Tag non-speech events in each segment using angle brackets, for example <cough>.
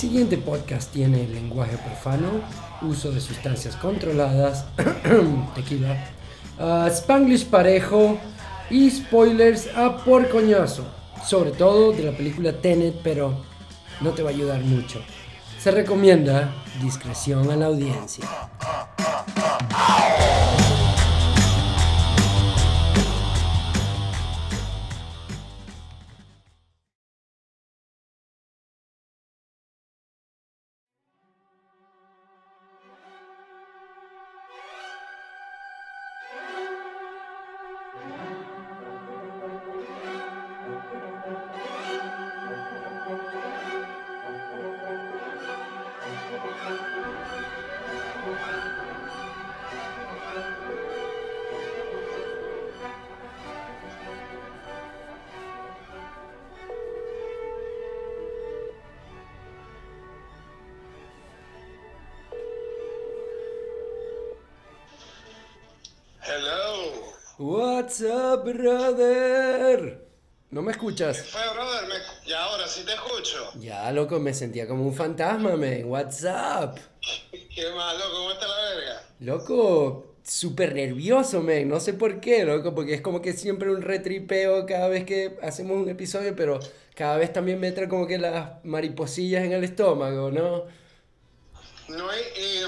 siguiente podcast tiene lenguaje profano, uso de sustancias controladas, <clears throat> tequila, uh, spanglish parejo y spoilers a por coñazo, sobre todo de la película Tenet, pero no te va a ayudar mucho. Se recomienda discreción a la audiencia. ¿No me fue, brother? Me- Y ahora sí te escucho. Ya, loco, me sentía como un fantasma, man. What's up? <laughs> Qué malo, ¿cómo está la verga? Loco, súper nervioso, man. No sé por qué, loco, porque es como que siempre un retripeo cada vez que hacemos un episodio, pero cada vez también me trae como que las mariposillas en el estómago, ¿no? No eh,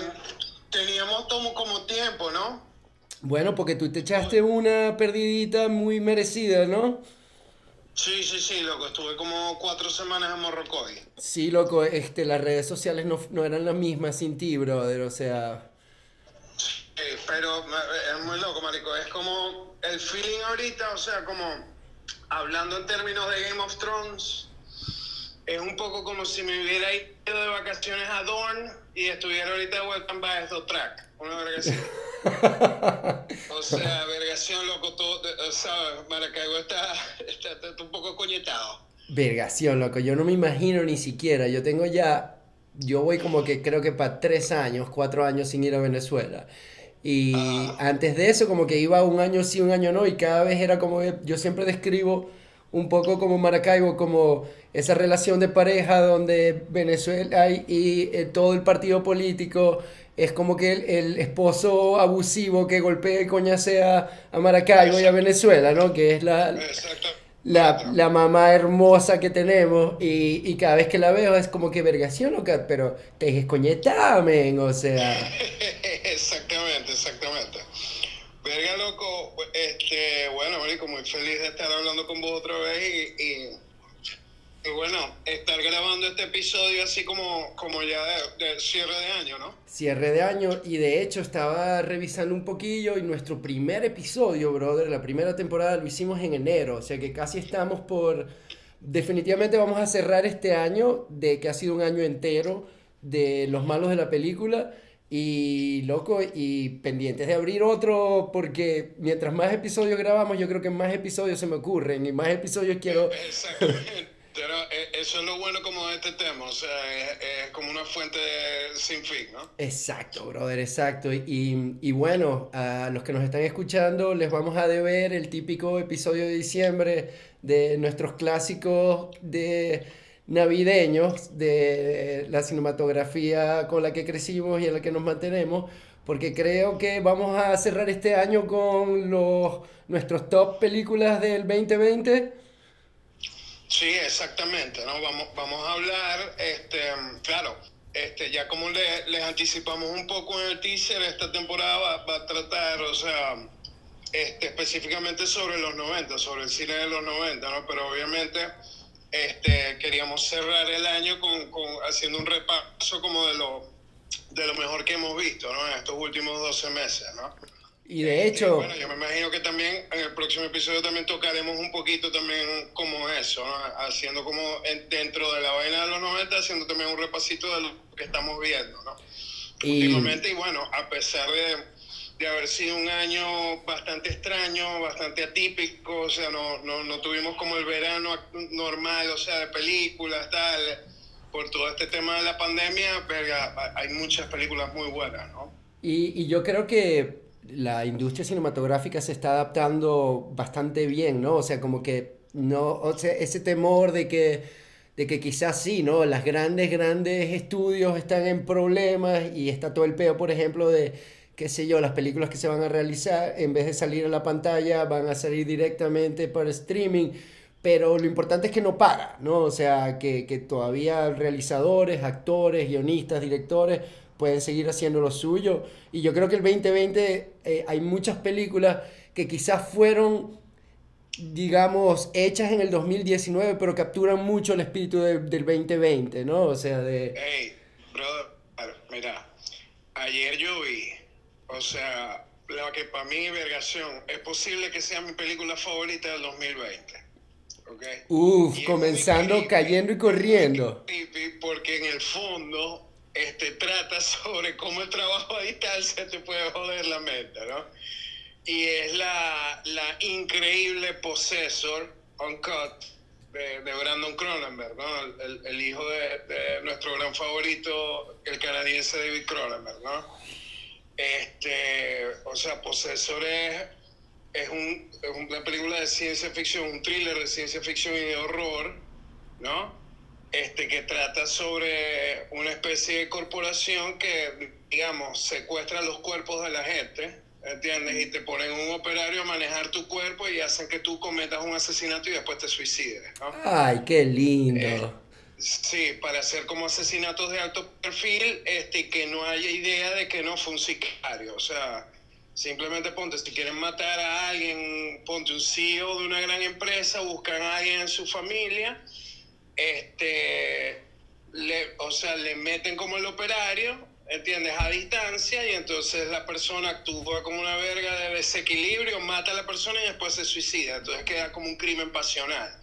teníamos como, como tiempo, ¿no? Bueno, porque tú te echaste una perdidita muy merecida, ¿no? Sí, sí, sí, loco. Estuve como cuatro semanas en Morrocoy. Sí, loco, este, las redes sociales no, no eran las mismas sin ti, brother, o sea... Eh, pero es muy loco, marico. Es como el feeling ahorita, o sea, como hablando en términos de Game of Thrones, es un poco como si me hubiera ido de vacaciones a Dorn y estuviera ahorita de vuelta en Baesto Track. Una verga así. <laughs> O sea, vergación, loco, todo, eh, ¿sabes? Maracaibo está, está, está un poco coñetado. Vergación, loco, yo no me imagino ni siquiera, yo tengo ya, yo voy como que creo que para tres años, cuatro años sin ir a Venezuela. Y antes de eso como que iba un año sí, un año no, y cada vez era como, yo siempre describo un poco como Maracaibo, como esa relación de pareja donde Venezuela y, y, eh, todo el partido político es como que el, el esposo abusivo que golpea y coñacea a Maracaibo y a Venezuela, ¿no? Que es la, la, la mamá hermosa que tenemos y, y cada vez que la veo es como que vergación, loca, pero te descoñetá, men, o sea, <laughs> exactamente, exactamente. Verga, loco, este, bueno, marico, muy feliz de estar hablando con vos otra vez y, y, y bueno, estar grabando este episodio así como, como ya de, de cierre de año, ¿no? cierre de año y de hecho estaba revisando un poquillo y nuestro primer episodio, brother, la primera temporada lo hicimos en enero, o sea que casi estamos por, definitivamente vamos a cerrar este año de que ha sido un año entero de los malos de la película. Y loco, y pendientes de abrir otro, porque mientras más episodios grabamos, yo creo que más episodios se me ocurren y más episodios quiero... <laughs> Exactamente. Pero eh, eso es lo bueno como de este tema, o sea, es, como una fuente sin fin, ¿no? Exacto, brother, exacto. Y, y bueno, a los que nos están escuchando, les vamos a deber el típico episodio de diciembre de nuestros clásicos de navideños, de la cinematografía con la que crecimos y en la que nos mantenemos, porque creo que vamos a cerrar este año con los, nuestros top películas del 2020. Sí, exactamente, ¿no? Vamos, vamos a hablar, este, claro, este, ya como le- les anticipamos un poco en el teaser, esta temporada va, va a tratar, o sea, este, específicamente sobre los 90, sobre el cine de los 90, ¿no? Pero obviamente este, queríamos cerrar el año con, con- haciendo un repaso como de lo, de lo mejor que hemos visto, ¿no? En estos últimos 12 meses, ¿no? Y de Y hecho... bueno, yo me imagino que también en el próximo episodio también tocaremos un poquito también como eso, ¿no? haciendo como en- dentro de la vaina de los 90, haciendo también un repasito de lo que estamos viendo, ¿no? Y- Últimamente, y bueno, a pesar de, de haber sido un año bastante extraño, bastante atípico, o sea, no, no, no tuvimos como el verano normal, o sea, de películas, tal, por todo este tema de la pandemia, verga, hay muchas películas muy buenas, ¿no? Y, y yo creo que la industria cinematográfica se está adaptando bastante bien, ¿no? O sea, como que no, o sea, ese temor de que de que quizás sí, ¿no? Las grandes, grandes estudios están en problemas y está todo el peo, por ejemplo, de, qué sé yo, las películas que se van a realizar, en vez de salir a la pantalla, van a salir directamente por streaming. Pero lo importante es que no paga, ¿no? O sea, que, que todavía realizadores, actores, guionistas, directores pueden seguir haciendo lo suyo. Y yo creo que el 2020 eh, hay muchas películas que quizás fueron digamos, hechas en el 2019, pero capturan mucho el espíritu del 2020, ¿no? O sea, de... Hey, brother, mira, ayer yo vi, o sea, lo que para mí, Vergación, es posible que sea mi película favorita del 2020. ¿okay? Uf, comenzando cayendo y corriendo. Porque en el fondo este, trata <laughs> sobre cómo el trabajo a distancia te puede joder la mente, ¿no? y es la, la increíble Possessor Uncut de, de Brandon Cronenberg, ¿no? el, el hijo de, de, nuestro gran favorito, el canadiense David Cronenberg. ¿no? Este, o sea, Possessor es, es, un, es una película de ciencia ficción, un thriller de ciencia ficción y de horror, ¿no? Este, que trata sobre una especie de corporación que, digamos, secuestra los cuerpos de la gente ¿entiendes? Y te ponen un operario a manejar tu cuerpo y hacen que tú cometas un asesinato y después te suicides, ¿no? Ay, qué lindo. Eh, sí, para hacer como asesinatos de alto perfil, este, que no haya idea de que no fue un sicario, o sea, simplemente ponte, si quieren matar a alguien, ponte un CEO de una gran empresa, buscan a alguien en su familia, este, le, o sea, le meten como el operario, ¿entiendes? A distancia y entonces la persona actúa como una verga de desequilibrio, mata a la persona y después se suicida. Entonces queda como un crimen pasional.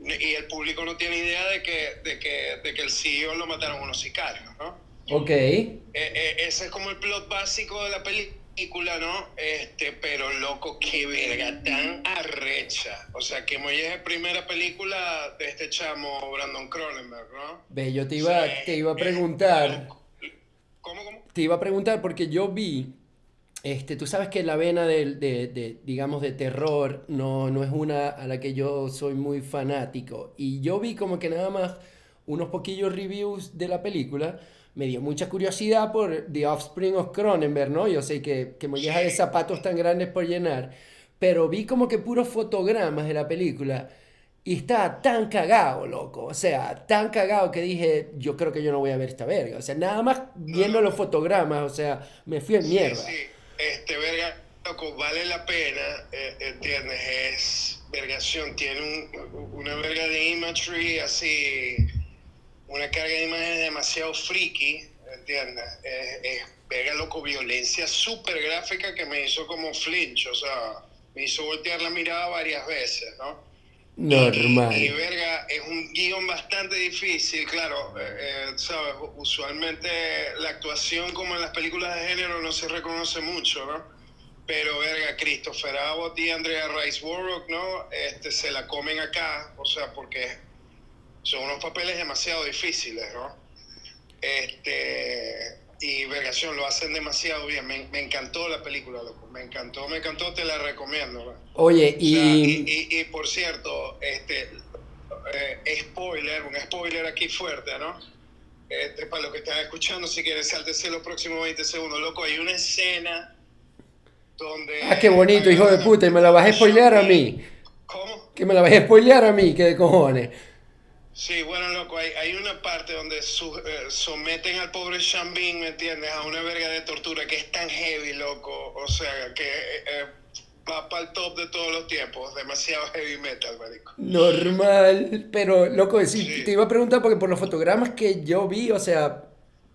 Y el público no tiene idea de que, de que, de que el CEO lo mataron unos sicarios, ¿no? Ok. Eh, eh, ese es como el plot básico de la película, ¿no? Este, pero loco, qué verga tan arrecha. O sea, que Molle es primera película de este chamo Brandon Cronenberg, ¿no? Ve, yo te iba, te iba a preguntar. ¿Cómo, cómo? Te iba a preguntar porque yo vi, este, tú sabes que la vena de, de, de, digamos, de terror no, no es una a la que yo soy muy fanático. Y yo vi como que nada más unos poquillos reviews de la película. Me dio mucha curiosidad por The Offspring of Cronenberg, ¿no? Yo sé que, que molleja de zapatos tan grandes por llenar. Pero vi como que puros fotogramas de la película y estaba tan cagado, loco. O sea, tan cagado que dije, yo creo que yo no voy a ver esta verga. O sea, nada más viendo los fotogramas, o sea, me fui en mierda. Sí, sí. Este verga, loco, vale la pena, eh, ¿entiendes? Es vergación, tiene un, una verga de imagery así, una carga de imágenes demasiado friki, ¿entiendes? Es, es verga, loco, violencia súper gráfica que me hizo como flinch, o sea, me hizo voltear la mirada varias veces, ¿no? Normal. Y, y, verga, es un guion bastante difícil, claro, eh, eh, sabes, usualmente la actuación como en las películas de género no se reconoce mucho, ¿no? Pero verga, Christopher Abbott y Andrea Rice Warrock, ¿no? Este, se la comen acá, o sea, porque son unos papeles demasiado difíciles, ¿no? Este, y Vergación lo hacen demasiado bien. Me, me, encantó la película, loco. Me encantó, me encantó, te la recomiendo. ¿no? Oye, y... O sea, y, y... y, por cierto, este, eh, spoiler, un spoiler aquí fuerte, ¿no? Este, para los que están escuchando, si quieres, sáltese los próximos 20 segundos. Loco, hay una escena donde... Ah, qué bonito, hijo de puta, y me la vas a spoilear a mí. ¿Cómo? Que me la vas a spoilear a mí, que de cojones. Sí, bueno, loco, hay, hay una parte donde su, eh, someten al pobre Shambin, ¿me entiendes? A una verga de tortura que es tan heavy, loco. O sea, que eh, va para el top de todos los tiempos. Demasiado heavy metal, marico. Normal, pero, loco, sí, sí. te iba a preguntar porque por los fotogramas que yo vi, o sea,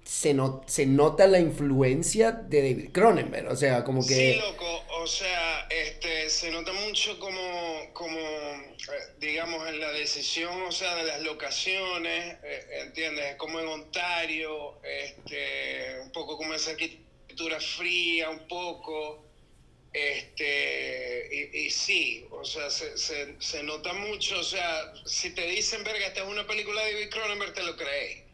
se, not, se nota la influencia de David Cronenberg, o sea, como que... Sí, loco, o sea, este, se nota mucho como, como eh, digamos, en la decisión, o sea, de las locaciones, eh, ¿entiendes? Como en Ontario, este, un poco como esa arquitectura fría, un poco, este, y, y sí, o sea, se, se, se, nota mucho, o sea, si te dicen, verga, esta es una película de David Cronenberg, te lo creéis.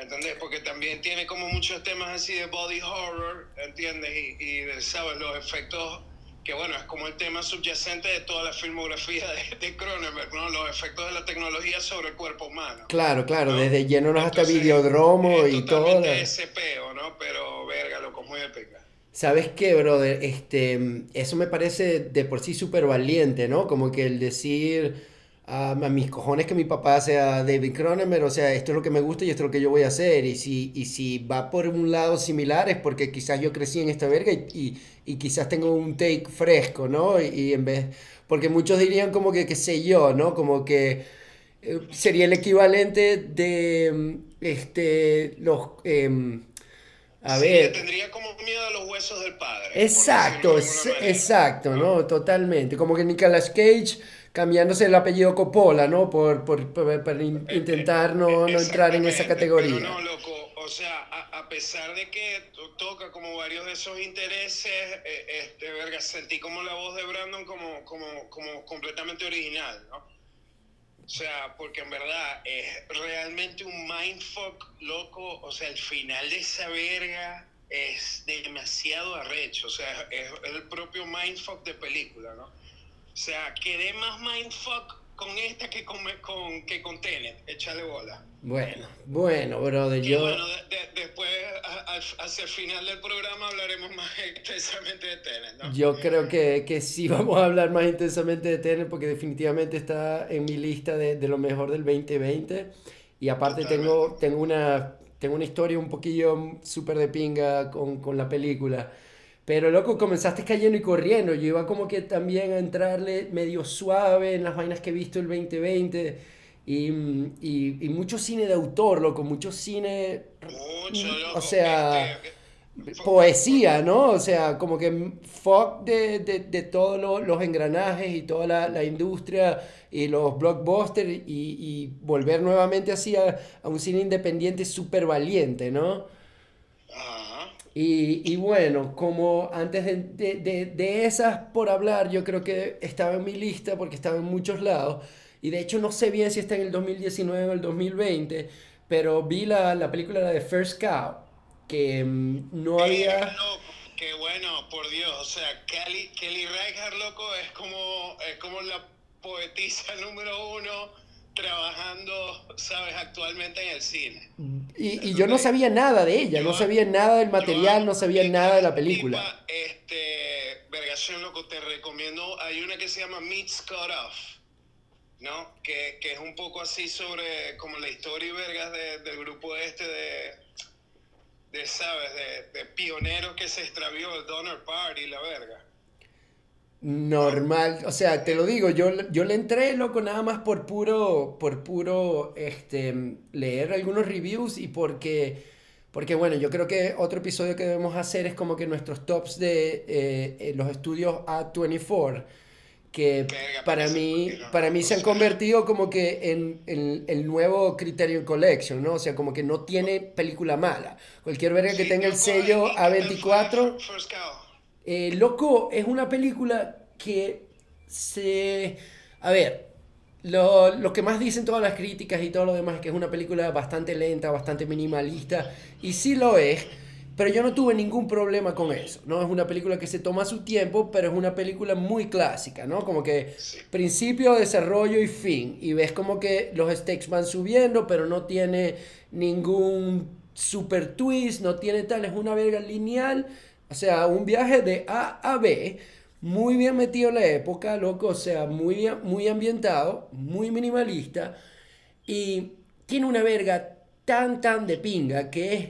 ¿Entendés? Porque también tiene como muchos temas así de body horror, ¿entiendes? Y, y de, ¿sabes? Los efectos que bueno, es como el tema subyacente de toda la filmografía de, Cronenberg, ¿no? Los efectos de la tecnología sobre el cuerpo humano. Claro, claro, desde llenos hasta videodromo y todo. ese peo, ¿no? Pero, verga, loco, muy épica. ¿Sabes qué, brother? Este, eso me parece de por sí súper valiente, ¿no? Como que el decir a, mis cojones que mi papá sea David Cronenberg, o sea, esto es lo que me gusta y esto es lo que yo voy a hacer. Y si, y si va por un lado similar es porque quizás yo crecí en esta verga y, y, quizás tengo un take fresco, ¿no? Y, en vez, porque muchos dirían como que, qué sé yo, ¿no? Como que eh, sería el equivalente de este, los... Em, a ver. Tendría como miedo a los huesos del padre. Exacto, exacto, ¿no? Totalmente. Como que Nicolas Cage cambiándose el apellido Coppola, ¿no? Por, por, por, intentar no, no, entrar en esa categoría. Pero no, loco, o sea, a, pesar de que toca como varios de esos intereses, eh, este, verga, sentí como la voz de Brandon como, como, como completamente original, ¿no? O sea, porque en verdad es realmente un mindfuck loco, o sea, el final de esa verga es demasiado arrecho, o sea, es el propio mindfuck de película, ¿no? O sea, quedé más mindfuck con esta que con, con, que con Tenet. Échale bola. Bueno, bueno, brother, yo... bueno, después, hacia el final del programa hablaremos más <laughs> intensamente de Tenet, ¿no? Yo creo que, que sí vamos a hablar más intensamente de Tenet porque definitivamente está en mi lista de, de lo mejor del 2020. Y aparte tengo, tengo, una, tengo una historia un poquillo súper de pinga con, con la película. Pero loco, comenzaste cayendo y corriendo. Yo iba como que también a entrarle medio suave en las vainas que he visto el 2020. Y, y, y mucho cine de autor, loco, mucho cine. Mucho, loco. O sea, este, poesía, ¿no? O sea, como que fuck de, de, de todos los, engranajes y toda la, la, industria y los blockbusters y, y volver nuevamente así a, a un cine independiente súper valiente, ¿no? Y, y, bueno, como antes de, de, de, esas por hablar, yo creo que estaba en mi lista porque estaba en muchos lados. Y de hecho no sé bien si está en el 2019 o el 2020, pero vi la, la película la de First Cow, que mm, no había... qué bueno, por Dios. O sea, Kelly, Kelly Reichardt, loco, es como, es como la poetisa <laughs> número uno trabajando, sabes, actualmente en el cine. Y, y yo no sabía nada de ella, no sabía nada del material, no sabía nada de la película. Este, vergación, loco, te recomiendo, hay una que se llama Meets Cut Off, ¿no? Que, que, es un poco así sobre como la historia y vergas de, del grupo este de, de ¿sabes? De, de pioneros que se extravió el Donner Party, la verga. Normal, o sea, te lo digo, yo, yo le entré, loco, nada más por puro, por puro, este, leer algunos reviews y porque, porque bueno, yo creo que otro episodio que debemos hacer es como que nuestros tops de eh, eh, los estudios A24, que para mí, para mí se han convertido como que en, el nuevo Criterion Collection, ¿no? O sea, como que no tiene película mala. Cualquier verga que tenga el sello A24... Eh, Loco es una película que se... A ver, lo, lo, que más dicen todas las críticas y todo lo demás es que es una película bastante lenta, bastante minimalista, y sí lo es, pero yo no tuve ningún problema con eso, ¿no? Es una película que se toma su tiempo, pero es una película muy clásica, ¿no? Como que principio, desarrollo y fin, y ves como que los stakes van subiendo, pero no tiene ningún super twist, no tiene tal, es una verga lineal o sea, un viaje de A a B, muy bien metido en la época, loco, o sea, muy, muy ambientado, muy minimalista, y tiene una verga tan, tan de pinga que es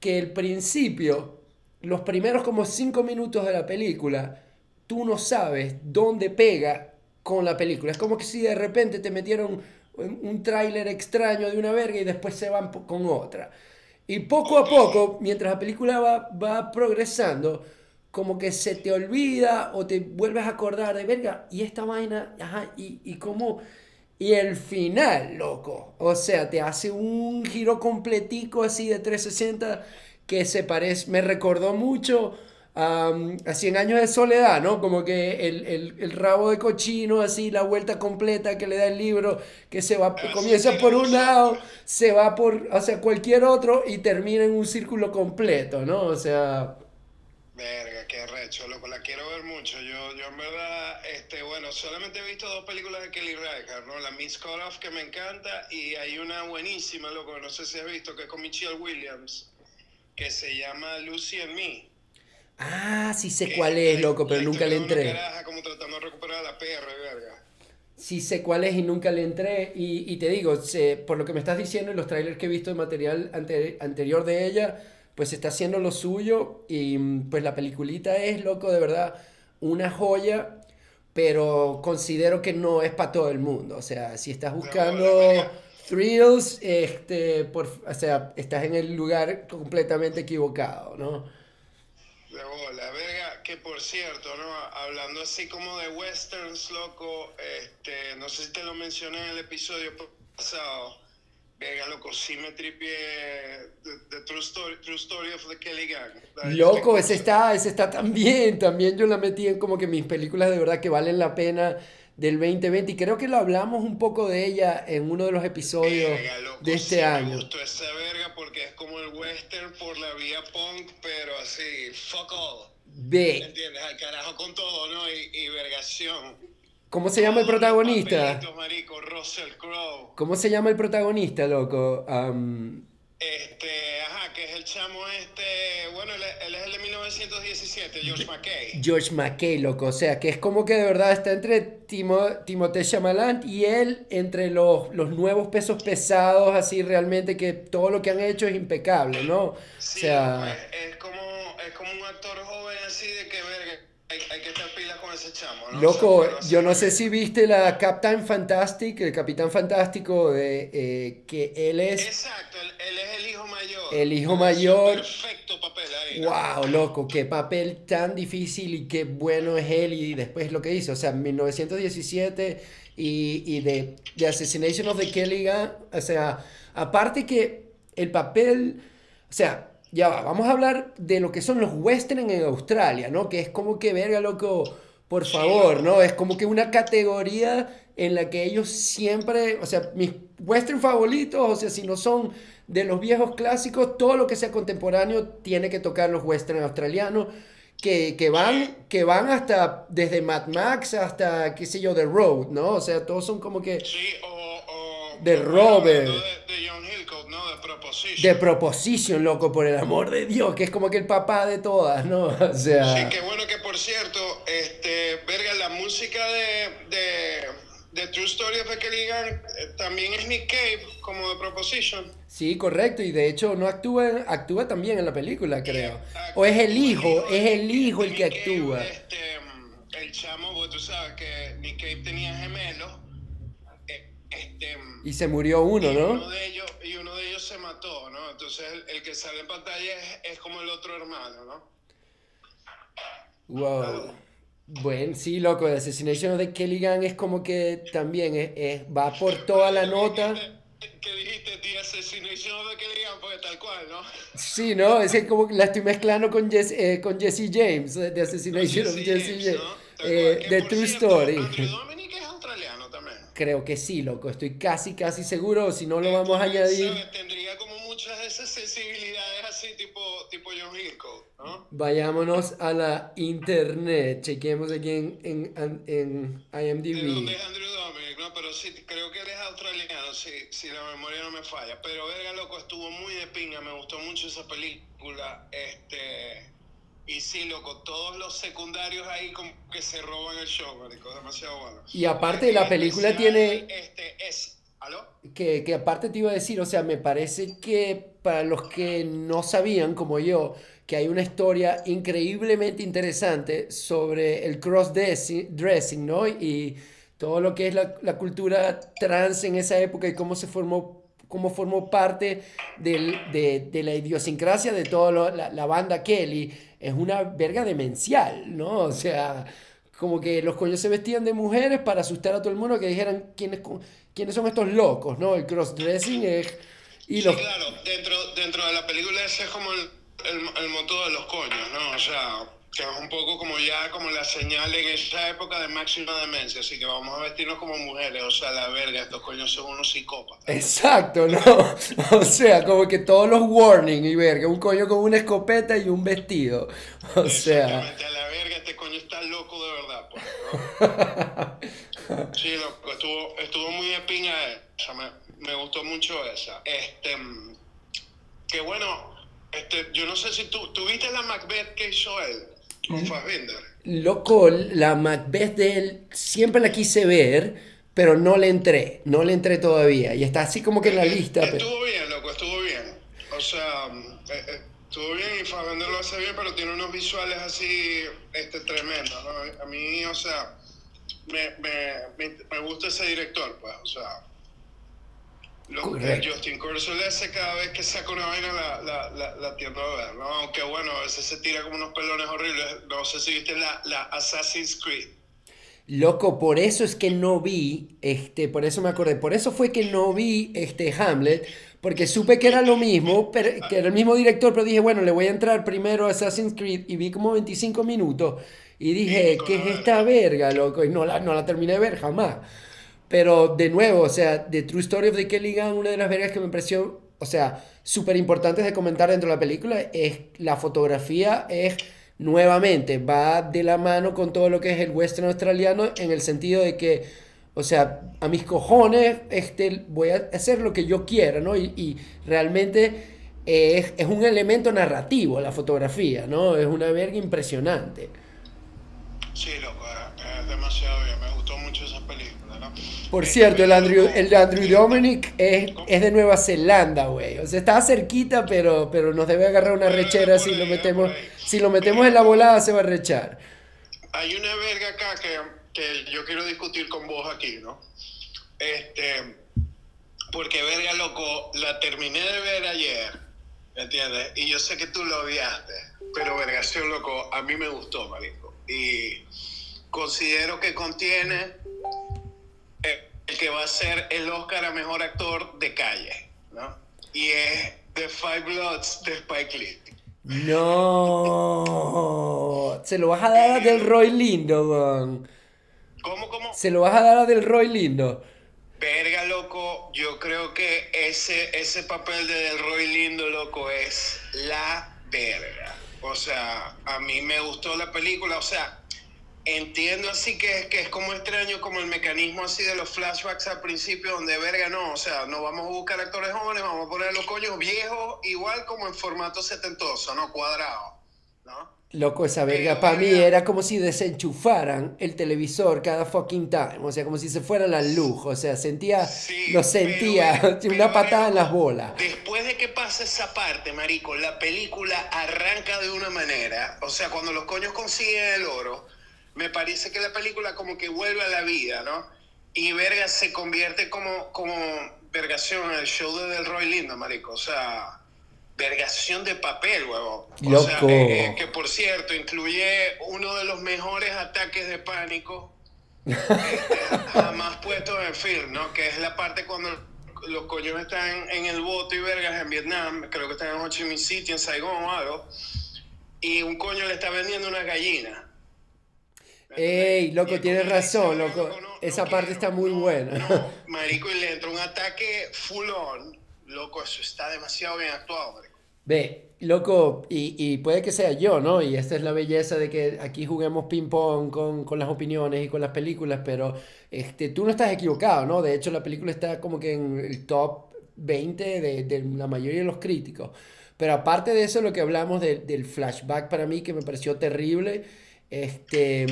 que el principio, los primeros como cinco minutos de la película, tú no sabes dónde pega con la película. Es como que si de repente te metieron un tráiler extraño de una verga y después se van con otra. Y poco a poco, mientras la película va, va progresando, como que se te olvida o te vuelves a acordar de verga, y esta vaina, y, y cómo... Y el final, loco. O sea, te hace un giro completico así de 360 que se parece, me recordó mucho a 100 años de soledad, ¿no? Como que el, el, el, rabo de cochino, así, la vuelta completa que le da el libro, que se va, comienza por un lado, se va por, o sea, cualquier otro y termina en un círculo completo, ¿no? O sea... Verga, qué recho, loco, la quiero ver mucho. Yo, yo en verdad, este, bueno, solamente he visto dos películas de Kelly Reichardt, ¿no? La Miss Cut Off, que me encanta, y hay una buenísima, loco, no sé si has visto, que es con Michelle Williams, que se llama Lucy and Me. Ah, sí sé cuál es, loco, pero nunca le entré. como tratando de recuperar a la perra, verga. Sí sé cuál es y nunca le entré. Y, y te digo, se- por lo que me estás diciendo y los trailers que he visto de material ante- anterior de ella, pues está haciendo lo suyo. Y mm, pues la peliculita es, loco, de verdad, una joya. Pero considero que no es para todo el mundo. O sea, si estás buscando thrills, este, por, o sea, estás en el lugar completamente equivocado, ¿no? De bola, verga, que por cierto, ¿no? Hablando así como de westerns, loco, este, no sé si te lo mencioné en el episodio pasado, verga, loco, sí me tripié the, the true, story, true Story of the Kelly Gang. Loco, ese está, ese está también. También yo la metí en como que mis películas de verdad que valen la pena del 2020. Y creo que lo hablamos un poco de ella en uno de los episodios Verga, loco, de sí este Me año. gustó esa verga porque es como el western por la vía punk, pero así, fuck all. Ve, ¿Entiendes? Al carajo con todo, ¿no? Y, y vergación. ¿cómo se llama el protagonista? marico, Russell Crowe. ¿Cómo se llama el protagonista, loco? Am, Este, ajá, que es el chamo este, bueno, él, él es el de 1917, George McKay. George McKay, loco. O sea, que es como que de verdad está entre Timo, Timothée Chalamet y él, entre los, los nuevos pesos pesados, así realmente que todo lo que han hecho es impecable, ¿no? O Sí, sea... es, es como, es como un actor joven así de que, verga, hay, hay que estar ese chamo, ¿no? Loco, yo no sé si viste la Captain Fantastic, el Capitán Fantástico, de, eh, que él es... Exacto, él, es el hijo mayor. El hijo mayor. Perfecto papel ahí. ¿no? ¡Wow, loco! ¡Qué papel tan difícil y qué bueno es él! Y después lo que hizo, o sea, 1917 y, y de, de Assassination of the Kelly o sea, aparte que el papel, o sea, ya va, vamos a hablar de lo que son los western en Australia, ¿no? Que es como que, verga, loco, por favor, ¿no? Es como que una categoría en la que ellos siempre, o sea, mis western favoritos, o sea, si no son de los viejos clásicos, todo lo que sea contemporáneo tiene que tocar los western australianos, que, que van, que van hasta, desde Mad Max hasta, qué sé yo, The Road, ¿no? O sea, todos son como que Sí, o... De Robert. De, de John Hillcoat, ¿no? De Proposition. de Proposition, loco, por el amor de Dios, que es como que el papá de todas, ¿no? <laughs> O sea... Sí, qué bueno que por cierto, este, verga, la música de, de, de True Story of Gang eh, también es Nick Cave, como de Proposition. Sí, correcto, y de hecho no actúa, actúa también en la película, creo. O es el hijo, es el hijo el que Cave, actúa. Este, el chamo, pues tú sabes que Nick Cave tenía gemelos. Eh, Este, Y se murió uno, y uno ¿no? de ellos, y uno de ellos se mató, ¿no? Entonces el, el que sale en pantalla es, es como el otro hermano, ¿no? Wow. Bueno, sí, loco, The Assassination of the Kelly Gun es como que también es, es- va por <laughs> toda la nota. Que dijiste, The Assassination of the Kelly Gang, porque tal cual, ¿no? Sí, ¿no? Es que como que la estoy mezclando con Jesse, eh, con Jesse James, eh, The Assassination of Jesse James, ¿no? Eh, cual. Que, The por True cierto, Story. <laughs> Andrew Dominic es australiano también. Creo que sí, loco, estoy casi, casi seguro, si no lo vamos a añadir. ¿sabes? Tendría como muchas de esas sensibilidades así, tipo, tipo John Hillcoat, ¿no? Vayámonos a la internet, chequemos aquí en, en, en De donde IMDb. es Andrew Dominic, ¿no? Pero sí, creo que él es australiano, si, si la memoria no me falla. Pero verga, loco, estuvo muy de pinga, me gustó mucho esa película. Este. Y sí, loco, todos los secundarios ahí como que se roban el show, marico, demasiado bueno. Y aparte la película tiene- Este es. ¿Aló? Que, que aparte te iba a decir, o sea, me parece que para los que no sabían, como yo, que hay una historia increíblemente interesante sobre el cross-dressing, ¿no? Y todo lo que es la, la cultura trans en esa época y cómo se formó, cómo formó parte del- de, de la idiosincrasia de toda la, la banda Kelly, es una verga demencial, ¿no? O sea, como que los coños se vestían de mujeres para asustar a todo el mundo, que dijeran quiénes, quiénes son estos locos, ¿no? El cross-dressing es... Y Sí, los, claro, dentro, dentro de la película ese es como el, el, el moto de los coños, ¿no? O sea, que es un poco como ya como la señal en esa época de máxima demencia, así que vamos a vestirnos como mujeres, o sea, la verga, estos coños son unos psicópatas. Exacto, ¿no? <laughs> O sea, como que todos los warnings y verga, un coño con una escopeta y un vestido. O sea... A la verga, este coño está loco de verdad, pues, ¿no? <laughs> Sí, loco, estuvo, estuvo muy de pinga esa, me, me gustó mucho esa. Este, que bueno, este, yo no sé si tú, ¿tú viste la Macbeth que hizo él? Con Fassbinder. Loco, la Macbeth de él siempre la quise ver, pero no le entré, no le entré todavía. Y está así como que en la lista. pero- Estuvo bien, loco, estuvo bien. O sea, eh, eh, estuvo bien y Fassbinder lo hace bien, pero tiene unos visuales así este, tremendos, ¿no? A mí, o sea, me, me, me, me gusta ese director, pues, o sea. Lo, Correcto. Justin Corsolese cada vez que saca una vaina la, la, la, la tiendo a ver, ¿no? Aunque bueno, a veces se tira como unos pelones horribles. No sé si viste la, la Assassin's Creed. Loco, por eso es que no vi, este, por eso me acordé, por eso fue que no vi este Hamlet, porque supe que era lo mismo, pero, que era el mismo director, pero dije, bueno, le voy a entrar primero a Assassin's Creed y vi como 25 minutos y dije, ¿qué es esta verga, loco? Y no la, no la terminé de ver jamás. Pero de nuevo, o sea, The True Story of Kelly Gun, una de las vergas que me pareció, o sea, súper importantes de comentar dentro de la película es la fotografía, es nuevamente, va de la mano con todo lo que es el western australiano en el sentido de que, o sea, a mis cojones, este, voy a hacer lo que yo quiera, ¿no? Y, y realmente es, es un elemento narrativo la fotografía, ¿no? Es una verga impresionante. Sí, loco, es, es demasiado bien. Me gustó mucho esa película, ¿no? Por Eh, cierto, el pero, Andrew, el Andrew eh, Dominic es, es de Nueva Zelanda, güey. O sea, estaba cerquita, pero, pero nos debe agarrar una rechera si lo metemos. Si lo metemos en la volada se va a rechar. Hay una verga acá que, que yo quiero discutir con vos aquí, ¿no? Este, porque verga, loco, la terminé de ver ayer, ¿me entiendes? Y yo sé que tú lo odiaste, pero vergación, loco, a mí me gustó, marico. Y considero que contiene eh, el que va a ser el Oscar a Mejor Actor de Calle, ¿no? Y es The Five Bloods de Spike Lee. No. Se lo vas a dar a Del Roy Lindo, weón. ¿Cómo, cómo? Se lo vas a dar a Del Roy Lindo. Verga, loco, yo creo que ese, ese papel de Del Roy Lindo, loco, es la verga. O sea, a mí me gustó la película, o sea, entiendo así que, que es como extraño como el mecanismo así de los flashbacks al principio, donde verga no, o sea, no vamos a buscar actores jóvenes, vamos a poner los coños viejos, igual como en formato setentoso, ¿no? Cuadrado, ¿no? Loco, esa verga para mí era como si desenchufaran el televisor cada fucking time. O sea, como si se fuera la luz. O sea, sentía, Sí, lo sentía, pero, <laughs> una pero, patada en las bolas. Después de que pasa esa parte, marico, la película arranca de una manera, o sea, cuando los coños consiguen el oro, me parece que la película como que vuelve a la vida, ¿no? Y Verga se convierte como, como vergación en el show de Delroy Lindo, marico, o sea, vergación de papel, huevón. O sea, eh, eh, que por cierto, incluye uno de los mejores ataques de pánico <laughs> este, jamás puestos en film, ¿no? Que es la parte cuando los coños están en el bote y vergas en Vietnam, creo que están en Ho Chi Minh City, en Saigón o algo, y un coño le está vendiendo una gallina. Ey, loco, tienes razón, "No, loco. no, no Esa parte quiero, está muy no, buena. no". marico, y le entra un ataque full on. Loco, eso está demasiado bien actuado, marico. Ve, loco, y, y puede que sea yo, ¿no? Y esta es la belleza de que aquí juguemos ping-pong con, con las opiniones y con las películas, pero este, tú no estás equivocado, ¿no? De hecho, la película está como que en el top 20 de, de la mayoría de los críticos. Pero aparte de eso, lo que hablamos de- del flashback para mí, que me pareció terrible, este,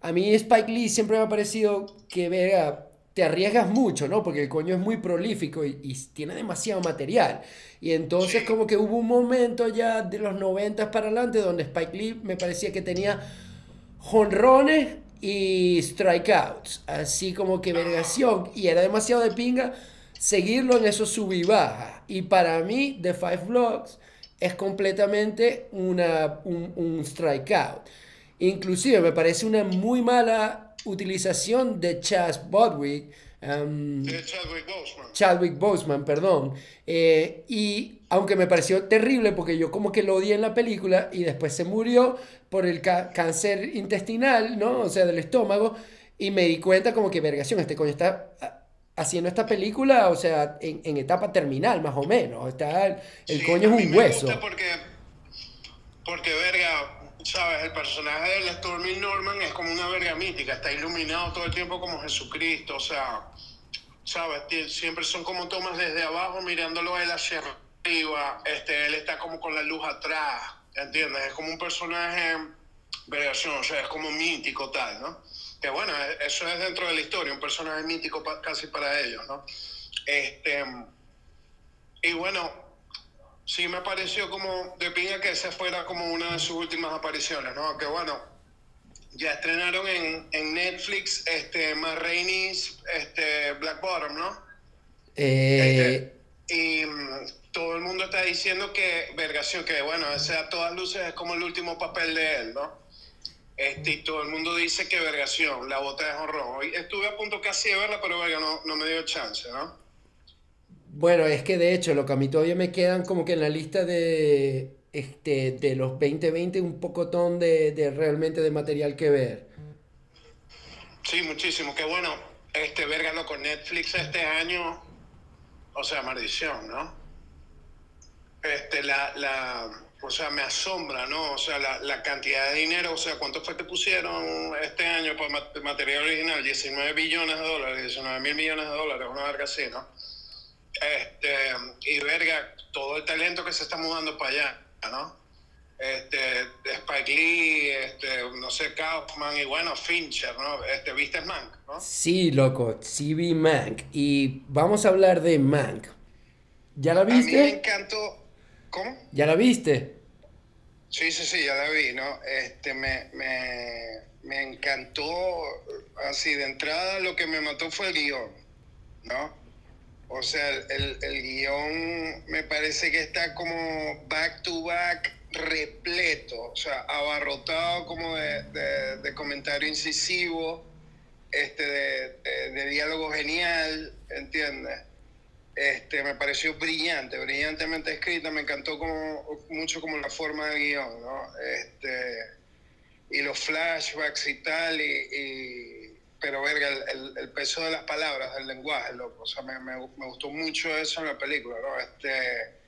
a mí Spike Lee siempre me ha parecido que, te arriesgas mucho, ¿no? Porque el coño es muy prolífico y, y tiene demasiado material. Y entonces como que hubo un momento ya de los 90 para adelante donde Spike Lee me parecía que tenía jonrones y strikeouts, así como que vergación, y era demasiado de pinga seguirlo en esos sub y baja. Y para mí, The Five Blocks es completamente una, un, un strikeout. Inclusive me parece una muy mala utilización de Chas Bodwick Um, Chadwick Boseman. Chadwick Boseman, perdón. Eh, y aunque me pareció terrible porque yo como que lo odié en la película y después se murió por el cáncer intestinal, ¿no? O sea, del estómago. Y me di cuenta como que, vergación, este coño está haciendo esta película, o sea, en, etapa terminal, más o menos. Está, el coño es un hueso. porque, porque, verga, sabes, el personaje de Stormy Norman es como una verga mítica, está iluminado todo el tiempo como Jesucristo, o sea, sabes, siempre son como tomas desde abajo mirándolo él hacia arriba, este, él está como con la luz atrás, ¿entiendes? Es como un personaje, vergación, o sea, es como mítico tal, ¿no? Que bueno, e, eso es dentro de la historia, un personaje mítico casi para ellos, ¿no? Este, y bueno, sí me pareció como de pinga que esa fuera como una de sus últimas apariciones, ¿no? Que bueno, ya estrenaron en, en Netflix este Matt este Black Bottom, ¿no? Eh... Este, y mm, todo el mundo está diciendo que Vergación, que bueno, ese a todas luces es como el último papel de él, ¿no? Este, y todo el mundo dice que vergación, la bota de honrón. Estuve a punto casi de verla, pero verga, no, no me dio chance, ¿no? Bueno, es que de hecho, lo que a mí todavía me quedan como que en la lista de, este, de los 2020 un pocotón de, de realmente de material que ver. Sí, muchísimo. Qué bueno, este, verga, con Netflix este año, o sea, maldición, ¿no? Este, la, la o sea, me asombra, ¿no? O sea, la, la, cantidad de dinero, o sea, ¿cuánto fue que pusieron este año por material original? 19 billones de dólares, 19 mil millones de dólares, una verga así, ¿no? Este, y verga, todo el talento que se está mudando para allá, ¿no? Este, Spike Lee, este, no sé, Kaufman y bueno, Fincher, ¿no? Este, ¿Viste Mank, no? Sí, loco, sí vi Mank. Y vamos a hablar de Mank. ¿Ya la viste? A mí me encantó ¿Cómo? ¿Ya la viste? Sí, sí, sí, ya la vi, ¿no? Este, me, me, me encantó, así de entrada lo que me mató fue el guion, ¿no? O sea, el, el guion me parece que está como back to back repleto, o sea, abarrotado como de, de, comentario incisivo, este, de, de diálogo genial, ¿entiendes? Este, me pareció brillante, brillantemente escrita, me encantó como, mucho como la forma del guion, ¿no? Este, y los flashbacks y tal, y, pero verga, el, el, peso de las palabras, del lenguaje, loco, o sea, me, me, me, gustó mucho eso en la película, ¿no? Este,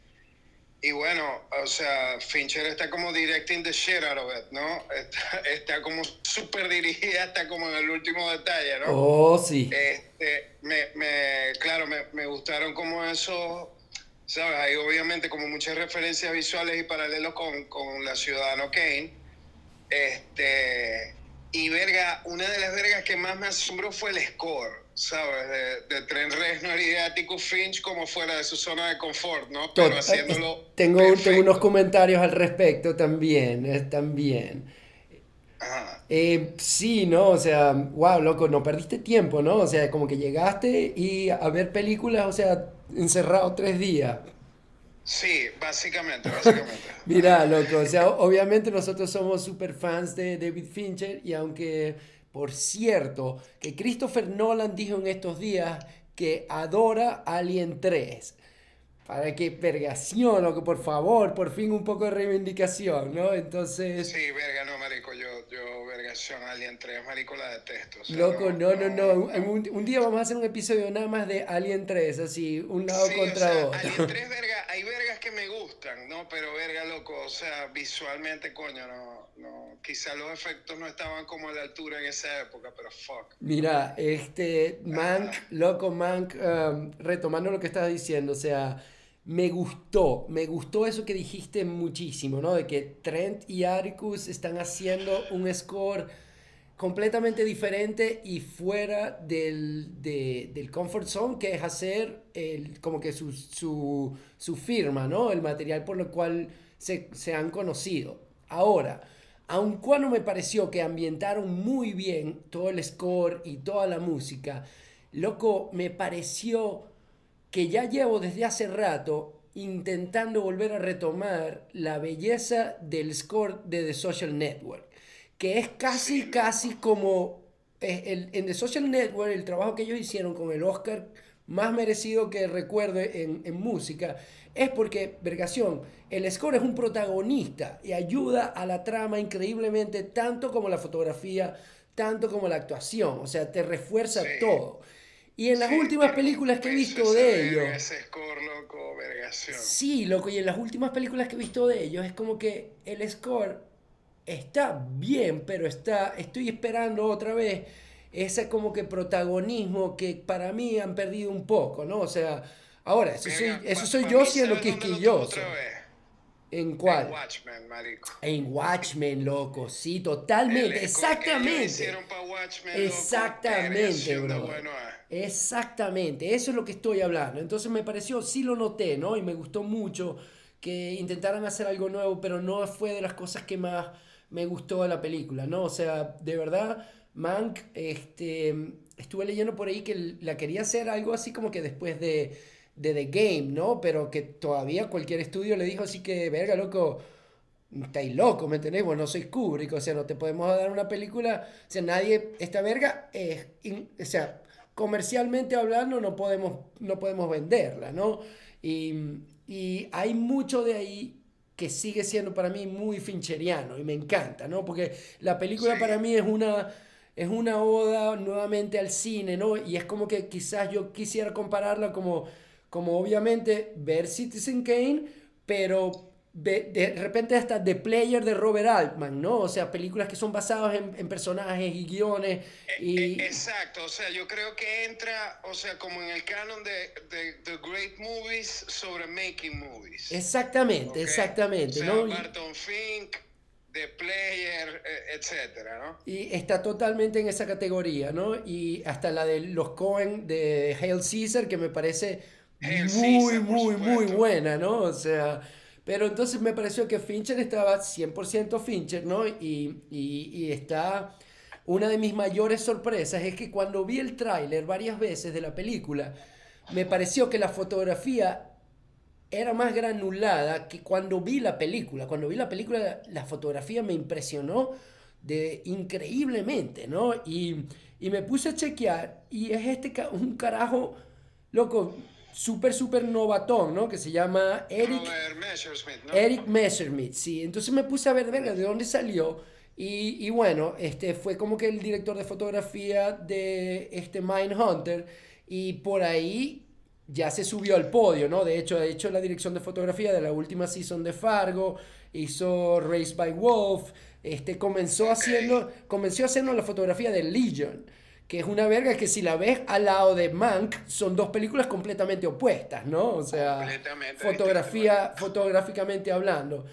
y bueno, o sea, Fincher está como directing the shit out of it, ¿no? Está, <laughs> está como súper dirigida, está como en el último detalle, ¿no? Oh, sí. Este, me, me, claro, me, me gustaron como eso, ¿sabes? Hay obviamente como muchas referencias visuales y paralelos con, con la Ciudadano Kane. Este, y verga, una de las vergas que más me asombró fue el score. ¿sabes? De, de Tren Reznor y de Atticus Finch como fuera de su zona de confort, ¿no? Pero haciéndolo. Tengo, tengo unos comentarios al respecto también, eh, también. Eh, sí, ¿no? O sea, wow, loco, no perdiste tiempo, ¿no? O sea, como que llegaste y a ver películas, o sea, encerrado tres días. Sí, básicamente, básicamente. <laughs> Mira, loco, o sea, obviamente nosotros somos super fans de David Fincher y aunque por cierto, que Christopher Nolan dijo en estos días que adora Alien 3. Para que vergación, o que por favor, por fin un poco de reivindicación, ¿no? Entonces... Sí, verga, no, marico, yo, yo vergación, Alien 3, marico, la detesto. Loco, no, no, no, Un, un, día vamos a hacer un episodio nada más de Alien 3, así, un lado contra otro. Alien 3, <laughs> verga, hay vergas que me gustan, ¿no? Pero verga, loco, o sea, visualmente, coño, no, no, quizá los efectos no estaban como a la altura en esa época, pero fuck. Mira, este, Mank, loco, Mank, um, retomando lo que estabas diciendo, o sea me gustó, me gustó eso que dijiste muchísimo, ¿no? De que Trent y Arcus están haciendo un score completamente diferente y fuera del, del comfort zone, que es hacer el, como que su, su, su, firma, ¿no? El material por lo cual se, se han conocido. Ahora, aun cuando me pareció que ambientaron muy bien todo el score y toda la música, loco, me pareció que ya llevo desde hace rato intentando volver a retomar la belleza del score de The Social Network, que es casi, casi como el, en The Social Network, el trabajo que ellos hicieron con el Oscar más merecido que recuerde en, en música, es porque, Vergación, el score es un protagonista y ayuda a la trama increíblemente, tanto como la fotografía, tanto como la actuación, o sea, te refuerza todo. Y en las últimas películas que he visto de ellos... Score, loco, vergación. Sí, loco, y en las últimas películas que he visto de ellos es como que el score está bien, pero está, estoy esperando otra vez ese como que protagonismo que para mí han perdido un poco, ¿no? O sea, ahora, eso soy, eso soy yo siendo quisquilloso. ¿En cuál? En Watchmen, marico. En Watchmen, loco, sí, totalmente, exactamente. hicieron para Watchmen, exactamente, bro. Bueno, Exactamente, eso es lo que estoy hablando. Entonces me pareció, sí lo noté, ¿no? Y me gustó mucho que intentaran hacer algo nuevo, pero no fue de las cosas que más me gustó de la película, ¿no? O sea, de verdad, Mank, este, estuve leyendo por ahí que la quería hacer algo así como que después de, de The Game, ¿no? Pero que todavía cualquier estudio le dijo así que, verga, loco, estáis loco, ¿me entendés? Vos no sois Kubrick, o sea, no te podemos dar una película, o sea, nadie, esta verga es, o sea, comercialmente hablando no podemos, no podemos venderla, ¿no? Y, y hay mucho de ahí que sigue siendo para mí muy fincheriano y me encanta, ¿no? Porque la película para mí es una, es una oda nuevamente al cine, ¿no? Y es como que quizás yo quisiera compararla como, como obviamente ver Citizen Kane, pero de, repente hasta The Player de Robert Altman, ¿no? O sea, películas que son basadas en, personajes y guiones. E, Y... E, exacto, o sea, yo creo que entra, o sea, como en el canon de, The Great Movies sobre Making Movies. Exactamente, exactamente, ¿no? Barton Fink, The Player, e, etcétera, ¿no? Y está totalmente en esa categoría, ¿no? Y hasta la de los Cohen de Hail Caesar, que me parece muy, muy, muy buena, ¿no? O sea... Pero entonces me pareció que Fincher estaba 100% Fincher, ¿no? Y, y, y, está... Una de mis mayores sorpresas es que cuando vi el tráiler varias veces de la película, me pareció que la fotografía era más granulada que cuando vi la película. Cuando vi la película, la fotografía me impresionó de increíblemente, ¿no? Y, y me puse a chequear y es este un carajo, loco, súper, súper novatón, ¿no? Que se llama Eric Messerschmitt, ¿no? Eric Messerschmitt, sí. Entonces me puse a ver, de dónde salió. Y, y, bueno, este fue como que el director de fotografía de este Mindhunter. Y por ahí ya se subió al podio, ¿no? De hecho, ha hecho la dirección de fotografía de la última season de Fargo. Hizo Race by Wolf. Este comenzó haciendo, comenzó haciendo la fotografía de Legion que es una verga que si la ves al lado de Mank, son dos películas completamente opuestas, ¿no? O sea, fotografía, fotográficamente hablando.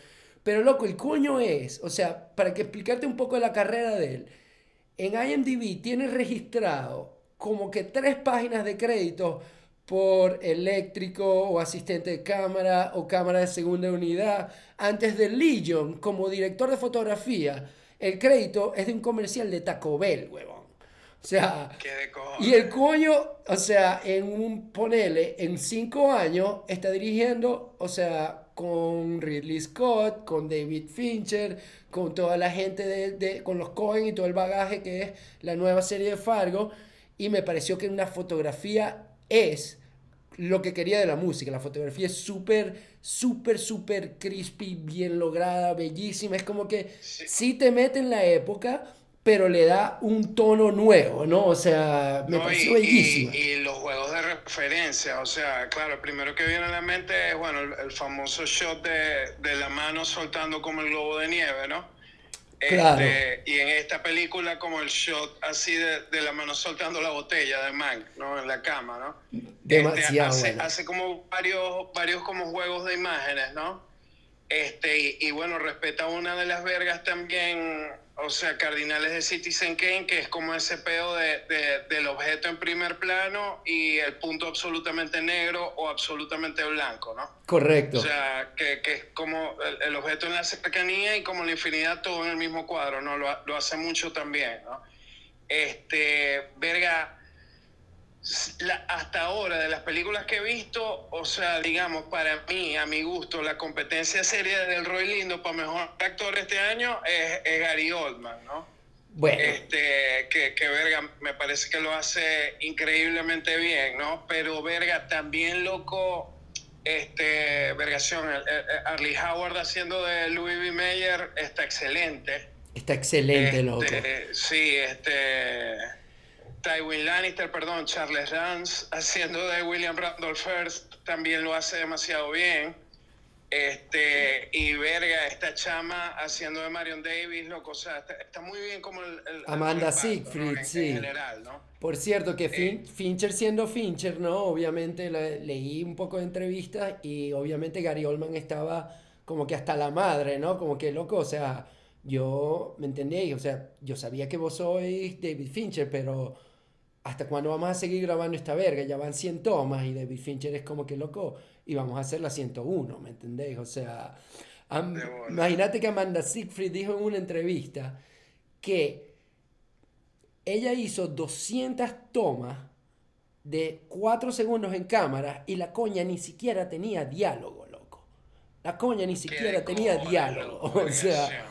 Pero loco, el coño es, o sea, para que explicarte un poco la carrera de él, en IMDb tiene registrado como que tres páginas de crédito por eléctrico o asistente de cámara o cámara de segunda unidad. Antes de Legion, como director de fotografía, el crédito es de un comercial de Taco Bell, huevón. O sea, y el coño, o sea, en un, ponele, en cinco años está dirigiendo, o sea, con Ridley Scott, con David Fincher, con toda la gente de, de- con los Cohen y todo el bagaje que es la nueva serie de Fargo. Y me pareció que una fotografía es lo que quería de la música. La fotografía es súper, súper, súper crispy, bien lograda, bellísima. Es como que Sí. sí te mete en la época, pero le da un tono nuevo, ¿no? O sea, me No, pareció y, bellísima. y- y los juegos de referencia, o sea, claro, el primero que viene a la mente es, bueno, el, el famoso shot de, de la mano soltando como el globo de nieve, ¿no? Claro. Este, y en esta película como el shot así de, de la mano soltando la botella de Mank, ¿no? En la cama, ¿no? Demasiado Este, hace, hace como varios, varios como juegos de imágenes, ¿no? Este, y, y bueno, respeta una de las vergas también, o sea, cardinales de Citizen Kane, que es como ese pedo de, de- del objeto en primer plano y el punto absolutamente negro o absolutamente blanco, ¿no? Correcto. O sea, que, que es como el, el objeto en la cercanía y como la infinidad todo en el mismo cuadro, ¿no? Lo, lo hace mucho también, ¿no? Este, verga, la- hasta ahora de las películas que he visto, o sea, digamos, para mí, a mi gusto, la competencia seria del Roy Lindo para mejor actor este año es, es Gary Oldman, ¿no? Bueno. Este, que, que, Verga me parece que lo hace increíblemente bien, ¿no? Pero Verga también loco, este, Vergación, Arlie Howard haciendo de Louis B. Mayer está excelente. Está excelente, loco. Este, sí, este... Tywin Lannister, perdón, Charles Dance haciendo de William Randolph Hearst también lo hace demasiado bien. Este, y verga, esta chama haciendo de Marion Davis, loco, o sea, está, muy bien como el... Amanda Siegfried, sí. Por cierto, que eh, Fincher siendo Fincher, ¿no? Obviamente leí un poco de entrevistas y obviamente Gary Oldman estaba como que hasta la madre, ¿no? Como que loco, o sea, yo, ¿me entendéis? O sea, yo sabía que vos sois David Fincher, pero ¿hasta cuándo vamos a seguir grabando esta verga? Ya van 100 tomas y David Fincher es como que loco y vamos a hacer la 101, ¿me entendéis? O sea, imagínate que Amanda Siegfried dijo en una entrevista que ella hizo 200 tomas de 4 segundos en cámara y la coña ni siquiera tenía diálogo, loco. La coña ni siquiera tenía diálogo. <laughs> O sea,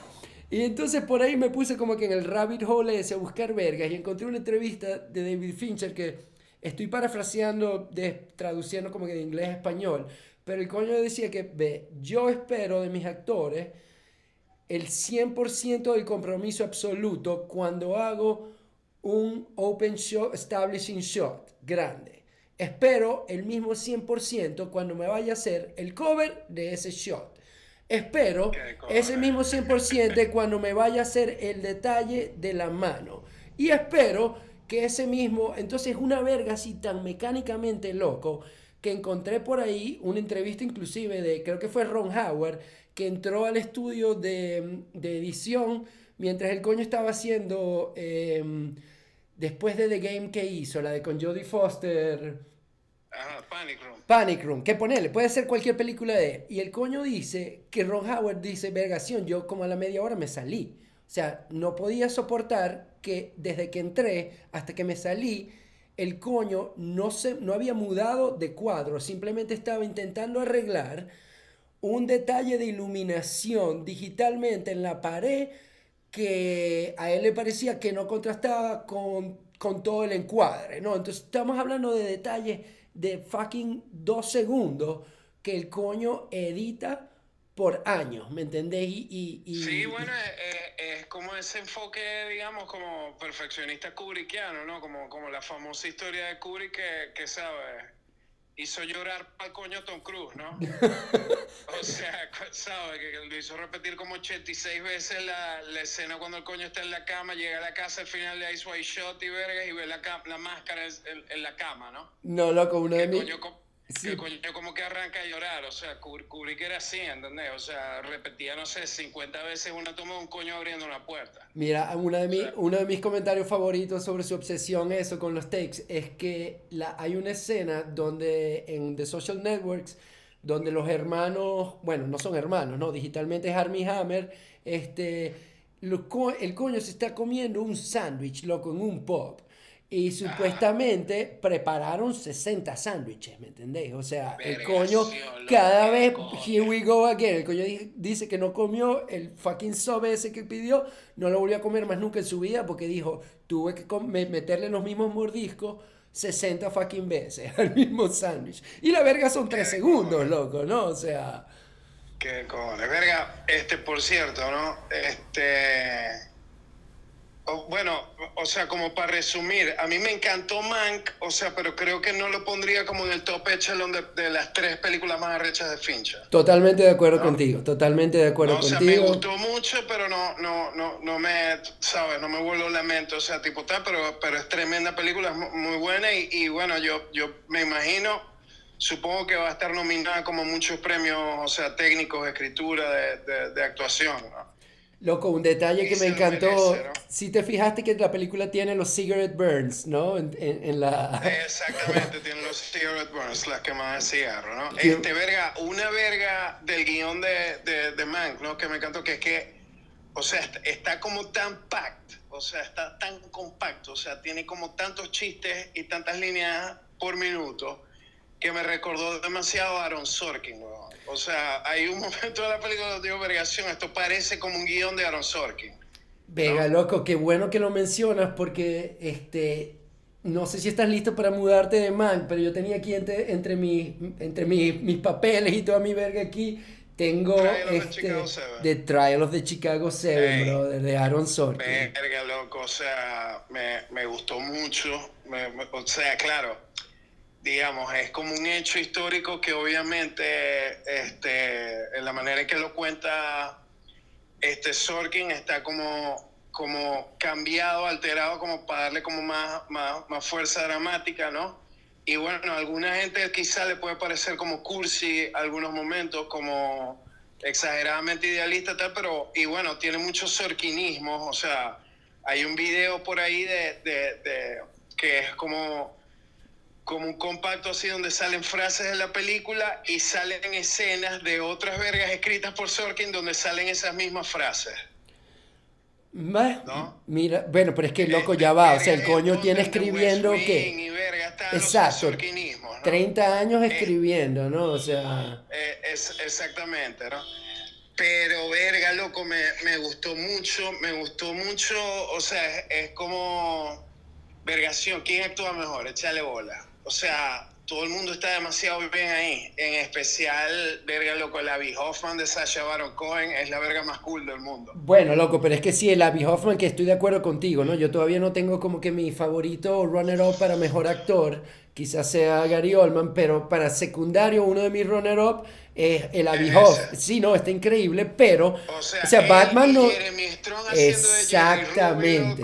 y entonces por ahí me puse como que en el rabbit hole ese a buscar vergas y encontré una entrevista de David Fincher que estoy parafraseando, de, traduciendo como que de inglés a español, pero el coño decía que, ve, yo espero de mis actores el 100% del compromiso absoluto cuando hago un open shot, establishing shot grande. Espero el mismo 100% cuando me vaya a hacer el cover de ese shot. Espero ese mismo 100% cuando me vaya a hacer el detalle de la mano. Y espero que ese mismo, entonces una verga así tan mecánicamente loco, que encontré por ahí una entrevista inclusive de, creo que fue Ron Howard, que entró al estudio de, edición mientras el coño estaba haciendo, em, después de The Game que hizo, la de con Jodie Foster, Panic Room. Panic Room, que ponerle, puede ser cualquier película de Y el coño dice que Ron Howard dice, vergación, yo como a la media hora me salí. O sea, no podía soportar que desde que entré hasta que me salí, el coño no, se, no había mudado de cuadro, simplemente estaba intentando arreglar un detalle de iluminación digitalmente en la pared que a él le parecía que no contrastaba con, con todo el encuadre, ¿no? Entonces estamos hablando de detalles de fucking dos segundos que el coño edita por años, ¿me entendés? Y, sí, bueno, es, como ese enfoque, digamos, como perfeccionista kubrickiano, ¿no? Como, como la famosa historia de Kubrick que, que ¿sabes? Hizo llorar al coño Tom Cruise, ¿no? <laughs> o sea, ¿sabes? Que lo hizo repetir como 86 veces la, la, escena cuando el coño está en la cama, llega a la casa, al final le hizo White Shot y verga y ve la, la máscara en, en, la cama, ¿no? No, loco, uno de mis... Sí. Coño como que arranca a llorar, o sea, Kubrick era así, ¿entendés? O sea, repetía, no sé, 50 veces una toma de un coño abriendo una puerta. Mira, una de mi, uno de mis comentarios favoritos sobre su obsesión eso con los takes es que la, hay una escena donde en The Social Networks donde los hermanos, bueno, no son hermanos, no, digitalmente es Armie Hammer, este, el coño se está comiendo un sándwich, loco, en un pop. Y supuestamente prepararon 60 sándwiches, ¿me entendéis? O sea, el coño, cada vez, here we go again, el coño dice que no comió el fucking sub ese que pidió, no lo volvió a comer más nunca en su vida porque dijo, tuve que meterle los mismos mordiscos 60 fucking veces al mismo sándwich. Y la verga son 3 segundos, loco, ¿no? O sea... Qué cojones. Verga, este, por cierto, ¿no? Este bueno, o sea, como para resumir, a mí me encantó Mank, o sea, pero creo que no lo pondría como en el top echelon de, de las tres películas más arrechas de Fincher. Totalmente de acuerdo contigo, totalmente de acuerdo contigo. O sea, me gustó mucho, pero no, no, no, no me, ¿sabes? No me vuelvo lamento, o sea, tipo tal, pero, pero es tremenda película, es muy buena y, y bueno, yo, yo me imagino, supongo que va a estar nominada como muchos premios, o sea, técnicos, escritura, de, de, de actuación, ¿no? Loco, un detalle que me encantó. Si te fijaste que la película tiene los cigarette burns, ¿no? En, en, la... <laughs> Exactamente, tiene los cigarette burns, las quemadas de cigarro, ¿no? Este, verga, una verga del guion de, de, de Mank, ¿no? Que me encantó, que es que, o sea, está, como tan packed, o sea, está tan compacto, o sea, tiene como tantos chistes y tantas líneas por minuto que me recordó demasiado a Aaron Sorkin, ¿no? O sea, hay un <laughs> momento de la película donde digo, vergación, esto parece como un guion de Aaron Sorkin. Venga, loco, qué bueno que lo mencionas porque este, no sé si estás listo para mudarte de man, pero yo tenía aquí entre, entre, mis, entre mis, mis papeles y toda mi verga aquí, tengo este, The Trial of the Chicago 7, brother, de Aaron Sorkin. Verga, loco, o sea, me, me gustó mucho, o sea, claro, digamos, es como un hecho histórico que obviamente, este, en la manera en que lo cuenta este Sorkin está como, como cambiado, alterado, como para darle como más, más, más fuerza dramática, ¿no? Y bueno, a alguna gente quizá le puede parecer como cursi algunos momentos, como exageradamente idealista, tal, pero, y bueno, tiene muchos sorquinismos, o sea, hay un video por ahí de, de que es como como un compacto así donde salen frases de la película y salen escenas de otras vergas escritas por Sorkin donde salen esas mismas frases. ¿No? Mira, bueno, pero es que loco ya va, o sea, el coño tiene escribiendo que... Exacto, 30 años eh, escribiendo, ¿no? O sea... Eh, es, exactamente, ¿no? Pero, verga, loco, me, me gustó mucho, me gustó mucho, o sea, es, como... Vergación, ¿quién actúa mejor? Échale bola. O sea, todo el mundo está demasiado bien ahí. En especial, verga, loco, el Abby Hoffman de Sasha Baron Cohen es la verga más cool del mundo. Bueno, loco, pero es que sí, el Abby Hoffman, que estoy de acuerdo contigo, ¿no? Yo todavía no tengo como que mi favorito runner-up para mejor actor. Quizás sea Gary Oldman, pero para secundario, uno de mis runner-up es el Hoffman. Sí, no, está increíble, pero. O sea, Batman no. Exactamente.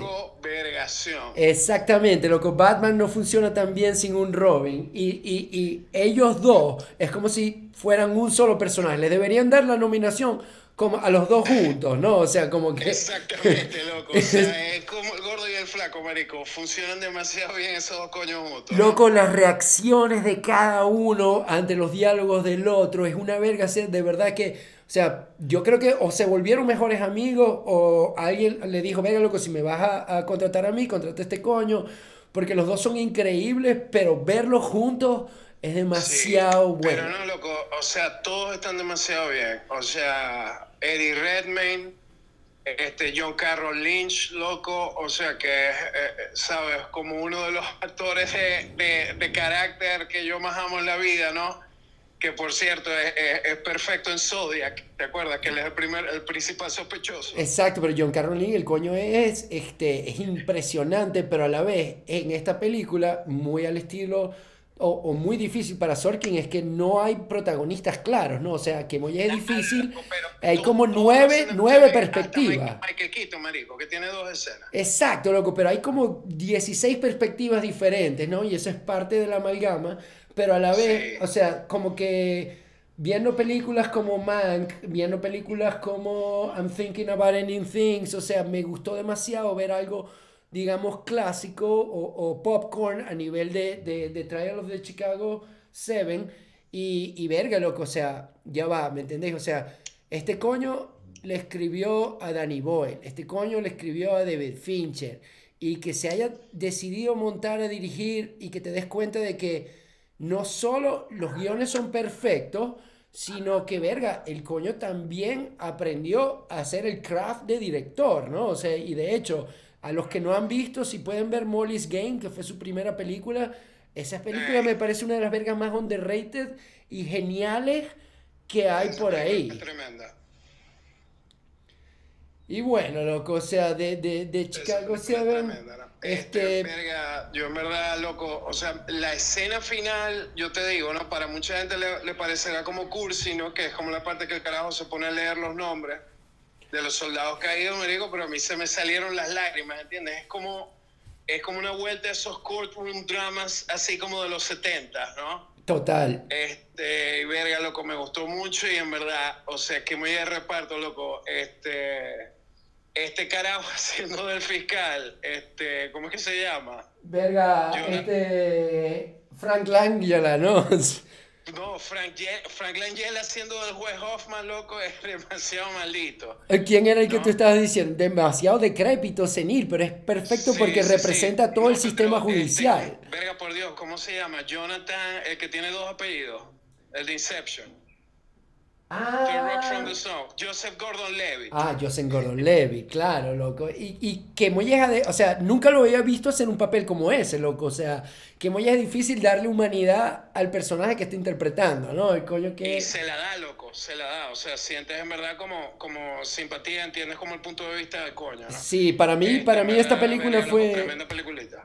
Exactamente, loco. Batman no funciona tan bien sin un Robin. Y, y, y ellos dos es como si fueran un solo personaje. Le deberían dar la nominación como a los dos juntos, ¿no? O sea, como que... Exactamente, <laughs> loco. O sea, es como el gordo y el flaco, marico. Funcionan demasiado bien esos dos coños juntos. Loco, las reacciones de cada uno ante los diálogos del otro es una verga. De verdad que o sea, yo creo que o se volvieron mejores amigos o alguien le dijo, venga loco, si me vas a, contratar a mí, contrata a este coño, porque los dos son increíbles, pero verlos juntos es demasiado bueno. Pero no, loco, o sea, todos están demasiado bien. O sea, Eddie Redmayne, este John Carroll Lynch, loco, o sea que, eh, eh, sabes, como uno de los actores de, de, carácter que yo más amo en la vida, ¿no? que por cierto es, perfecto en Zodiac, ¿te acuerdas? Que él es el, primer, el principal sospechoso. Exacto, pero John Carroll el coño es, este, es impresionante, pero a la vez en esta película, muy al estilo o, muy difícil para Sorkin, es que no hay protagonistas claros, ¿no? O sea, que muy es difícil, hay como nueve, nueve perspectivas. Michael Keaton, marico, que tiene dos escenas. Exacto, loco, pero hay como 16 perspectivas diferentes, ¿no? Y eso es parte de la amalgama pero a la vez, o sea, como que viendo películas como Mank, viendo películas como I'm Thinking About Ending Things, o sea, me gustó demasiado ver algo, digamos, clásico o, popcorn a nivel de, de, Trial of the Chicago 7 y, y verga, loco, o sea, ya va, ¿me entendéis? O sea, este coño le escribió a Danny Boyle, este coño le escribió a David Fincher, y que se haya decidido montar a dirigir y que te des cuenta de que no solo los guiones son perfectos, sino que, verga, el coño también aprendió a hacer el craft de director, ¿no? O sea, y de hecho, a los que no han visto, si pueden ver Molly's Game, que fue su primera película, esa película me parece una de las vergas más underrated y geniales que hay por ahí. tremenda. Y bueno, loco, o sea, de, de, de Chicago 7 este, verga, yo en verdad, loco, o sea, la escena final, yo te digo, ¿no? Para mucha gente le, parecerá como cursi, ¿no? Que es como la parte que el carajo se pone a leer los nombres de los soldados caídos, me digo, pero a mí se me salieron las lágrimas, ¿entiendes? Es como, es como una vuelta a esos courtroom dramas así como de los 70, ¿no? Total. Este, verga, loco, me gustó mucho y en verdad, o sea, que muy de reparto, loco, este este carajo <laughs> haciendo del fiscal, este, ¿cómo es que se llama? Verga, este Frank Langella, ¿no? <laughs> No, Frank, Frank Langella haciendo del juez Hoffman, loco, es <laughs> demasiado maldito. ¿Quién era el que tú estabas diciendo? Demasiado decrépito, senil, pero es perfecto porque representa todo el sistema este, judicial. verga, por Dios, ¿cómo se llama? Jonathan, el que tiene dos apellidos, el de Inception. Ah. from the Joseph Gordon-Levitt. Ah, Joseph Gordon-Levitt, claro, loco. Y, y que Molleja, de, o sea, nunca lo había visto hacer un papel como ese, loco. O sea, que Molleja es difícil darle humanidad al personaje que está interpretando, ¿no? El coño que... Y se la da, loco, se la da. O sea, sientes en verdad como, como simpatía, entiendes como el punto de vista del coño, ¿no? Sí, para mí, para mí esta película fue... Tremenda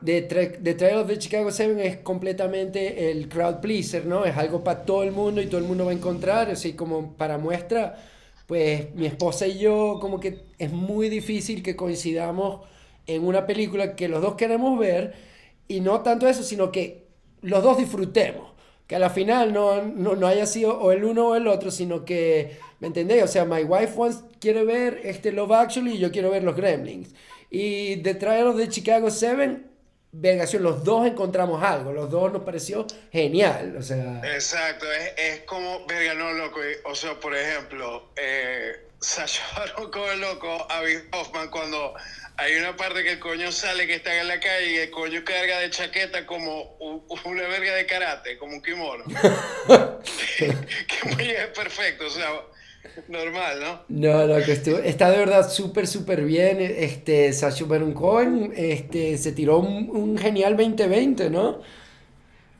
De, The Trial of the Chicago Seven es completamente el crowd pleaser, ¿no? Es algo para todo el mundo y todo el mundo va a encontrar, así como para muestra, pues mi esposa y yo como que es muy difícil que coincidamos en una película que los dos queremos ver y no tanto eso, sino que los dos disfrutemos. Que a la final no, no, haya sido o el uno o el otro, sino que, ¿me entendéis? O sea, my wife wants, quiere ver este Love Actually y yo quiero ver los Gremlins. Y Trial of the Chicago 7 Vegación, los dos encontramos algo, los dos nos pareció genial, o sea... Exacto, es, es como, verga, no, loco, o sea, por ejemplo, eh, Sacha Baron loco, a Hoffman cuando hay una parte que el coño sale que está en la calle y el coño carga de chaqueta como una verga de karate, como un kimono. <laughs> <laughs> que muy es perfecto, o sea Normal, ¿no? No, no, que está de verdad súper, súper bien. Este, Sacha Baron Cohen este, se tiró un, genial 2020, ¿no?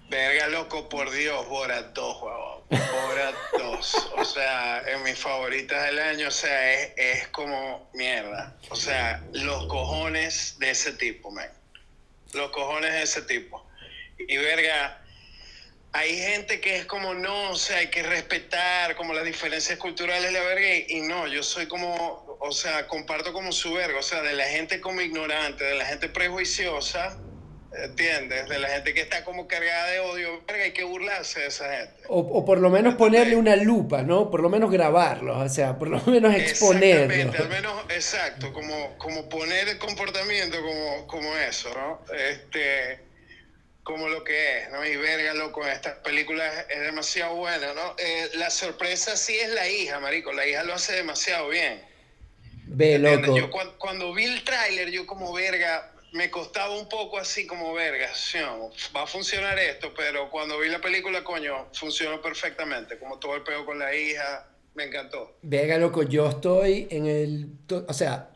Verga, loco, por Dios, Borat 2, huevón. Borat 2. O sea, en mis favoritas del año, o sea, es, es como mierda. O sea, los cojones de ese tipo, man. Los cojones de ese tipo. Y verga, hay gente que es como, no, o sea, hay que respetar como las diferencias culturales la verga y, no, yo soy como, o sea, comparto como su verga, o sea, de la gente como ignorante, de la gente prejuiciosa, ¿entiendes? De la gente que está como cargada de odio, verga, hay que burlarse de esa gente. O, por lo menos ponerle una lupa, ¿no? Por lo menos grabarlo, o sea, por lo menos exponerlo. Exactamente, al menos, exacto, como, como poner el comportamiento como, como eso, ¿no? Este como lo que es, ¿no? Y verga, loco, esta película es, demasiado buena, ¿no? Eh, la sorpresa sí es la hija, marico, la hija lo hace demasiado bien. Ve, loco. Yo cuando, vi el tráiler, yo como verga, me costaba un poco así como verga, va a funcionar esto, pero cuando vi la película, coño, funcionó perfectamente, como todo el pego con la hija, me encantó. Verga, loco, yo estoy en el, o sea,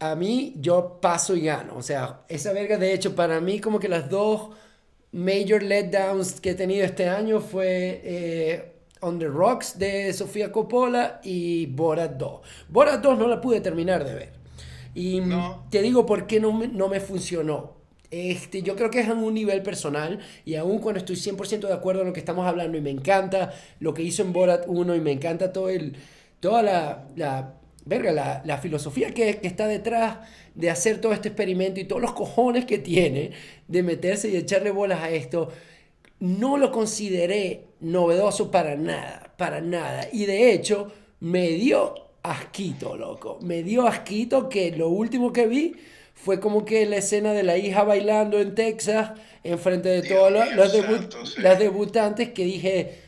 a mí yo paso y gano. O sea, esa verga, de hecho, para mí como que las dos major letdowns que he tenido este año fue eh, On the Rocks de Sofía Coppola y Borat 2. Borat 2 no la pude terminar de ver. Y te digo por qué no me, no me funcionó. Este, yo creo que es en un nivel personal y aún cuando estoy 100% de acuerdo en lo que estamos hablando y me encanta lo que hizo en Borat 1 y me encanta todo el, toda la, la verga, la, la filosofía que, que, está detrás de hacer todo este experimento y todos los cojones que tiene de meterse y echarle bolas a esto, no lo consideré novedoso para nada, para nada. Y de hecho, me dio asquito, loco. Me dio asquito que lo último que vi fue como que la escena de la hija bailando en Texas, enfrente de todos los, las debutantes, que dije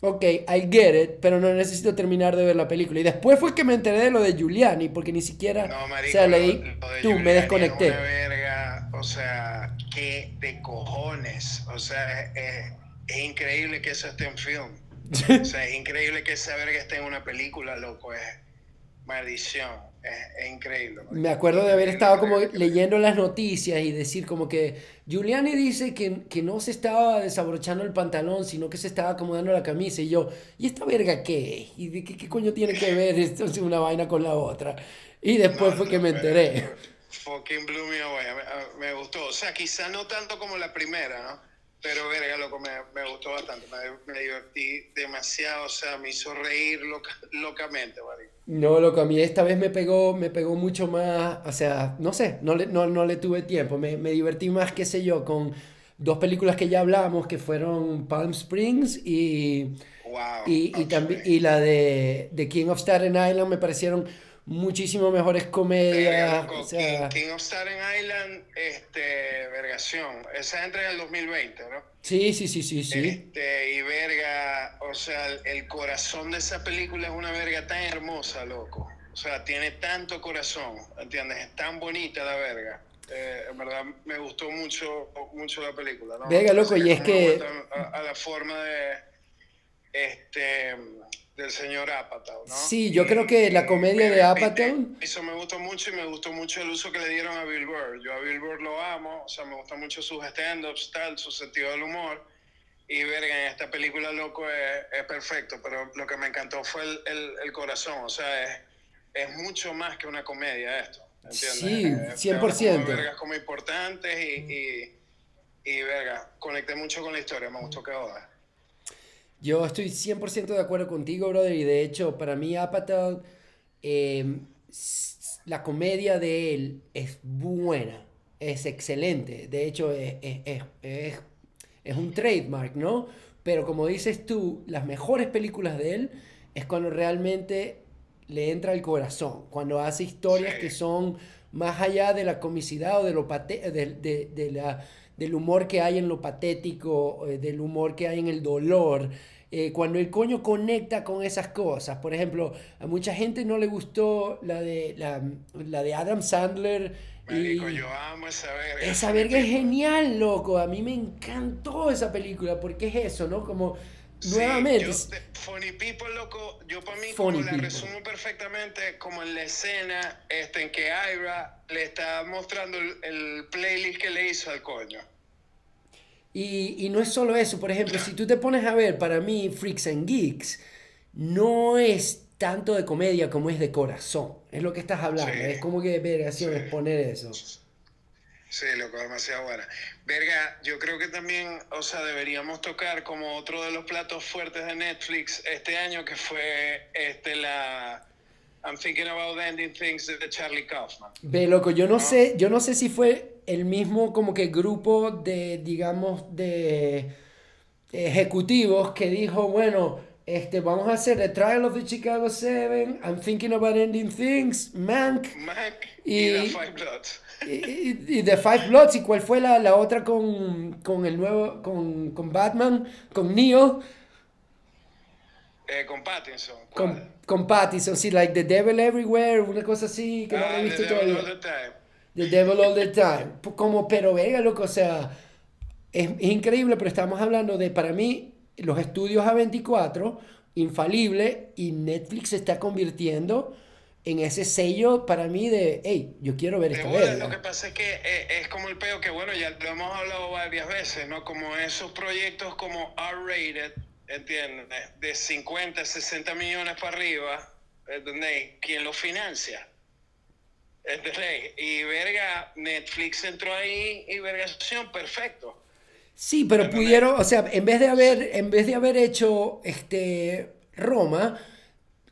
ok, I get it, pero no necesito terminar de ver la película. Y después fue que me enteré de lo de Giuliani, porque ni siquiera, no, marico, o sea, leí, tú, me desconecté. o sea, qué de cojones, o sea, es, es increíble que eso esté en film. <laughs> o sea, es increíble que esa verga esté en una película, loco, es maldición es, increíble. Me acuerdo de haber estado como leyendo las noticias y decir como que Giuliani dice que, que, no se estaba desabrochando el pantalón, sino que se estaba acomodando la camisa. Y yo, ¿y esta verga qué? ¿Y de qué, qué coño tiene que ver esto, una vaina con la otra? Y después fue que me enteré. Fucking Blue me, me gustó. O sea, quizá no tanto como la primera, ¿no? Pero, verga, loco, me, me gustó bastante. Me, me, divertí demasiado. O sea, me hizo reír locamente, ¿vale? No, loco, a mí esta vez me pegó, me pegó mucho más. O sea, no sé, no le, no, no le tuve tiempo. Me, me divertí más, qué sé yo, con dos películas que ya hablamos, que fueron Palm Springs y. Wow, y, y, también, y la de, de King of Staten Island me parecieron muchísimo mejores comedias. o sea... King, of Staten Island, este, Vergación, esa entra en el 2020, ¿no? Sí, sí, sí, sí, sí. Este, y verga, o sea, el corazón de esa película es una verga tan hermosa, loco. O sea, tiene tanto corazón, ¿entiendes? Es tan bonita la verga. Eh, en verdad me gustó mucho, mucho la película, ¿no? Verga, loco, y es que... A, a, la forma de... Este del señor Apatow, ¿no? Sí, yo creo que la comedia de Apatow... Eso me gustó mucho y me gustó mucho el uso que le dieron a Bill Burr. Yo a Bill Burr lo amo, o sea, me gusta mucho sus stand-ups, tal, su sentido del humor. Y verga, en esta película, loco, es, perfecto, pero lo que me encantó fue el, el, corazón, o sea, es, es, mucho más que una comedia esto, ¿entiendes? Sí, 100%. Como vergas como importantes y, y, y, verga, conecté mucho con la historia, me gustó que ahora. Yo estoy 100% de acuerdo contigo, brother, y de hecho, para mí Apatow, em, la comedia de él es buena, es excelente, de hecho es, es, es, es, un trademark, ¿no? Pero como dices tú, las mejores películas de él es cuando realmente le entra el corazón, cuando hace historias que son más allá de la comicidad o de lo de, de, de la del humor que hay en lo patético, eh, del humor que hay en el dolor. Eh, cuando el coño conecta con esas cosas. Por ejemplo, a mucha gente no le gustó la de, la, la de Adam Sandler. Marico, yo amo esa verga. Esa verga es genial, loco. A mí me encantó esa película porque es eso, ¿no? Como nuevamente. funny People, loco, yo para mí como la resumo perfectamente como en la escena este, en que Ira le está mostrando el, playlist que le hizo al coño. Y, y, no es solo eso, por ejemplo, si tú te pones a ver, para mí, Freaks and Geeks no es tanto de comedia como es de corazón. Es lo que estás hablando. Es como que, verga, sí, exponer eso. Sí, loco, demasiado buena. Verga, yo creo que también, o sea, deberíamos tocar como otro de los platos fuertes de Netflix este año, que fue este la I'm Thinking About Ending Things de Charlie Kaufman. Ve, loco, yo no, sé, yo no sé si fue el mismo como que grupo de, digamos, de ejecutivos que dijo, bueno, este, vamos a hacer The Trial of the Chicago Seven, I'm Thinking About Ending Things, Mank, Mank y, y The Five Bloods. Y, The Five Bloods, ¿y cuál fue la, la otra con, con, el nuevo, con, con Batman, con Neo? Eh, con Pattinson. Con, con, Pattinson, sí, like The Devil Everywhere, una cosa así que no he ah, visto the todavía. Devil all the time. The Devil All the Time. Como, pero venga, loco, o sea, es, es increíble, pero estamos hablando de, para mí, los estudios A24, infalible, y Netflix se está convirtiendo en ese sello para mí de, hey, yo quiero ver esta vez. Lo que pasa es que eh, es, como el peo que, bueno, ya lo hemos hablado varias veces, ¿no? Como esos proyectos como R-rated, ¿entiendes? De 50, 60 millones para arriba, ¿entendés? ¿Quién lo financia? ¿Entendés? Y verga, Netflix entró ahí y vergación, perfecto. Sí, pero pudieron, o sea, en vez de haber, en vez de haber hecho este Roma,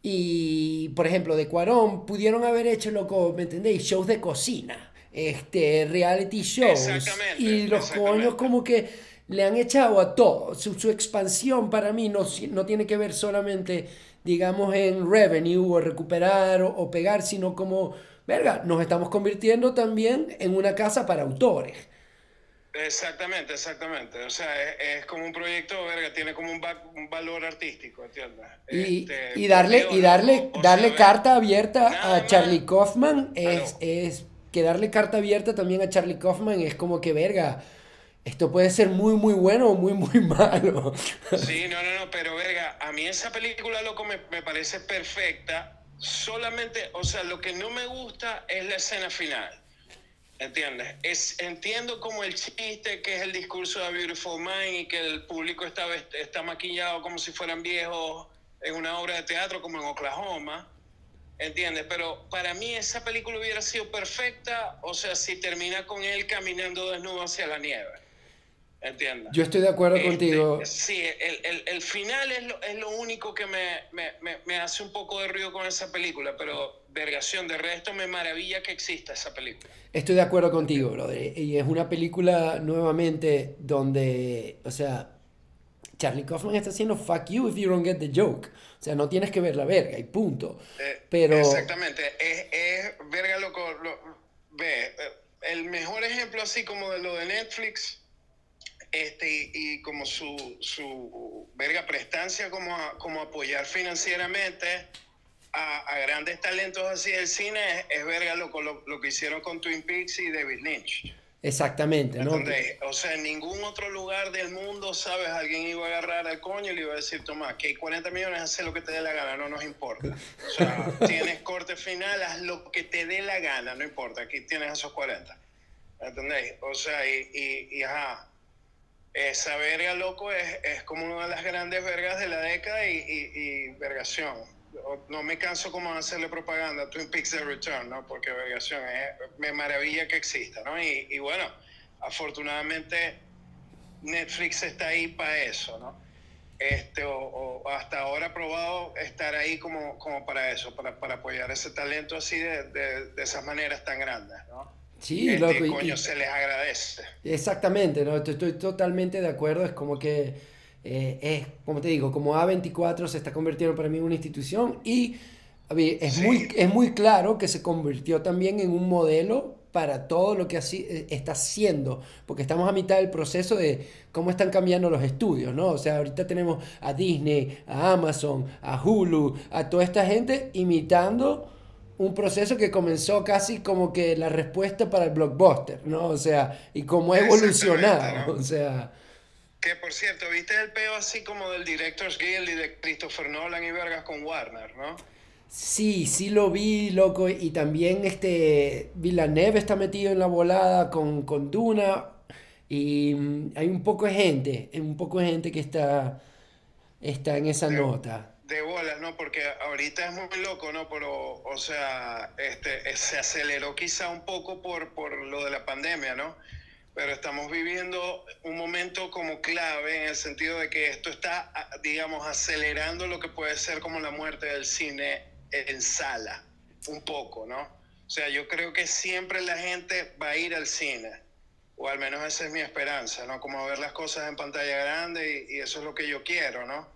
y, por ejemplo, de Cuarón pudieron haber hecho, loco, ¿me entendéis? Shows de cocina, este, reality shows. Y los coños como que le han echado a todo. Su, su, expansión para mí no, no tiene que ver solamente, digamos, en revenue o recuperar o, o pegar, sino como, verga, nos estamos convirtiendo también en una casa para autores. Exactamente, exactamente. O sea, es, como un proyecto, verga, tiene como un, valor artístico, ¿entiendes? Y, este, y darle, y darle, darle carta abierta a Charlie Kaufman es, es que darle carta abierta también a Charlie Kaufman es como que, verga, esto puede ser muy, muy bueno o muy, muy <laughs> malo. Sí, no, no, no, pero verga, a mí esa película, loco, me, me parece perfecta. Solamente, o sea, lo que no me gusta es la escena final. ¿Entiendes? Es, entiendo como el chiste que es el discurso de Beautiful Mind y que el público está, está maquillado como si fueran viejos en una obra de teatro como en Oklahoma. ¿Entiendes? Pero para mí esa película hubiera sido perfecta, o sea, si termina con él caminando desnudo hacia la nieve. ¿Entiendes? Yo estoy de acuerdo este, contigo. Sí, el, el, el, final es lo, es lo único que me, me, me, hace un poco de ruido con esa película, pero vergación, de resto me maravilla que exista esa película. Estoy de acuerdo contigo, brother. Y es una película nuevamente donde, o sea, Charlie Kaufman está haciendo fuck you if you don't get the joke. O sea, no tienes que ver la verga y punto. Eh, Pero... Exactamente, es, es verga loco. ve, el mejor ejemplo así como de lo de Netflix este, y, como su, su verga prestancia como, como apoyar financieramente a, grandes talentos así del cine es, verga lo, lo, que hicieron con Twin Peaks y David Lynch. Exactamente, ¿no? O sea, en ningún otro lugar del mundo, ¿sabes? Alguien iba a agarrar al coño y le iba a decir, Tomás, que hay 40 millones, haz lo que te dé la gana, no nos importa. O sea, <laughs> tienes corte final, haz lo que te dé la gana, no importa, aquí tienes esos 40. ¿Entendéis? O sea, y, y, y ajá, esa verga, loco, es, es, como una de las grandes vergas de la década y, y, vergación. No me canso como de hacerle propaganda a Twin Peaks The Return, ¿no? Porque vergación es, me maravilla que exista, ¿no? Y, y bueno, afortunadamente Netflix está ahí para eso, ¿no? Este, o, hasta ahora ha probado estar ahí como, como para eso, para, para apoyar ese talento así de, de, de esas maneras tan grandes, ¿no? Sí, este, loco. Coño, se les agradece. Exactamente, ¿no? Estoy totalmente de acuerdo. Es como que, eh, es, como te digo, como A24 se está convirtiendo para mí en una institución y es, muy, es muy claro que se convirtió también en un modelo para todo lo que así, eh, está haciendo, porque estamos a mitad del proceso de cómo están cambiando los estudios, ¿no? O sea, ahorita tenemos a Disney, a Amazon, a Hulu, a toda esta gente imitando un proceso que comenzó casi como que la respuesta para el blockbuster, ¿no? O sea, y cómo ha evolucionado, o sea... Que por cierto, ¿viste el peo así como del Directors Guild y de Christopher Nolan y Vergas con Warner, ¿no? Sí, sí lo vi, loco, y también este Villeneuve está metido en la volada con, con Duna, y mm, hay un poco de gente, un poco de gente que está, está en esa nota de bolas, ¿no? Porque ahorita es muy loco, ¿no? Pero, o sea, este, se aceleró quizá un poco por, por lo de la pandemia, ¿no? Pero estamos viviendo un momento como clave en el sentido de que esto está, digamos, acelerando lo que puede ser como la muerte del cine en sala, un poco, ¿no? O sea, yo creo que siempre la gente va a ir al cine, o al menos esa es mi esperanza, ¿no? Como ver las cosas en pantalla grande y, y eso es lo que yo quiero, ¿no?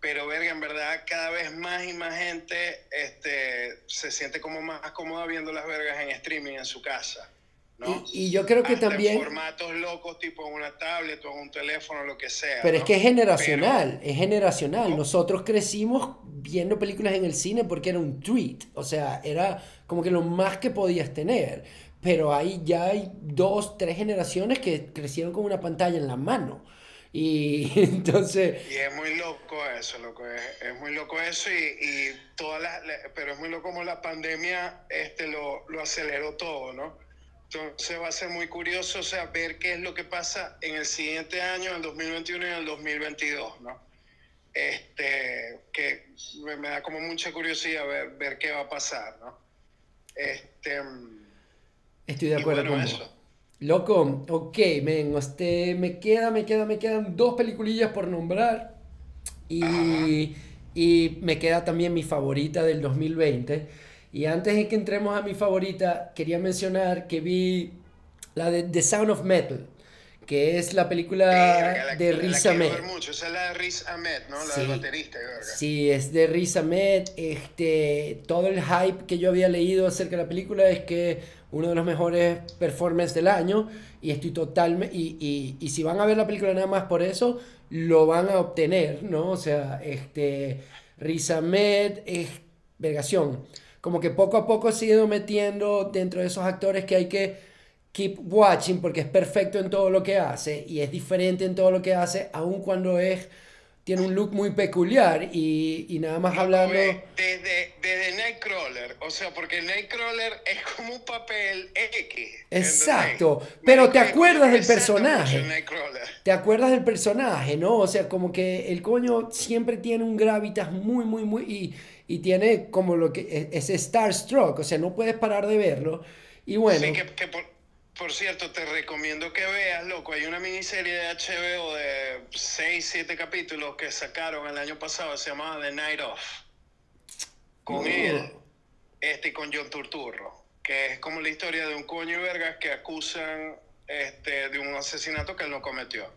Pero verga, en verdad cada vez más y más gente este, se siente como más cómoda viendo las vergas en streaming en su casa. ¿no? Y, yo creo que también... En formatos locos, tipo en una tablet o en un teléfono, lo que sea. Pero es que es generacional, es generacional. Nosotros crecimos viendo películas en el cine porque era un treat, o sea, era como que lo más que podías tener. Pero ahí ya hay dos, tres generaciones que crecieron con una pantalla en la mano. Y <laughs> entonces... Y es muy loco eso, loco, es, es muy loco eso y, y todas las... Pero es muy loco como la pandemia este, lo, lo aceleró todo, ¿no? Entonces va a ser muy curioso o ver qué es lo que pasa en el siguiente año, en el 2021 y en el 2022, ¿no? Este, que me, da como mucha curiosidad ver, ver qué va a pasar, ¿no? Este, Estoy de acuerdo con eso. Loco, ok, men, este, me queda, me queda, me quedan dos peliculillas por nombrar. Y, y me queda también mi favorita del 2020. Y antes de que entremos a mi favorita, quería mencionar que vi la de The Sound of Metal, que es la película de Riz Ahmed. Mucho. Esa es la de Riz Ahmed, ¿no? La sí, baterista. Sí, es de Riz Ahmed. Este, todo el hype que yo había leído acerca de la película es que uno de los mejores performances del año y estoy totalmente y, y, y, si van a ver la película nada más por eso lo van a obtener no o sea este Riz Ahmed es vergación. Como que poco a poco se ido metiendo dentro de esos actores que hay que keep watching porque es perfecto en todo lo que hace y es diferente en todo lo que hace aun cuando es tiene un look muy peculiar y, y nada más hablando... Desde, desde Nightcrawler, o sea, porque Nightcrawler es como un papel X. Exacto, pero te acuerdas del personaje. Te acuerdas del personaje, ¿no? O sea, como que el coño siempre tiene un gravitas muy, muy, muy... Y, y tiene como lo que... E, ese starstruck, o sea, no puedes parar de verlo. Y bueno... Sí, que, que por por cierto, te recomiendo que veas, loco. Hay una miniserie de HBO de 6, 7 capítulos que sacaron el año pasado, se llamaba The Night Of. Con él, este, con John Turturro. Que es como la historia de un coño y vergas que acusan este, de un asesinato que él no cometió.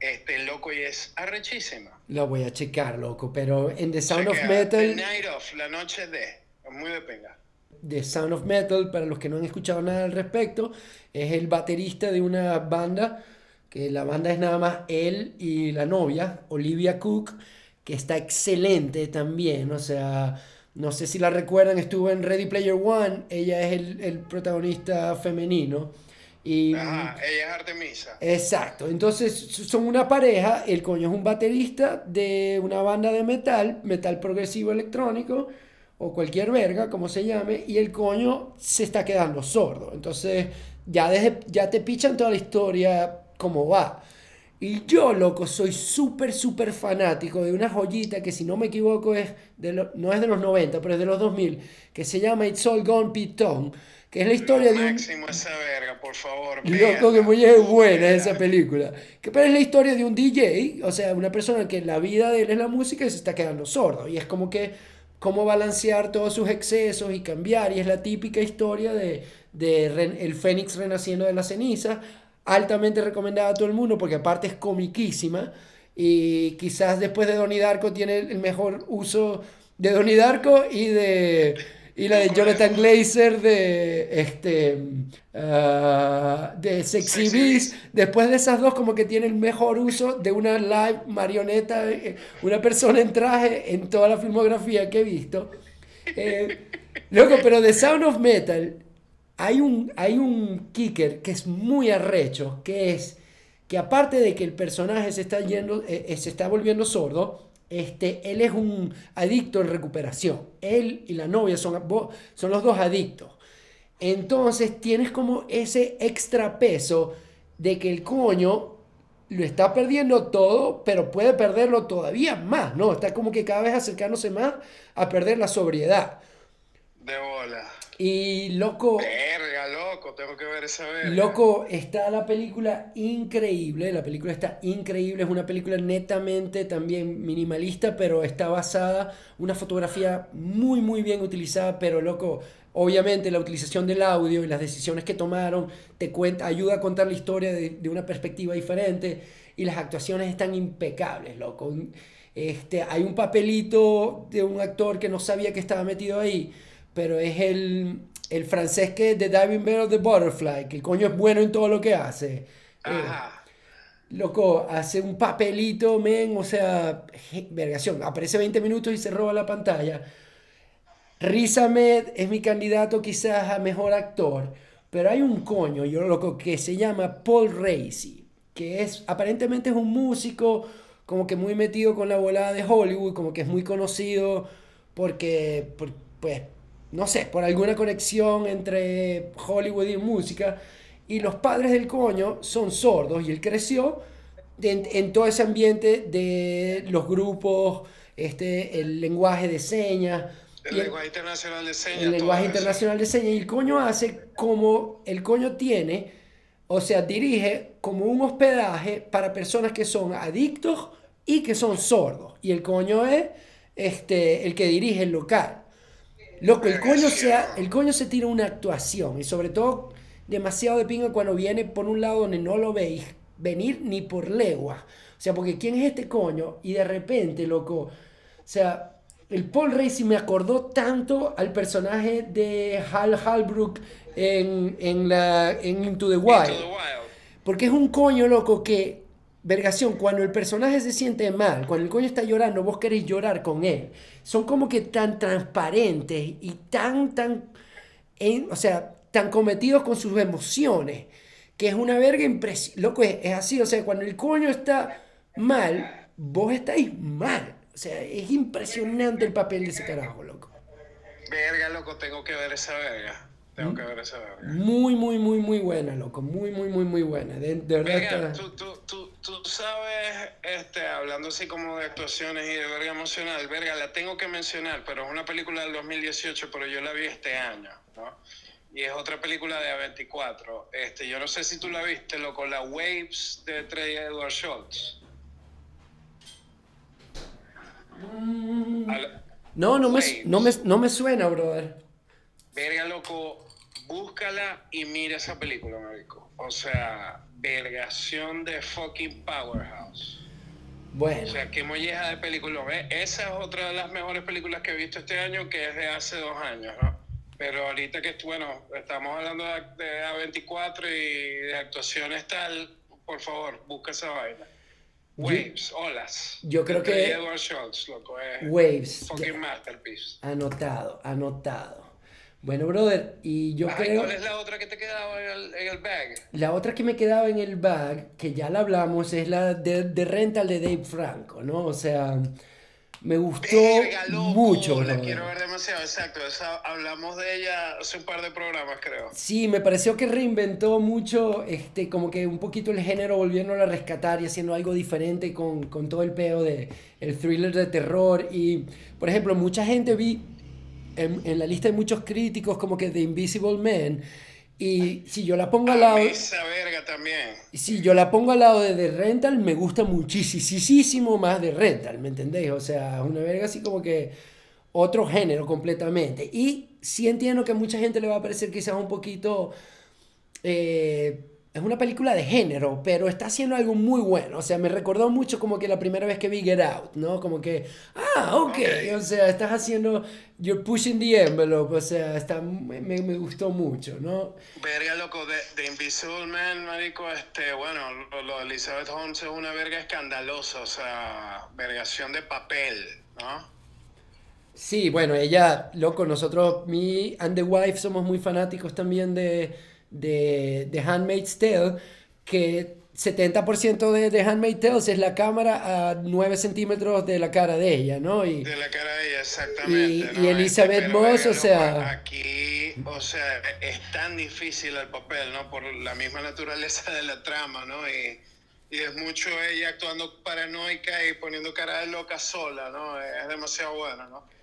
Este, loco, y es arrechísima. Lo voy a checar, loco. Pero en The Sound of Metal. The Night Of, la noche de. Muy de pena. The Sound of Metal, para los que no han escuchado nada al respecto, es el baterista de una banda, que la banda es nada más él y la novia, Olivia Cook, que está excelente también, o sea, no sé si la recuerdan, estuvo en Ready Player One, ella es el, el protagonista femenino, Y, Ajá, ella es Artemisa. Exacto, entonces son una pareja, el coño es un baterista de una banda de metal, metal progresivo electrónico, o cualquier verga, como se llame, y el coño se está quedando sordo. Entonces ya, desde, ya te pichan toda la historia como va. Y yo, loco, soy súper, súper fanático de una joyita que, si no me equivoco, es de no es de los 90, pero es de los 2000, que se llama It's All Gone Pitón, que es la historia de un... Máximo esa verga, por favor. <laughs> Loco, que muy buena esa película. Que pero es la historia de un DJ, o sea, una persona que la vida de él es la música y se está quedando sordo. Y es como que cómo balancear todos sus excesos y cambiar. Y es la típica historia de, de el Fénix renaciendo de la ceniza altamente recomendada a todo el mundo porque aparte es comiquísima y quizás después de Donnie Darko tiene el mejor uso de Donnie Darko y de y la de Jonathan Glazer de este uh, de Sexy Beast. Después de esas dos como que tiene el mejor uso de una live marioneta eh, una persona en traje en toda la filmografía que he visto. Eh, loco pero de Sound of Metal hay un, hay un kicker que es muy arrecho, que es que aparte de que el personaje se está, yendo, eh, eh, se está volviendo sordo, este, él es un adicto en recuperación. Él y la novia son, son los dos adictos. Entonces tienes como ese extra peso de que el coño lo está perdiendo todo, pero puede perderlo todavía más, ¿no? Está como que cada vez acercándose más a perder la sobriedad. De bola. Y loco. Verga, loco, tengo que ver esa verga. Loco, está la película increíble. La película está increíble. Es una película netamente también minimalista, pero está basada. Una fotografía muy, muy bien utilizada. Pero loco, obviamente la utilización del audio y las decisiones que tomaron te cuenta, ayuda a contar la historia de, de una perspectiva diferente. Y las actuaciones están impecables, loco. Este, hay un papelito de un actor que no sabía que estaba metido ahí pero es el, el francés que es de Diving Bell of the Butterfly, que el coño es bueno en todo lo que hace. Eh, loco, hace un papelito, men, o sea, vergación, aparece 20 minutos y se roba la pantalla. Riz Ahmed es mi candidato quizás a mejor actor, pero hay un coño, yo loco, que se llama Paul Racy, que es, aparentemente es un músico como que muy metido con la volada de Hollywood, como que es muy conocido porque, pues, no sé, por alguna conexión entre Hollywood y música. Y los padres del coño son sordos y él creció en, todo ese ambiente de los grupos, este, el lenguaje de señas. El, lenguaje internacional de señas. El lenguaje internacional de señas. Y el coño hace como el coño tiene, o sea, dirige como un hospedaje para personas que son adictos y que son sordos. Y el coño es este, el que dirige el local. Loco, el coño, sea, el coño se tira una actuación y sobre todo demasiado de pinga cuando viene por un lado donde no lo veis venir ni por legua. O sea, porque ¿quién es este coño? Y de repente, loco, o sea, el Paul Racy me acordó tanto al personaje de Hal Halbrook en, en, la, en Into the Wild. Porque es un coño, loco, que vergación, cuando el personaje se siente mal, cuando el coño está llorando, vos querés llorar con él. Son como que tan transparentes y tan, tan, o sea, tan cometidos con sus emociones, que es una verga impresionante. Loco, es, así, o sea, cuando el coño está mal, vos estáis mal. O sea, es impresionante el papel de ese carajo, loco. Verga, loco, tengo que ver esa verga. Tengo que ver esa verga. Muy, muy, muy, muy buena, loco. Muy, muy, muy, muy buena. De, verdad. Verga, tú, tú, tú, tú, sabes, este, hablando así como de actuaciones y de verga emocional, verga, la tengo que mencionar, pero es una película del 2018, pero yo la vi este año, ¿no? Y es otra película de A24. Este, yo no sé si tú la viste, loco, la Waves de Trey Edward Schultz. Mm. No, no me, no, me, no me suena, brother. Verga, loco, búscala y mira esa película, marico. O sea, vergación de fucking Powerhouse. Bueno. O sea, qué molleja de película. Esa es otra de las mejores películas que he visto este año, que es de hace dos años, ¿no? Pero ahorita que, bueno, estamos hablando de, A24 y de actuaciones tal, por favor, busca esa vaina. Waves, olas. Yo creo que. Edward Schultz, loco, es Waves. Fucking masterpiece. Anotado, anotado. Bueno, brother, y yo creo... ¿Cuál es la otra que te quedaba en el, en el, bag? La otra que me quedaba en el bag, que ya la hablamos, es la de, de Rental de Dave Franco, ¿no? O sea, me gustó mucho. La quiero ver demasiado, exacto. hablamos de ella hace un par de programas, creo. Sí, me pareció que reinventó mucho, este, como que un poquito el género volviéndolo a rescatar y haciendo algo diferente con, con todo el peo de el thriller de terror. Y, por ejemplo, mucha gente vi en, la lista de muchos críticos como que The Invisible Man. Y si yo la pongo al lado... Esa verga también. Si yo la pongo al lado de The Rental, me gusta muchísimo más de Rental, ¿me entendéis? O sea, una verga así como que otro género completamente. Y sí entiendo que a mucha gente le va a parecer quizás un poquito... Eh, es una película de género, pero está haciendo algo muy bueno. O sea, me recordó mucho como que la primera vez que vi Get Out, ¿no? Como que, ah, ok, o sea, estás haciendo, you're pushing the envelope, o sea, está, me, me gustó mucho, ¿no? Verga, loco, de, de, Invisible Man, marico, este, bueno, lo, de Elizabeth Holmes es una verga escandalosa, o sea, vergación de papel, ¿no? Sí, bueno, ella, loco, nosotros, mi and the wife somos muy fanáticos también de de, de Handmaid's Tale, que 70% de, de Handmaid's Tale es la cámara a 9 centímetros de la cara de ella, ¿no? Y, de la cara de ella, exactamente. Y, y Elizabeth Moss, o sea... Aquí, o sea, es tan difícil el papel, ¿no? Por la misma naturaleza de la trama, ¿no? Y, y es mucho ella actuando paranoica y poniendo cara de loca sola, ¿no? Es demasiado buena, ¿no?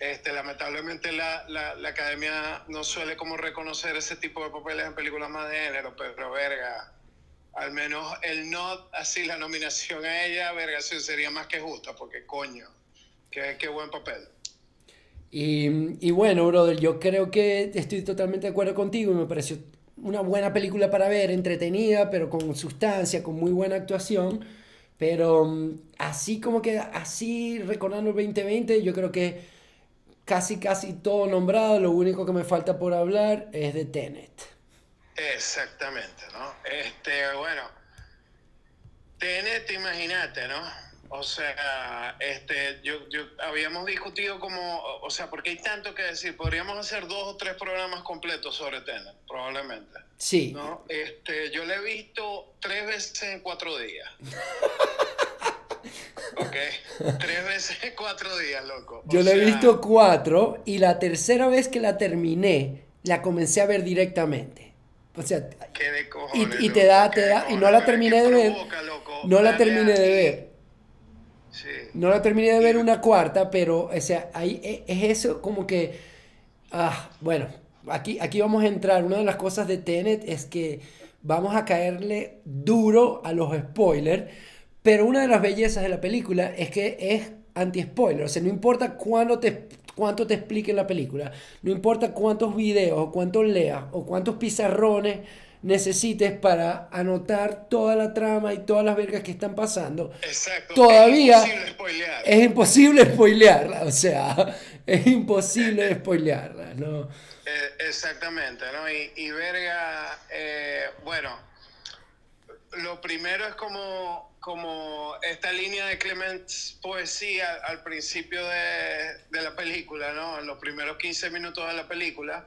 Este, lamentablemente la, la, la, academia no suele como reconocer ese tipo de papeles en películas más de género, pero verga, al menos el no, así la nominación a ella, verga, sería más que justa, porque coño, qué, qué buen papel. Y, y, bueno, brother, yo creo que estoy totalmente de acuerdo contigo y me pareció una buena película para ver, entretenida, pero con sustancia, con muy buena actuación. Pero mm, así como que, así recordando el 2020, yo creo que casi, casi todo nombrado. Lo único que me falta por hablar es de Tenet. Exactamente, ¿no? Este, bueno, Tenet, imagínate, ¿no? O sea, este, yo, yo habíamos discutido como, o sea, porque hay tanto que decir, podríamos hacer dos o tres programas completos sobre Tenet, probablemente. Sí. ¿no? Este, yo le he visto tres veces en cuatro días. <laughs> Ok, tres veces <laughs> cuatro días, loco. Yo la he visto cuatro y la tercera vez que la terminé, la comencé a ver directamente. O sea, y, y, te da, te da, y no la terminé de ver. no la terminé de ver. No la terminé de ver una cuarta, pero, o sea, ahí e, es eso como que, ah, bueno, aquí, aquí vamos a entrar. Una de las cosas de Tenet es que vamos a caerle duro a los spoilers pero una de las bellezas de la película es que es anti-spoiler. O sea, no importa cuánto te, cuánto te explique la película, no importa cuántos videos o cuántos leas o cuántos pizarrones necesites para anotar toda la trama y todas las vergas que están pasando. Exacto. Todavía es imposible spoilear. Es imposible spoilearla, o sea, <laughs> es imposible spoilearla, ¿no? Eh, exactamente, ¿no? Y, y verga, eh, bueno, lo primero es como como esta línea de Clements poesía al principio de, de, la película, ¿no? En los primeros 15 minutos de la película,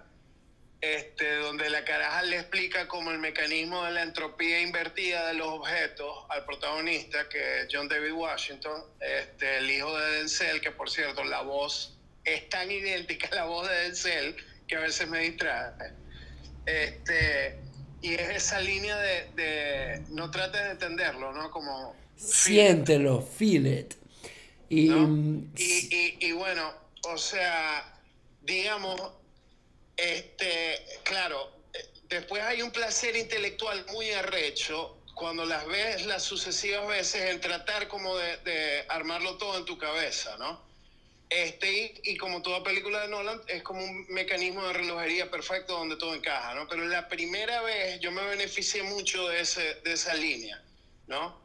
este, donde la caraja le explica como el mecanismo de la entropía invertida de los objetos al protagonista, que es John David Washington, este, el hijo de Denzel, que por cierto la voz es tan idéntica a la voz de Denzel que a veces me distrae. Este, y es esa línea de, no trates de entenderlo, ¿no? Como... Siéntelo, feel it. Y, y, y, bueno, o sea, digamos, este, claro, después hay un placer intelectual muy arrecho cuando las ves las sucesivas veces en tratar como de, de armarlo todo en tu cabeza, ¿no? Este, y, como toda película de Nolan, es como un mecanismo de relojería perfecto donde todo encaja, ¿no? Pero la primera vez yo me beneficié mucho de, ese, de esa línea, ¿no?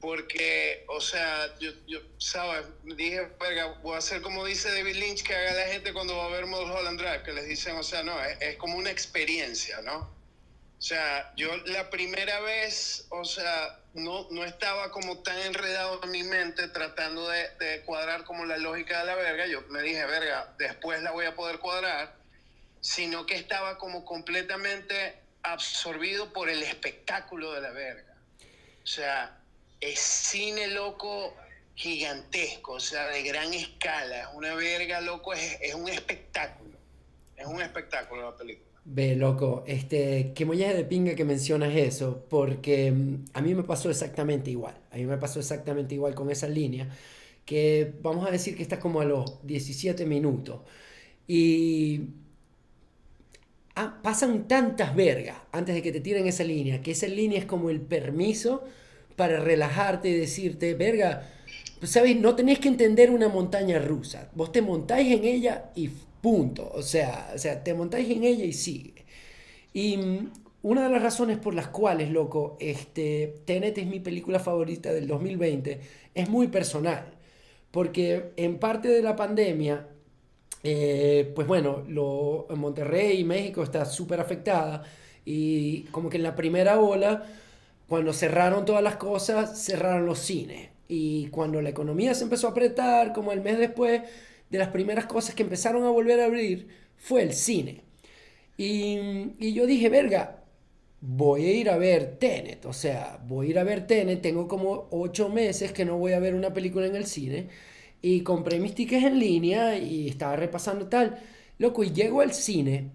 Porque, o sea, yo, yo ¿sabes? Dije, verga, voy a hacer como dice David Lynch que haga la gente cuando va a ver Mulholland Drive, que les dicen, o sea, no, es, es como una experiencia, ¿no? O sea, yo la primera vez, o sea, no, no estaba como tan enredado en mi mente tratando de, cuadrar como la lógica de la verga. Yo me dije, verga, después la voy a poder cuadrar. sino que estaba como completamente absorbido por el espectáculo de la verga. O sea, es cine loco gigantesco, o sea, de gran escala. Una verga loco, es, es un espectáculo. Es un espectáculo la película. Ve, loco, este, qué mollaje de pinga que mencionas eso, porque mm, a mí me pasó exactamente igual. A mí me pasó exactamente igual con esa línea, que vamos a decir que está como a los 17 minutos. Y ah, pasan tantas vergas antes de que te tiren esa línea, que esa línea es como el permiso para relajarte y decirte, verga, pues sabes, no tenés que entender una montaña rusa. Vos te montáis en ella y punto. O sea, o sea, te montáis en ella y sigue. Y mm, una de las razones por las cuales, loco, este, Tenet es mi película favorita del 2020 es muy personal. Porque en parte de la pandemia, eh, pues bueno, lo, Monterrey y México está súper afectada. Y como que en la primera ola, cuando cerraron todas las cosas, cerraron los cines. Y cuando la economía se empezó a apretar, como el mes después, de las primeras cosas que empezaron a volver a abrir fue el cine. Y, y, yo dije, verga, voy a ir a ver Tenet. O sea, voy a ir a ver Tenet. Tengo como ocho meses que no voy a ver una película en el cine. Y compré mis tickets en línea y estaba repasando tal. Loco, y llego al cine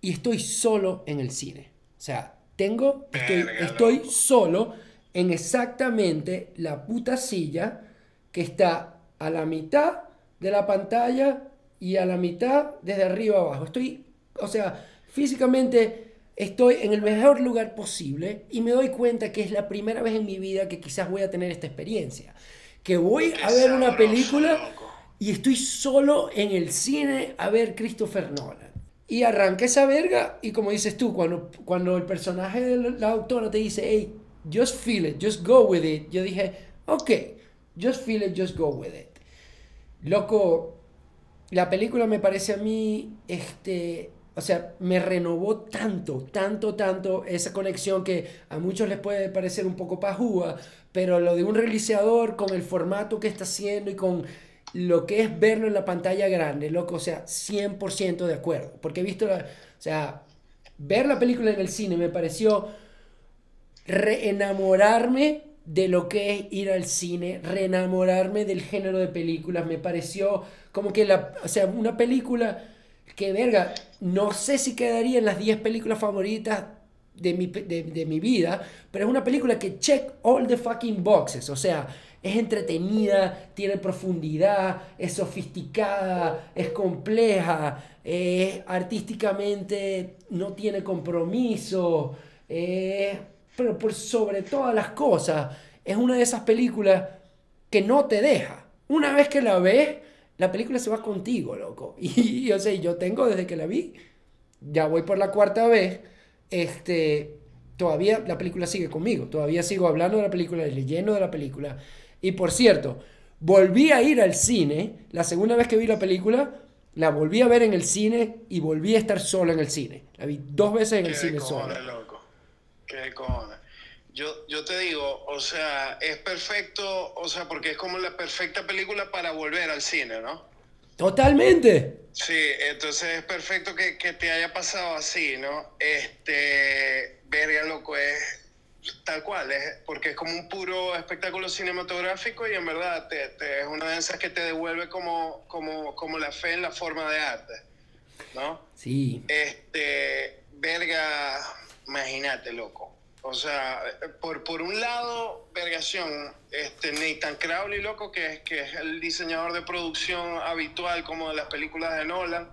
y estoy solo en el cine. O sea, tengo, estoy, estoy solo en exactamente la puta silla que está a la mitad de la pantalla y a la mitad desde arriba abajo. Estoy, o sea, físicamente estoy en el mejor lugar posible y me doy cuenta que es la primera vez en mi vida que quizás voy a tener esta experiencia. Que voy a ver una película y estoy solo en el cine a ver Christopher Nolan. Y arranqué esa verga y como dices tú, cuando, cuando el personaje de la autora te dice, hey, just feel it, just go with it, yo dije, ok, just feel it, just go with it. Loco, la película me parece a mí, este, o sea, me renovó tanto, tanto, tanto esa conexión que a muchos les puede parecer un poco pajúa, pero lo de un realizador con el formato que está haciendo y con lo que es verlo en la pantalla grande, loco, o sea, 100% de acuerdo. Porque he visto, la, o sea, ver la película en el cine me pareció reenamorarme de lo que es ir al cine, reenamorarme del género de películas. Me pareció como que la, o sea, una película que, verga, no sé si quedaría en las 10 películas favoritas de mi, de, mi vida, pero es una película que check all the fucking boxes, o sea, es entretenida, tiene profundidad, es sofisticada, es compleja, es artísticamente no tiene compromiso, eh, pero por sobre todas las cosas, es una de esas películas que no te deja. Una vez que la ves, la película se va contigo, loco. <laughs> Y, o sea, yo tengo desde que la vi, ya voy por la cuarta vez, este, todavía la película sigue conmigo, todavía sigo hablando de la película, leyendo de la película. Y por cierto, volví a ir al cine, la segunda vez que vi la película, la volví a ver en el cine y volví a estar solo en el cine. La vi dos veces en el cine solo. Qué cojones. Yo, yo te digo, o sea, es perfecto, o sea, porque es como la perfecta película para volver al cine, ¿no? Totalmente. Sí, entonces es perfecto que, te haya pasado así, ¿no? Este, verga, loco, es tal cual, es, porque es como un puro espectáculo cinematográfico y en verdad te, es una de esas que te devuelve como, como, como la fe en la forma de arte, ¿no? Sí. Este, verga, Imagínate, loco. O sea, por, por un lado, vergación, este Nathan Crowley, loco, que es, que es el diseñador de producción habitual como de las películas de Nolan,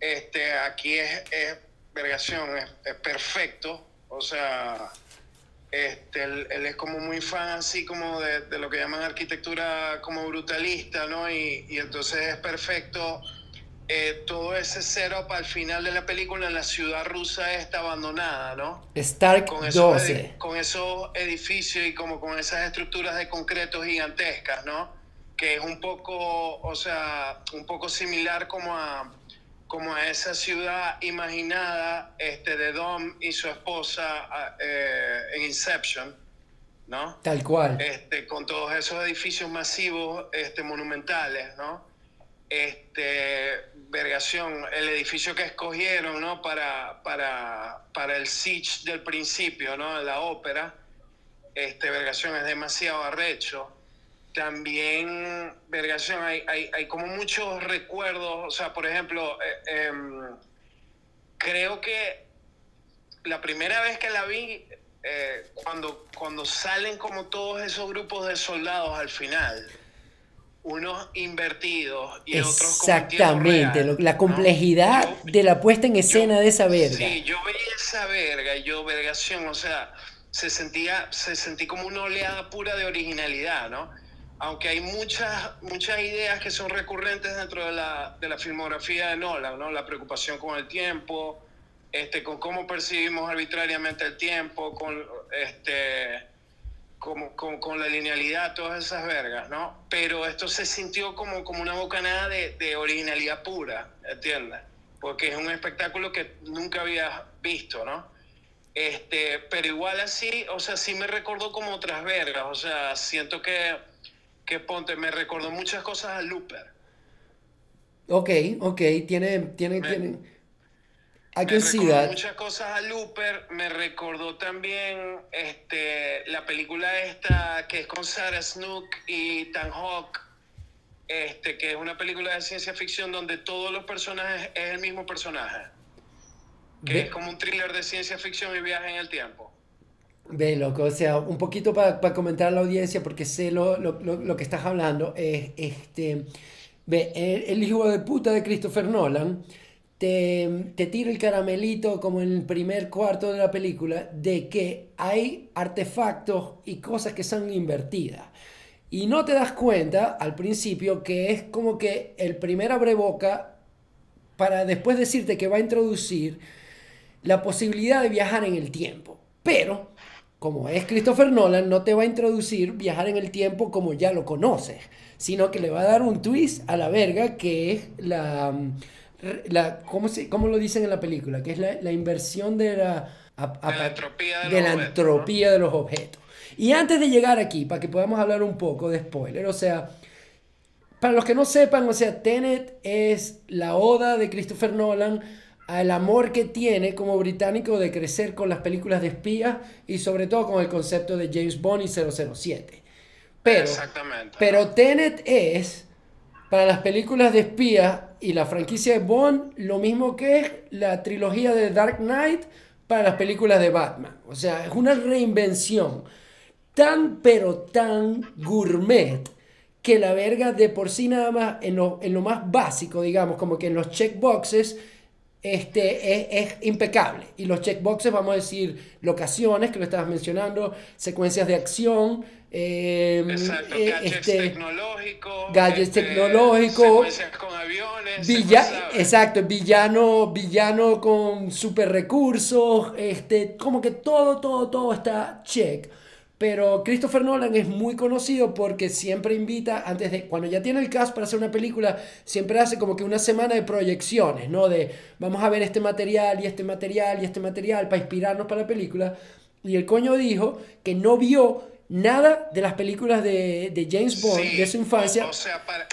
este, aquí es, es vergación, es, perfecto. O sea, este, él, es como muy fan así como de, de, lo que llaman arquitectura como brutalista, ¿no? Y, y entonces es perfecto eh, todo ese setup al final de la película en la ciudad rusa está abandonada, ¿no? Stark con esos, 12. Con esos edificios y como con esas estructuras de concreto gigantescas, ¿no? Que es un poco, o sea, un poco similar como a, como a esa ciudad imaginada este, de Dom y su esposa eh, en Inception, ¿no? Tal cual. Este, con todos esos edificios masivos este, monumentales, ¿no? Este, Vergación, el edificio que escogieron, ¿no? Para, para, para el siege del principio, ¿no? La ópera, este, Vergación es demasiado arrecho. También, Vergación, hay, hay, hay como muchos recuerdos, o sea, por ejemplo, eh, em, creo que la primera vez que la vi, eh, cuando, cuando salen como todos esos grupos de soldados al final, unos invertidos y otros como Exactamente, la complejidad de la puesta en escena de esa verga. Sí, yo veía esa verga, yo vergación, o sea, se sentía, se sentí como una oleada pura de originalidad, ¿no? Aunque hay muchas, muchas ideas que son recurrentes dentro de la, de la filmografía de Nolan, ¿no? La preocupación con el tiempo, este, con cómo percibimos arbitrariamente el tiempo, con, este, con, con, la linealidad, todas esas vergas, ¿no? Pero esto se sintió como, como una bocanada de, de originalidad pura, ¿entiendes? Porque es un espectáculo que nunca había visto, ¿no? Este, pero igual así, o sea, sí me recordó como otras vergas, o sea, siento que, que ponte, me recordó muchas cosas a Looper. Ok, ok, tiene, tiene, tiene me recordó muchas cosas a Looper, me recordó también este, la película esta que es con Sarah Snook y Tan Hawk, este, que es una película de ciencia ficción donde todos los personajes es el mismo personaje, que es como un thriller de ciencia ficción y viaje en el tiempo. Ve, loco, o sea, un poquito para comentar a la audiencia, porque sé lo, lo, lo, que estás hablando, es este, ve, el hijo de puta de Christopher Nolan te, te tira el caramelito como en el primer cuarto de la película de que hay artefactos y cosas que son invertidas. Y no te das cuenta al principio que es como que el primer abreboca para después decirte que va a introducir la posibilidad de viajar en el tiempo. Pero, como es Christopher Nolan, no te va a introducir viajar en el tiempo como ya lo conoces, sino que le va a dar un twist a la verga que es la la, ¿cómo, se, ¿cómo lo dicen en la película? Que es la, la inversión de la, entropía, de, la objetos, entropía de los objetos. Y antes de llegar aquí, para que podamos hablar un poco de spoiler, o sea, para los que no sepan, o sea, Tenet es la oda de Christopher Nolan al amor que tiene como británico de crecer con las películas de espías y sobre todo con el concepto de James Bond y 007. Pero, Exactamente. pero Tenet es para las películas de espías y la franquicia de Bond, lo mismo que es la trilogía de Dark Knight para las películas de Batman. O sea, es una reinvención tan pero tan gourmet que la verga de por sí nada más en lo, en lo más básico, digamos, como que en los checkboxes, este, es, impecable. Y los checkboxes, vamos a decir, locaciones, que lo estabas mencionando, secuencias de acción, Em, Exacto, eh, gadgets este, tecnológicos. Gadgets este, tecnológicos. con aviones. exacto, villano, villano con super recursos. Este, como que todo, todo, todo está check. Pero Christopher Nolan es muy conocido porque siempre invita, antes de, cuando ya tiene el cast para hacer una película, siempre hace como que una semana de proyecciones, ¿no? De vamos a ver este material y este material y este material para inspirarnos para la película. Y el coño dijo que no vio nada de las películas de, de James Bond de su infancia. O, sea, para,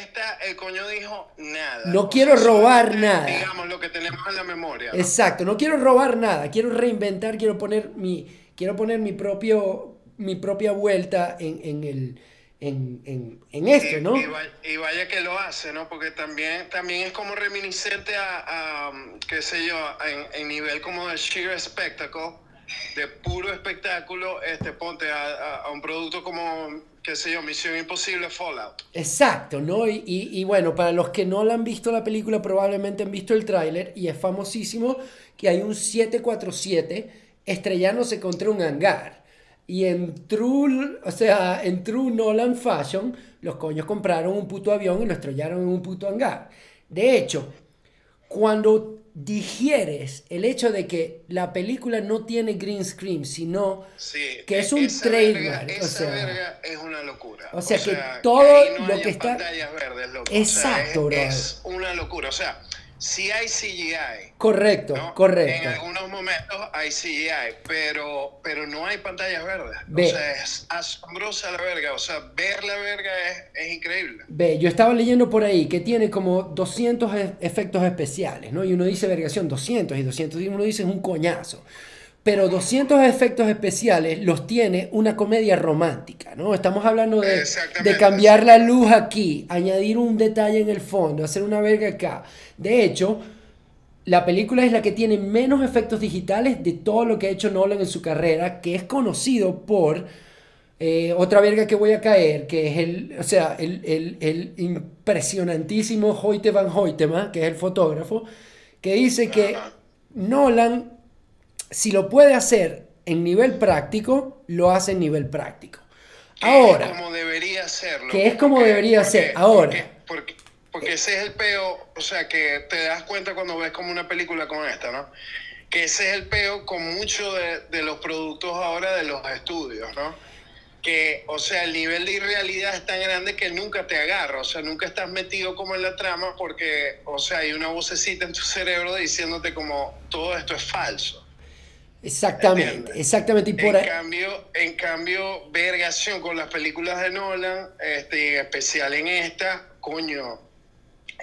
esta el coño dijo nada. No quiero robar nada. Digamos lo que tenemos en la memoria. Exacto, no quiero robar nada, quiero reinventar, quiero poner mi, quiero poner mi propio, mi propia vuelta en, en el en, en, en, esto, ¿no? Y, vaya, que lo hace, ¿no? Porque también, también es como reminiscente a, a qué sé yo, en, en nivel como de sheer spectacle, de puro espectáculo, este, ponte a, un producto como, qué sé yo, Misión Imposible, Fallout. Exacto, ¿no? Y, y, bueno, para los que no la han visto la película, probablemente han visto el tráiler y es famosísimo que hay un 747 estrellándose contra un hangar. Y en true, o sea, en true Nolan fashion, los coños compraron un puto avión y lo estrellaron en un puto hangar. De hecho, cuando digieres el hecho de que la película no tiene green screen, sino que es un trademark. o sea, es una locura. O sea, que todo lo que está. Verdes, Exacto, es, una locura. O sea, sí hay CGI. Correcto, correcto. En algunos momentos hay CGI, pero, pero no hay pantallas verdes. O sea, es asombrosa la verga. O sea, ver la verga es, es, increíble. Ve, yo estaba leyendo por ahí que tiene como 200 e, efectos especiales, ¿no? Y uno dice vergación 200 y 200 y uno dice es un coñazo. Pero 200 efectos especiales los tiene una comedia romántica, ¿no? Estamos hablando de, de cambiar la luz aquí, añadir un detalle en el fondo, hacer una verga acá. De hecho, la película es la que tiene menos efectos digitales de todo lo que ha hecho Nolan en su carrera, que es conocido por eh, otra verga que voy a caer, que es el, o sea, el, el, el impresionantísimo Hoyte van Hoytema, que es el fotógrafo, que dice que Nolan si lo puede hacer en nivel práctico, lo hace en nivel práctico. Ahora. Que es como debería hacerlo. Que es como debería ser. Ahora. Porque, porque, ese es el peo, o sea, que te das cuenta cuando ves como una película con esta, ¿no? Que ese es el peo con muchos de, de los productos ahora de los estudios, ¿no? que, o sea, el nivel de irrealidad es tan grande que nunca te agarra, o sea, nunca estás metido como en la trama porque, o sea, hay una vocecita en tu cerebro diciéndote como todo esto es falso. Exactamente, exactamente. Y por en, cambio, en cambio, vergación con las películas de Nolan, este, en especial en esta, coño,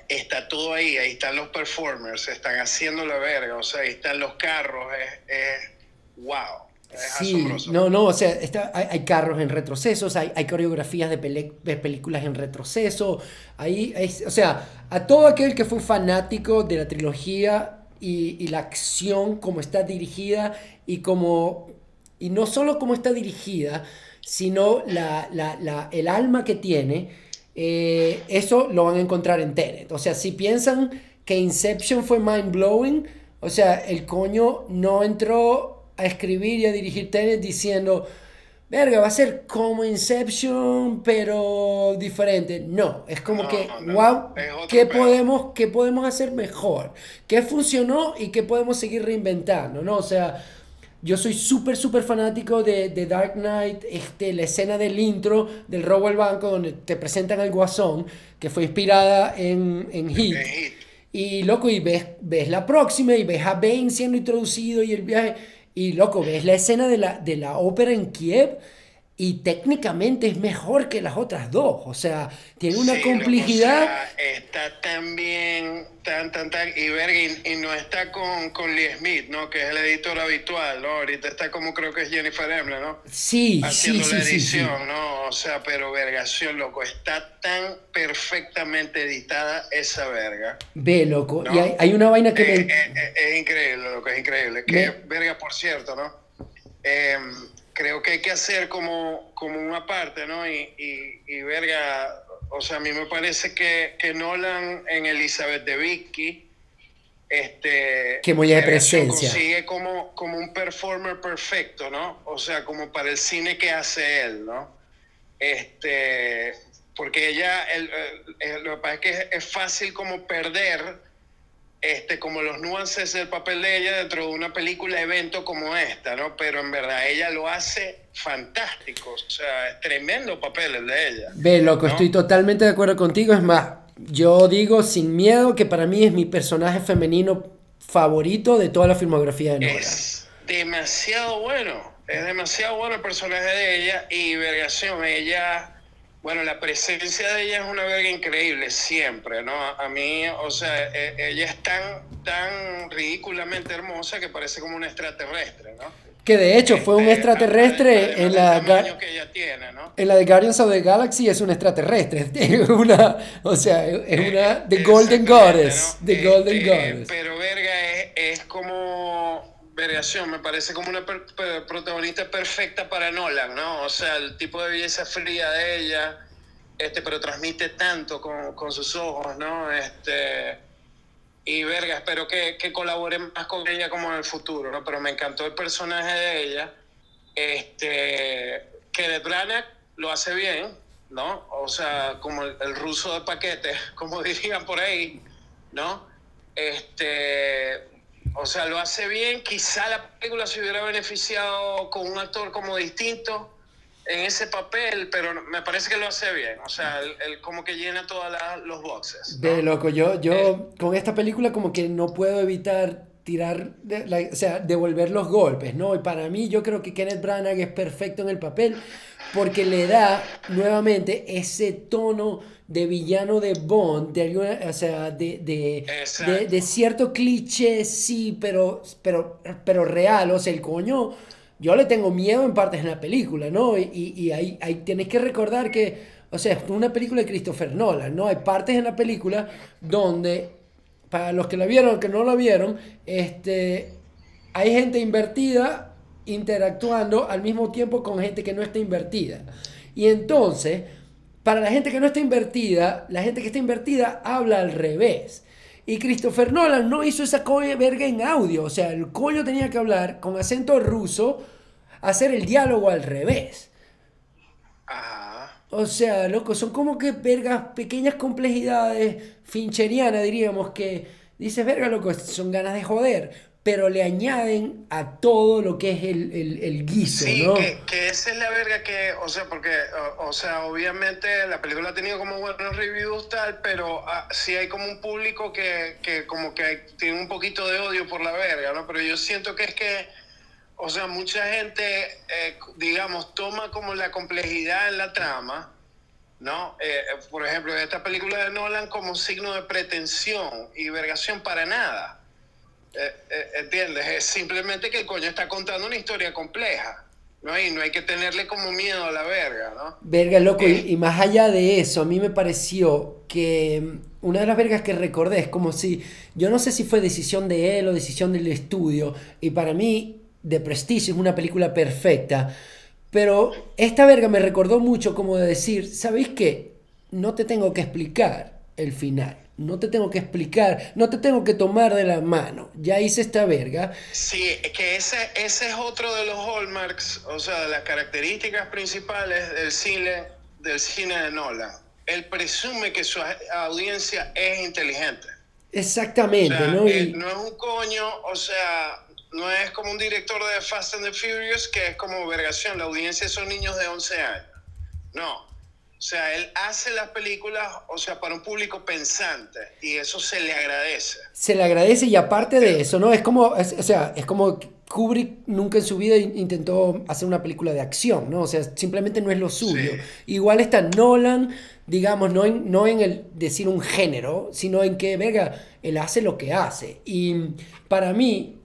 está todo ahí, ahí están los performers, están haciendo la verga, o sea, ahí están los carros, es, wow. Es sí, no, no, o sea, está, hay, carros en retrocesos, hay, hay coreografías de, de, películas en retroceso, ahí, o sea, a todo aquel que fue fanático de la trilogía y, la acción, como está dirigida y como, y no solo como está dirigida, sino la, la, el alma que tiene, eh, eso lo van a encontrar en Tenet. O sea, si piensan que Inception fue mind blowing, o sea, el coño no entró a escribir y a dirigir Tenet diciendo, verga, va a ser como Inception, pero diferente. No, es como que, wow, ¿qué podemos, ¿qué podemos hacer mejor? ¿Qué funcionó y qué podemos seguir reinventando? ¿no? O sea, yo soy súper, súper fanático de, de, Dark Knight, este, la escena del intro del robo al banco donde te presentan al guasón, que fue inspirada en, en Heat. Y loco, y ves, ves la próxima y ves a Bane siendo introducido y el viaje y loco, ves la escena de la, de la ópera en Kiev y técnicamente es mejor que las otras dos. O sea, tiene una complejidad. está tan bien, tan, tan, tan. Y, y, no está con, con, Lee Smith, ¿no? Que es el editor habitual, ¿no? Ahorita está como creo que es Jennifer Emle, ¿no? Sí, Haciendo sí, la sí, edición, ¿no? O sea, pero vergación, loco. Está tan perfectamente editada esa verga. Ve, loco. Y hay, hay, una vaina que me... Es, increíble, loco, es increíble. Que verga, por cierto, ¿no? Eh, creo que hay que hacer como, como una parte, ¿no? Y, y, y, verga, o sea, a mí me parece que, que Nolan en Elizabeth de Vicky, este... Que muy de presencia. Consigue como, como un performer perfecto, ¿no? O sea, como para el cine que hace él, ¿no? Este, porque ella, el, lo que pasa es que es fácil como perder este, como los nuances del papel de ella dentro de una película evento como esta, ¿no? Pero en verdad ella lo hace fantástico, o sea, es tremendo papel el de ella. Ve, loco, estoy totalmente de acuerdo contigo, es más, yo digo sin miedo que para mí es mi personaje femenino favorito de toda la filmografía de Nolan. Es demasiado bueno, es demasiado bueno el personaje de ella y vergación, ella bueno, la presencia de ella es una verga increíble, siempre, ¿no? A mí, o sea, e, ella es tan, tan ridículamente hermosa que parece como una extraterrestre, ¿no? Que de hecho fue un este, extraterrestre en la que ella tiene, ¿no? En la de Guardians of the Galaxy es un extraterrestre, <laughs> es una, o sea, es eh, una The Golden Goddess, The eh, Golden eh, Goddess. Pero verga es, es como Me parece como una protagonista perfecta para Nolan, ¿no? O sea, el tipo de belleza fría de ella, este, pero transmite tanto con, con sus ojos, ¿no? Este, y verga, espero que, que colabore más con ella como en el futuro, ¿no? Pero me encantó el personaje de ella, este, que de Branagh lo hace bien, ¿no? O sea, como el, el ruso de paquete, <laughs> como dirían por ahí, ¿no? Este, o sea, lo hace bien. Quizá la película se hubiera beneficiado con un actor como distinto. en ese papel, pero me parece que lo hace bien. O sea, él, como que llena todos los boxes. Ve, loco, yo, yo eh. con esta película como que no puedo evitar tirar, o sea, devolver los golpes, ¿no? Y para mí yo creo que Kenneth Branagh es perfecto en el papel porque le da nuevamente ese tono de villano de Bond, de alguna, o sea, de, de, de, cierto cliché, sí, pero, pero, pero real, o sea, el coño, yo le tengo miedo en partes en la película, ¿no? Y, y, ahí, ahí tienes que recordar que, o sea, es una película de Christopher Nolan, ¿no? Hay partes en la película donde, para los que la vieron o que no la vieron, este, hay gente invertida interactuando al mismo tiempo con gente que no está invertida. Y entonces, para la gente que no está invertida, la gente que está invertida habla al revés. Y Christopher Nolan no hizo esa coña verga en audio. O sea, el coño tenía que hablar con acento ruso, hacer el diálogo al revés. O sea, loco, son como que vergas, pequeñas complejidades fincherianas, diríamos, que dices, verga, loco, son ganas de joder pero le añaden a todo lo que es el, el, el guiso, sí, ¿no? Que, que esa es la verga que, o sea, porque, o, sea, obviamente la película ha tenido como buenos reviews tal, pero ah, sí hay como un público que, que como que tiene un poquito de odio por la verga, ¿no? Pero yo siento que es que, o sea, mucha gente, eh, digamos, toma como la complejidad en la trama, ¿no? Eh, por ejemplo, esta película de Nolan como signo de pretensión y vergación para nada. Eh, eh, ¿Entiendes? Es simplemente que el coño está contando una historia compleja. ¿no? Y no hay que tenerle como miedo a la verga, ¿no? Verga, loco. y, más allá de eso, a mí me pareció que mm, una de las vergas que recordé es como si, yo no sé si fue decisión de él o decisión del estudio, y para mí, The Prestige es una película perfecta, pero esta verga me recordó mucho como de decir, ¿sabéis qué? No te tengo que explicar el final. No te tengo que explicar, no te tengo que tomar de la mano. Ya hice esta verga. Sí, que ese, ese es otro de los hallmarks, o sea, de las características principales del cine, del cine de Nolan. Él presume que su audiencia es inteligente. Exactamente, ¿no? Y... no es un coño, o sea, no es como un director de Fast and the Furious que es como vergación, la audiencia son niños de 11 años. No, o sea, él hace las películas, o sea, para un público pensante y eso se le agradece. Se le agradece y aparte de eso, ¿no? Es como, o sea, es como Kubrick nunca en su vida intentó hacer una película de acción, ¿no? O sea, simplemente no es lo suyo. Igual está Nolan, digamos, no en, no en el decir un género, sino en que, verga, él hace lo que hace. Y para mí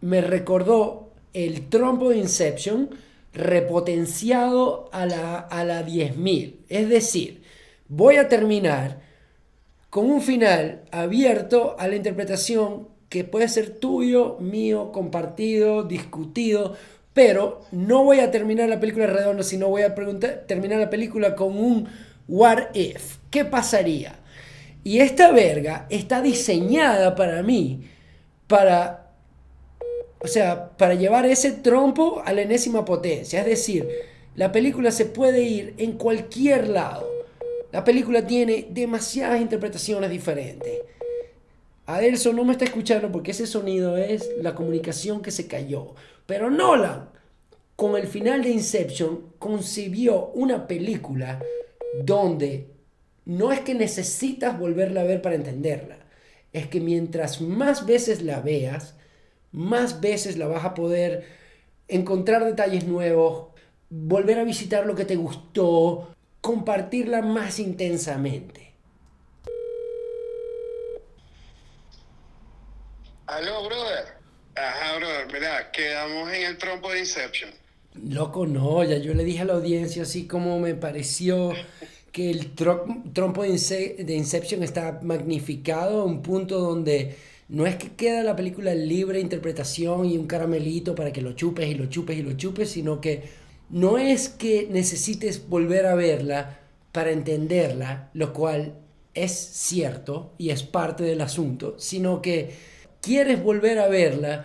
me recordó el trompo de Inception, repotenciado a la, a la 10.000. Es decir, voy a terminar con un final abierto a la interpretación que puede ser tuyo, mío, compartido, discutido, pero no voy a terminar la película redonda, sino voy a preguntar, terminar la película con un what if, ¿qué pasaría? Y esta verga está diseñada para mí para o sea, para llevar ese trompo a la enésima potencia. Es decir, la película se puede ir en cualquier lado. La película tiene demasiadas interpretaciones diferentes. Adelson no me está escuchando porque ese sonido es la comunicación que se cayó. Pero Nolan, con el final de Inception, concibió una película donde no es que necesitas volverla a ver para entenderla. Es que mientras más veces la veas, más veces la vas a poder encontrar detalles nuevos, volver a visitar lo que te gustó, compartirla más intensamente. Aló, brother. Ajá, brother, mira, quedamos en el trompo de Inception. Loco, no, ya yo le dije a la audiencia así como me pareció que el trompo de Inception está magnificado a un punto donde no es que queda la película libre interpretación y un caramelito para que lo chupes y lo chupes y lo chupes, sino que no es que necesites volver a verla para entenderla, lo cual es cierto y es parte del asunto, sino que quieres volver a verla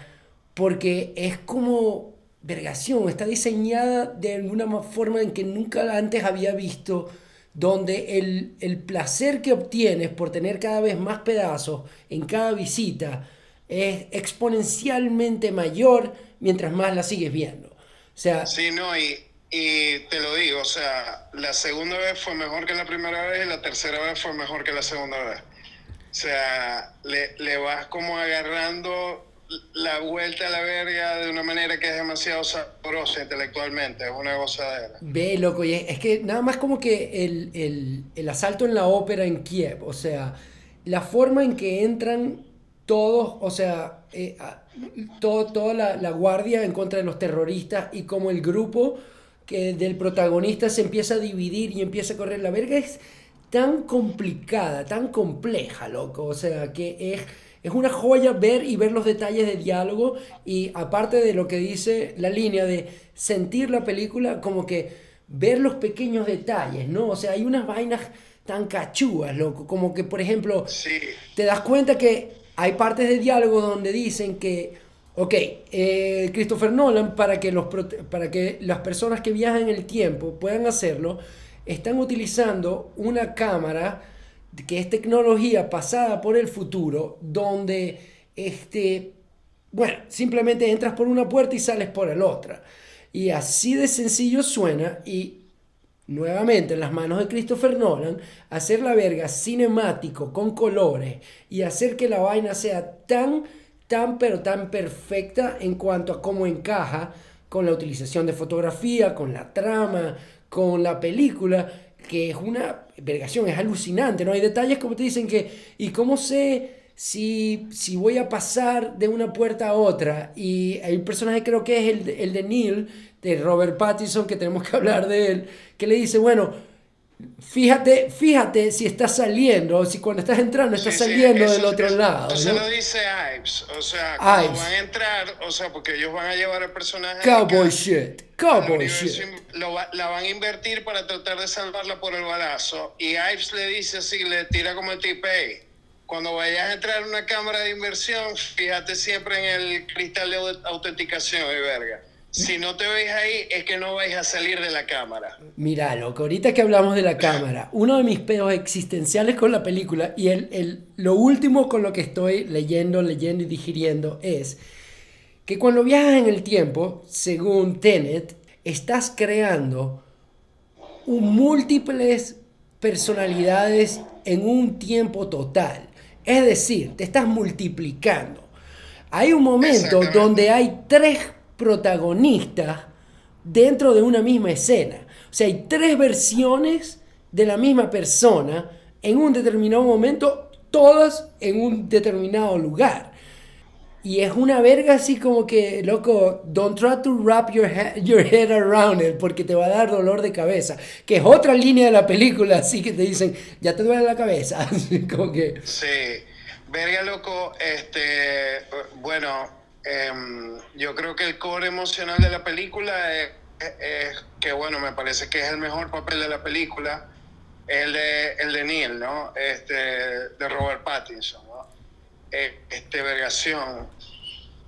porque es como vergación, está diseñada de alguna forma en que nunca antes había visto donde el, placer que obtienes por tener cada vez más pedazos en cada visita es exponencialmente mayor mientras más la sigues viendo. O sea, sí, no, y, y te lo digo, o sea, la segunda vez fue mejor que la primera vez y la tercera vez fue mejor que la segunda vez. O sea, le, le vas como agarrando la vuelta a la verga de una manera que es demasiado sabrosa intelectualmente, es una gozadera. Ve, loco, y es, que nada más como que el, el, el, asalto en la ópera en Kiev, o sea, la forma en que entran todos, o sea, eh, todo, toda la, la, guardia en contra de los terroristas y como el grupo que del protagonista se empieza a dividir y empieza a correr la verga es tan complicada, tan compleja, loco, o sea, que es es una joya ver y ver los detalles de diálogo y aparte de lo que dice la línea de sentir la película, como que ver los pequeños detalles, ¿no? O sea, hay unas vainas tan cachúas, loco, como que por ejemplo, te das cuenta que hay partes de diálogo donde dicen que, ok, eh, Christopher Nolan, para que, los, para que las personas que viajan en el tiempo puedan hacerlo, están utilizando una cámara que es tecnología pasada por el futuro, donde, este, bueno, simplemente entras por una puerta y sales por la otra. Y así de sencillo suena y nuevamente en las manos de Christopher Nolan, hacer la verga cinemático con colores y hacer que la vaina sea tan, tan, pero tan perfecta en cuanto a cómo encaja con la utilización de fotografía, con la trama, con la película, que es una vergación, es alucinante, ¿no? Hay detalles como te dicen que, ¿y cómo sé si, si voy a pasar de una puerta a otra? Y hay un personaje, creo que es el, el de Neil, de Robert Pattinson, que tenemos que <laughs> hablar de él, que le dice, bueno, Fíjate, fíjate si estás saliendo, si cuando estás entrando estás saliendo del otro lado. Eso se lo dice Ives. O sea, cuando van a entrar, o sea, porque ellos van a llevar al personaje. Cowboy shit. Cowboy shit. la van a invertir para tratar de salvarla por el balazo. Y Ives le dice así, le tira como el tipe. Cuando vayas a entrar en una cámara de inversión, fíjate siempre en el cristal de autenticación y verga si no te veis ahí, es que no vais a salir de la cámara. Mira, loco, ahorita que hablamos de la cámara, uno de mis peos existenciales con la película y el, el, lo último con lo que estoy leyendo, leyendo y digiriendo es que cuando viajas en el tiempo, según Tenet, estás creando un múltiples personalidades en un tiempo total. Es decir, te estás multiplicando. Hay un momento donde hay tres protagonistas dentro de una misma escena. O sea, hay tres versiones de la misma persona en un determinado momento, todas en un determinado lugar. Y es una verga así como que, loco, don't try to wrap your, your head around it porque te va a dar dolor de cabeza. Que es otra línea de la película, así que te dicen, ya te duele la cabeza. <laughs> Como que... Sí, verga, loco, este, bueno, Em, yo creo que el core emocional de la película es, que, bueno, me parece que es el mejor papel de la película, el de, el de Neil, ¿no? Este, de Robert Pattinson, ¿no? E, este, vergación,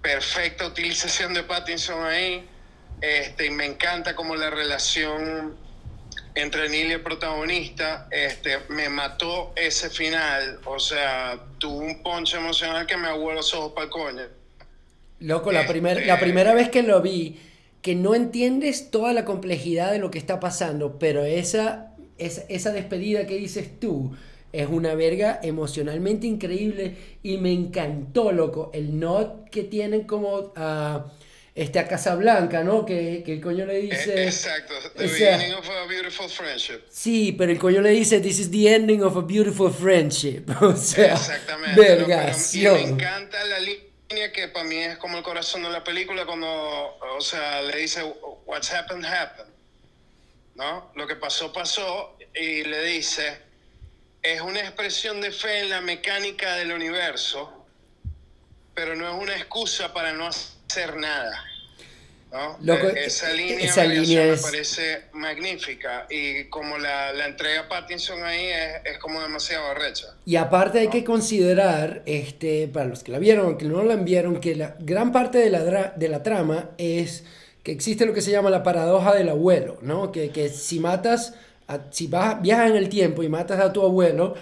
perfecta utilización de Pattinson ahí, este, y me encanta como la relación entre Neil y el protagonista, este, me mató ese final, o sea, tuvo un poncho emocional que me aguó los ojos para el coño. Loco, la, primer, la primera vez que lo vi, que no entiendes toda la complejidad de lo que está pasando, pero esa, esa, esa despedida que dices tú es una verga emocionalmente increíble y me encantó, loco, el not que tienen como a, este, a Casablanca, ¿no? Que, que el coño le dice... Eh, exacto, the beginning of a beautiful friendship. Sí, pero el coño le dice, this is the ending of a beautiful friendship. <laughs> O sea, Exactamente. Vergación. me encanta la que para mí es como el corazón de la película cuando, o sea, le dice, what's happened, happened. ¿No? Lo que pasó, pasó y le dice, es una expresión de fe en la mecánica del universo, pero no es una excusa para no hacer nada. Eh, esa línea, me parece magnífica y como la, la entrega Pattinson ahí es, es, como demasiado recha. Y aparte hay que considerar, este, para los que la vieron o que no la vieron, que la gran parte de la, de la trama es que existe lo que se llama la paradoja del abuelo, ¿no? Que, que si matas, si vas, viajas en el tiempo y matas a tu abuelo,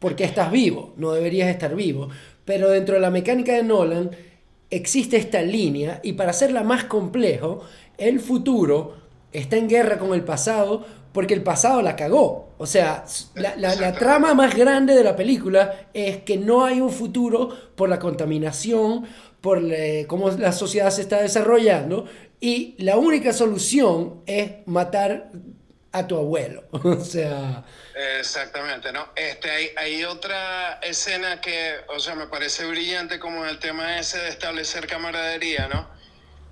porque estás vivo, no deberías estar vivo. Pero dentro de la mecánica de Nolan, existe esta línea y para hacerla más complejo, el futuro está en guerra con el pasado porque el pasado la cagó. O sea, la, la, trama más grande de la película es que no hay un futuro por la contaminación, por cómo la sociedad se está desarrollando y la única solución es matar a tu abuelo. <laughs> o sea... Exactamente, ¿no? Este, hay, hay, otra escena que, o sea, me parece brillante como el tema ese de establecer camaradería, ¿no?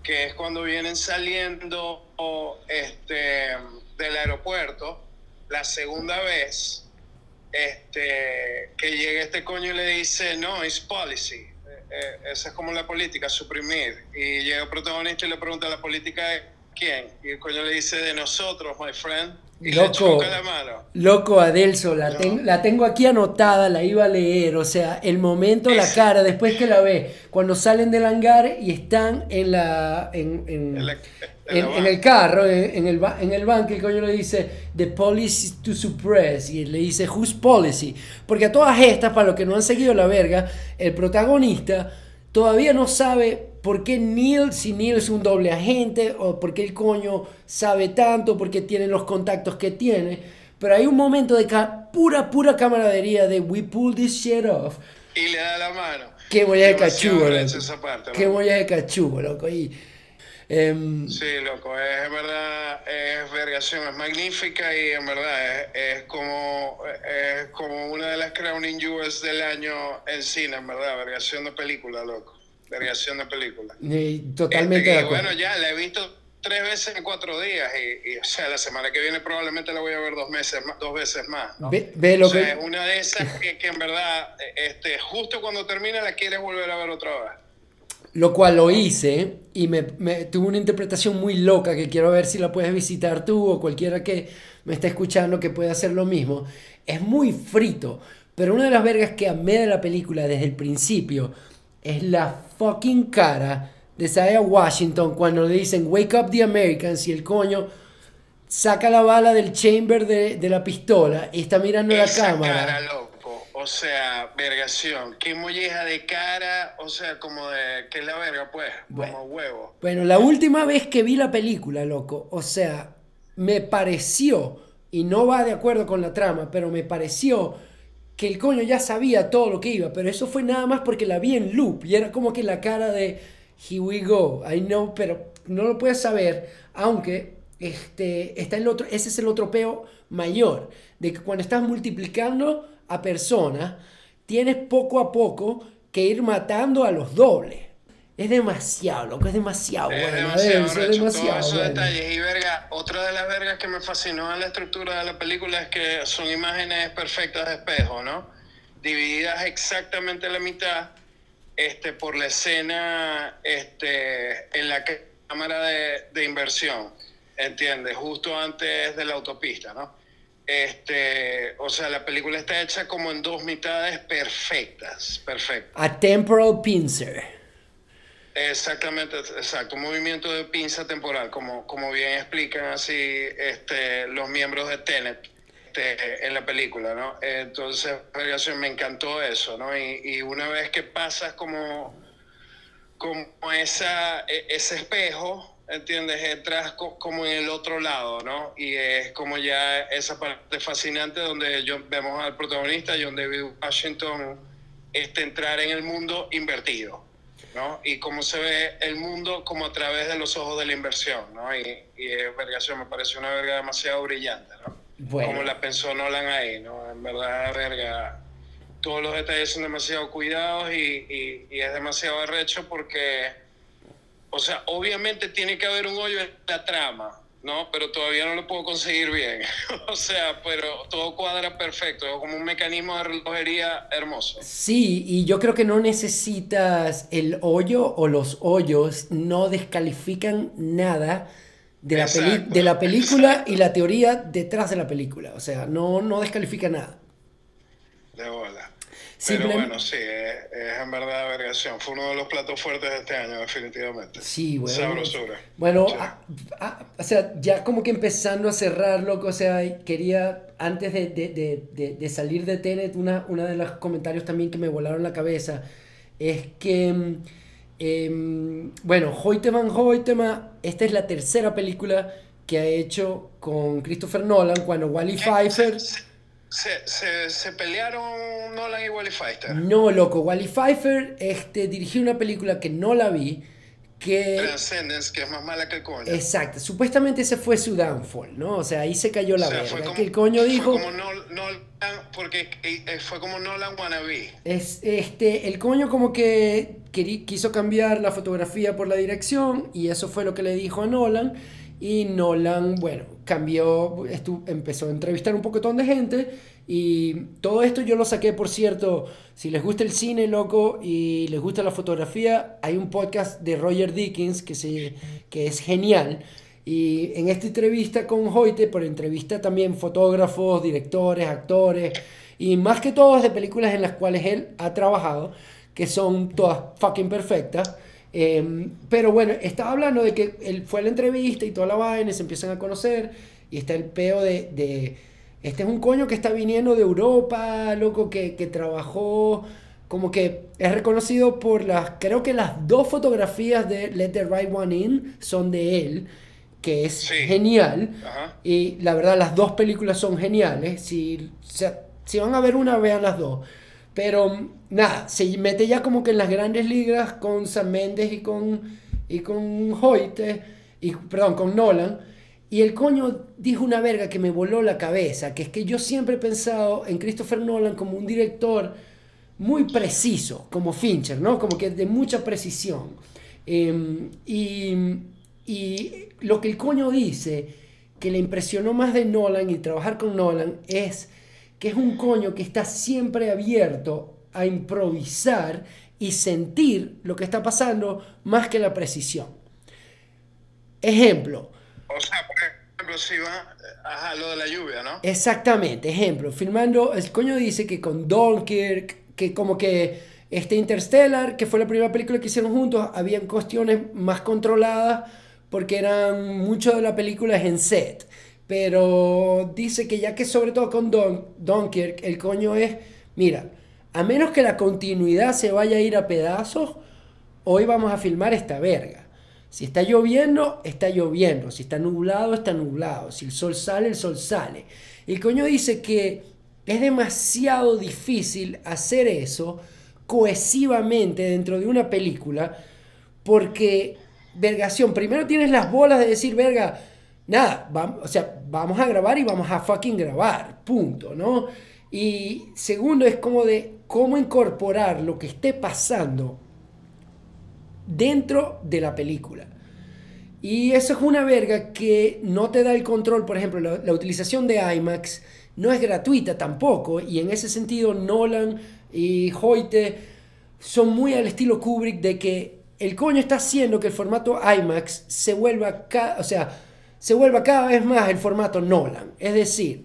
Que es cuando vienen saliendo este, del aeropuerto la segunda vez, este, que llega este coño y le dice, no, es policy. Eh, esa es como la política, suprimir. Y llega el protagonista y le pregunta, ¿la política quién? Y el coño le dice, de nosotros, my friend. Y loco, le la mano. loco, Adelso, la, la tengo aquí anotada, la iba a leer. O sea, el momento, la cara, después que la ve, cuando salen del hangar y están en la. en, en, en, el carro, en, el, en el banco, el coño le dice, The policy to suppress, y le dice, Whose policy? Porque a todas estas, para los que no han seguido la verga, el protagonista todavía no sabe por qué Neil, si Neil es un doble agente, o por qué el coño sabe tanto, porque tiene los contactos que tiene. Pero hay un momento de pura, pura camaradería de we pull this shit off. Y le da la mano. Qué molla de cachugo, loco. Qué molla de cachugo, loco. Y, Em, sí, loco, es verdad, es vergación, es magnífica y en verdad es, como, es como una de las crowning jewels del año en cine, en verdad, vergación de película, loco, vergación de película. totalmente. Este, y, bueno, ya la he visto tres veces en cuatro días y, o sea, la semana que viene probablemente la voy a ver dos, meses más, dos veces más. Ve, lo que... una de esas que, que en verdad, este, justo cuando termina la quieres volver a ver otra vez. Lo cual lo hice y me, me, tuve una interpretación muy loca que quiero ver si la puedes visitar tú o cualquiera que me esté escuchando que pueda hacer lo mismo. Es muy frito, pero una de las vergas que amé de la película desde el principio es la fucking cara de Isaiah Washington cuando le dicen Wake up the Americans y el coño saca la bala del chamber de, de la pistola y está mirando la cámara. O sea, vergación. Qué molleja de cara, o sea, como de. que es la verga, pues? como huevo. Bueno, la última vez que vi la película, loco, o sea, me pareció, y no va de acuerdo con la trama, pero me pareció que el coño ya sabía todo lo que iba, pero eso fue nada más porque la vi en loop y era como que la cara de here we go, I know, pero no lo puedes saber, aunque este, está el otro, ese es el otro peo mayor, de que cuando estás multiplicando a personas, tienes poco a poco que ir matando a los dobles. Es demasiado, loco, es demasiado es Demasiado, es demasiado esos detalles. Y verga, otra de las vergas que me fascinó en la estructura de la película es que son imágenes perfectas de espejo, ¿no? Divididas exactamente a la mitad este, por la escena este, en la cámara de, de inversión, ¿entiendes? Justo antes de la autopista, ¿no? Este, o sea, la película está hecha como en dos mitades perfectas, perfectas. A temporal pincer. Exactamente, exacto, un movimiento de pinza temporal, como, como bien explican así este, los miembros de Tenet este, en la película, ¿no? Entonces, me encantó eso, ¿no? Y, y una vez que pasas como, como esa, e, ese espejo, ¿entiendes? Entras como en el otro lado, ¿no? Y es como ya esa parte fascinante donde yo, vemos al protagonista, John David Washington, este, entrar en el mundo invertido, ¿no? Y cómo se ve el mundo como a través de los ojos de la inversión, ¿no? Y, y es vergación, me parece una verga demasiado brillante, ¿no? Como la pensó Nolan ahí, ¿no? En verdad, verga, todos los detalles son demasiado cuidados y, y, y es demasiado arrecho porque o sea, obviamente tiene que haber un hoyo en la trama, ¿no? Pero todavía no lo puedo conseguir bien. <laughs> o sea, pero todo cuadra perfecto, como un mecanismo de relojería hermoso. Sí, y yo creo que no necesitas el hoyo o los hoyos, no descalifican nada de la, de la película y la teoría detrás de la película. O sea, no, no descalifica nada. De bola. Pero bueno, sí, es, en verdad vergación. Fue uno de los platos fuertes de este año, definitivamente. Sí, bueno. Sabrosura. Bueno, o sea, ya como que empezando a cerrar, loco, o sea, quería, antes de, de, de, de salir de Tenet, una, una de los comentarios también que me volaron la cabeza es que, eh, bueno, Hoytema Hoytema, esta es la tercera película que ha hecho con Christopher Nolan cuando Wally <laughs> Pfeiffer... Se, se, se, pelearon Nolan y Wally Pfeiffer. No, loco. Wally Pfeiffer este, dirigió una película que no la vi. Que... Transcendence, que es más mala que el coño. Exacto. Supuestamente ese fue su downfall, ¿no? O sea, ahí se cayó la o sea, verga. que el coño dijo... Fue como Nolan, porque eh, fue como Nolan wannabe. Es, este, el coño como que quiso cambiar la fotografía por la dirección y eso fue lo que le dijo a Nolan. Y Nolan, bueno, cambió, empezó a entrevistar un poquitón de gente y todo esto yo lo saqué, por cierto, si les gusta el cine, loco, y les gusta la fotografía, hay un podcast de Roger Dickens que, se, que es genial. Y en esta entrevista con Hoyte, por entrevista también fotógrafos, directores, actores, y más que todo de películas en las cuales él ha trabajado, que son todas fucking perfectas. Em, pero bueno, estaba hablando de que él fue a la entrevista y toda la vaina, se empiezan a conocer y está el peo de, de este es un coño que está viniendo de Europa, loco, que, que, trabajó, como que es reconocido por las, creo que las dos fotografías de Let the Right One In son de él, que es genial. Y la verdad, las dos películas son geniales. Si, si van a ver una, vean las dos. Pero nada, se mete ya como que en las grandes ligas con Sam Mendes y con, y con y, perdón, con Nolan. Y el coño dijo una verga que me voló la cabeza, que es que yo siempre he pensado en Christopher Nolan como un director muy preciso, como Fincher, ¿no? Como que de mucha precisión. Em, y, y lo que el coño dice, que le impresionó más de Nolan y trabajar con Nolan, es que es un coño que está siempre abierto a improvisar y sentir lo que está pasando más que la precisión. Ejemplo. O sea, por ejemplo, si va a lo de la lluvia, ¿no? Exactamente, ejemplo. Filmando, el coño dice que con Dunkirk, que como que este Interstellar, que fue la primera película que hicieron juntos, habían cuestiones más controladas porque eran mucho de la película en set. Pero dice que ya que sobre todo con Don, Dunkirk, el coño es, mira, a menos que la continuidad se vaya a ir a pedazos, hoy vamos a filmar esta verga. Si está lloviendo, está lloviendo. Si está nublado, está nublado. Si el sol sale, el sol sale. El coño dice que es demasiado difícil hacer eso cohesivamente dentro de una película porque, vergación, primero tienes las bolas de decir, verga, nada, vamos, o sea, vamos a grabar y vamos a fucking grabar, punto, ¿no? Y segundo es como de cómo incorporar lo que esté pasando dentro de la película. Y eso es una verga que no te da el control, por ejemplo, la, utilización de IMAX no es gratuita tampoco, y en ese sentido Nolan y Hoyte son muy al estilo Kubrick de que el coño está haciendo que el formato IMAX se vuelva, o sea, se vuelva cada vez más el formato Nolan. Es decir,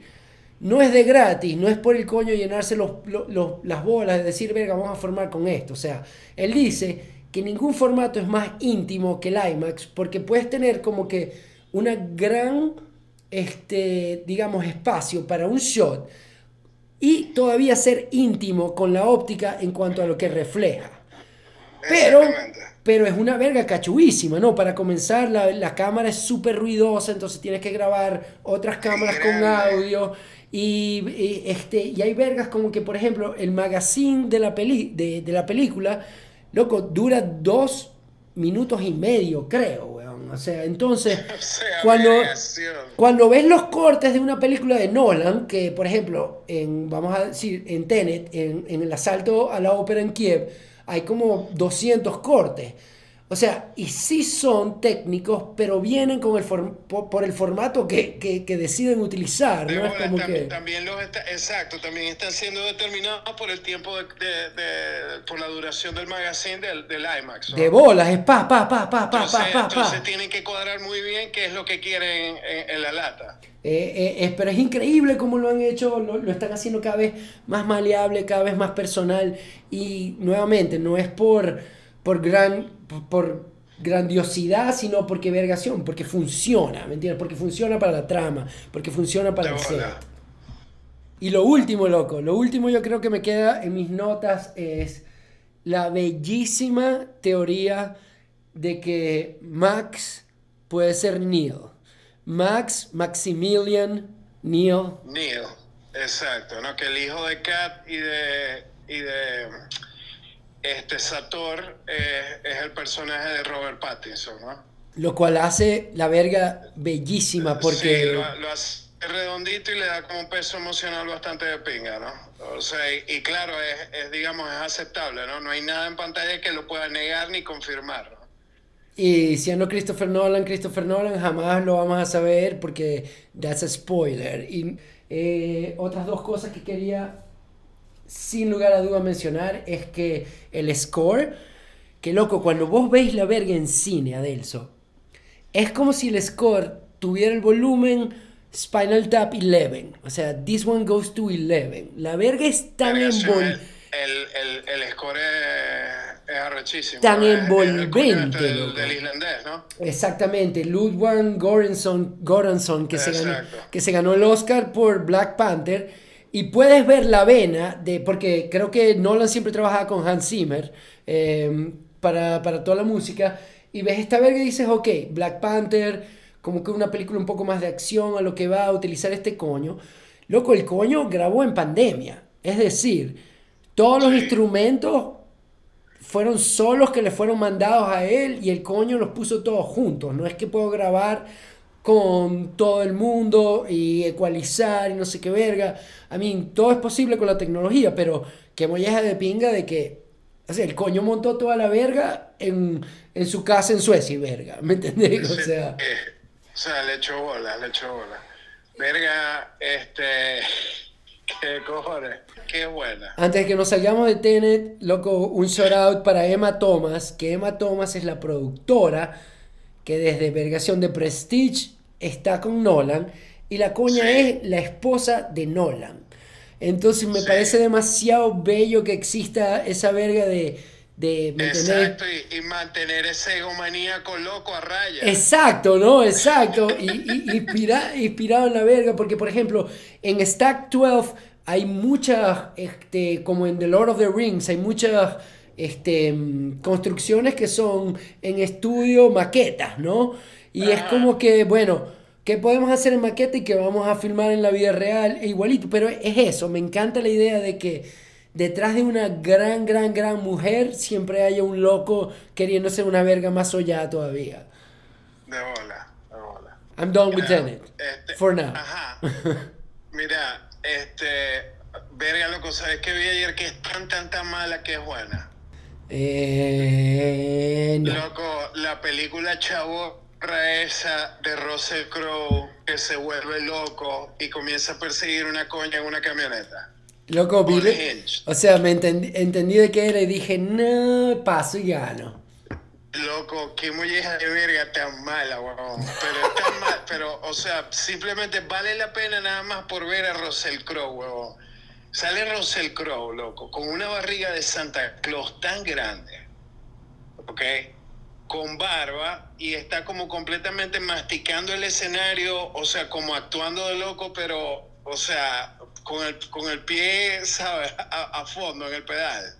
no es de gratis, no es por el coño llenarse las bolas de decir, verga, vamos a formar con esto. O sea, él dice que ningún formato es más íntimo que el IMAX porque puedes tener como que una gran, este, digamos, espacio para un shot y todavía ser íntimo con la óptica en cuanto a lo que refleja. Pero pero es una verga cachuísima, ¿no? Para comenzar, la, cámara es súper ruidosa, entonces tienes que grabar otras cámaras con audio. Y, este, y hay vergas como que, por ejemplo, el magazine de la, peli, de, la película, loco, dura dos minutos y medio, creo, weón. O sea, entonces, <laughs> cuando, cuando ves los cortes de una película de Nolan, que por ejemplo, en, vamos a decir, en Tenet, en, en el asalto a la ópera en Kiev, hay como 200 cortes. O sea, y sí son técnicos, pero vienen con el por, el formato que, que, deciden utilizar. ¿no? Es como también, que... también los exacto, también están siendo determinados por el tiempo, de, de, por la duración del magazine del, del IMAX. De bolas, es pa, pa, pa, pa, pa, entonces, pa, pa, Entonces tienen que cuadrar muy bien qué es lo que quieren en, la lata. Eh, eh, pero es increíble cómo lo han hecho, lo, lo están haciendo cada vez más maleable, cada vez más personal. Y nuevamente, no es por, por gran por grandiosidad, sino porque vergación, porque funciona, ¿me entiendes? Porque funciona para la trama, porque funciona para el set. Y lo último, loco, lo último yo creo que me queda en mis notas es la bellísima teoría de que Max puede ser Neil. Max, Maximilian, Neil. Neil, exacto, ¿no? Que el hijo de Kat y de, y de este Sator eh, es el personaje de Robert Pattinson, ¿no? Lo cual hace la verga bellísima porque... Sí, lo, lo hace redondito y le da como un peso emocional bastante de pinga, ¿no? O sea, y, y claro, es, es, digamos, es aceptable, ¿no? No hay nada en pantalla que lo pueda negar ni confirmar, ¿no? Y siendo Christopher Nolan, Christopher Nolan jamás lo vamos a saber porque that's a spoiler. Y eh, otras dos cosas que quería sin lugar a duda mencionar es que el score, que loco, cuando vos veis la verga en cine, Adelso, es como si el score tuviera el volumen Spinal Tap 11. O sea, this one goes to 11. La verga es tan envolvente. El, el, el, score es, es arrechísimo. Tan ¿no? envolvente. El, del, del, islandés, ¿no? Exactamente. Ludwig Göransson, Göransson que, se ganó, que se ganó el Oscar por Black Panther. Y puedes ver la vena de. Porque creo que Nolan siempre trabajaba con Hans Zimmer eh, para, para toda la música. Y ves esta verga y dices, ok, Black Panther, como que una película un poco más de acción a lo que va a utilizar este coño. Loco, el coño grabó en pandemia. Es decir, todos los instrumentos fueron solos que le fueron mandados a él y el coño los puso todos juntos. No es que puedo grabar con todo el mundo y ecualizar y no sé qué verga. A mí, todo es posible con la tecnología, pero que molleja de pinga de que o sea, el coño montó toda la verga en, en su casa en Suecia, verga. ¿Me entendés? O sea, eh, o sea le echó bola, le echó bola. Verga, este. <laughs> ¿Qué cojones? Qué buena. Antes de que nos salgamos de Tenet, loco, un shout out para Emma Thomas, que Emma Thomas es la productora que desde Vergación de Prestige está con Nolan y la coña sí. es la esposa de Nolan. Entonces me sí. parece demasiado bello que exista esa verga de... de Exacto, y, y, mantener ese egomaníaco loco a raya. Exacto, ¿no? Exacto. y, y inspira, inspirado en la verga, porque por ejemplo, en Stack 12 hay muchas, este, como en The Lord of the Rings, hay muchas este, construcciones que son en estudio maquetas, ¿no? Y es como que, bueno ¿Qué podemos hacer en maqueta y que vamos a filmar en la vida real? E igualito, pero es eso, me encanta la idea de que detrás de una gran, gran, gran mujer siempre haya un loco queriendo ser una verga más sollada todavía. De bola, de bola. I'm done with Tenet. Este, for now. Ajá. <laughs> Mira, este. Verga, loco, ¿sabes qué vi ayer que es tan, tan, tan mala que es buena? Eh, no. Loco, la película Chavo esa de Russell Crowe que se vuelve loco y comienza a perseguir una coña en una camioneta. Loco, vive. O sea, me entendí, entendí de qué era y dije, no, paso y gano. Loco, qué molleja de verga tan mala, weón. Pero es tan mal, <laughs> pero, o sea, simplemente vale la pena nada más por ver a Russell Crowe, weón. Sale Russell Crowe, loco, con una barriga de Santa Claus tan grande. ¿Ok? con barba y está como completamente masticando el escenario, o sea, como actuando de loco, pero, o sea, con el, con el pie, ¿sabes? A, a fondo en el pedal.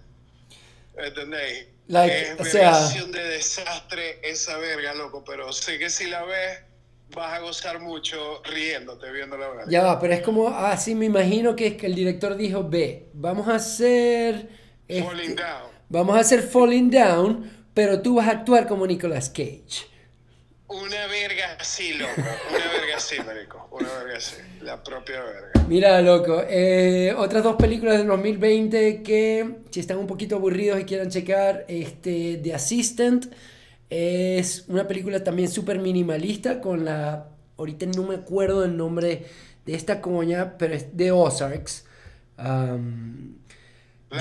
¿Entendéis? Like, es o sea, de desastre esa verga, loco, pero sé que si la ves vas a gozar mucho riéndote viendo la verga. Ya va, pero es como así me imagino que es que el director dijo, ve, vamos a hacer... Falling este, Down. Vamos a hacer Falling Down pero tú vas a actuar como Nicolas Cage. Una verga así, loco. Una verga así, marico. Una verga así. La propia verga. Mira, loco. Eh, otras dos películas del 2020 que, si están un poquito aburridos y quieran checar, este, The Assistant es una película también súper minimalista con la... Ahorita no me acuerdo el nombre de esta coña, pero es de Ozarks. Um,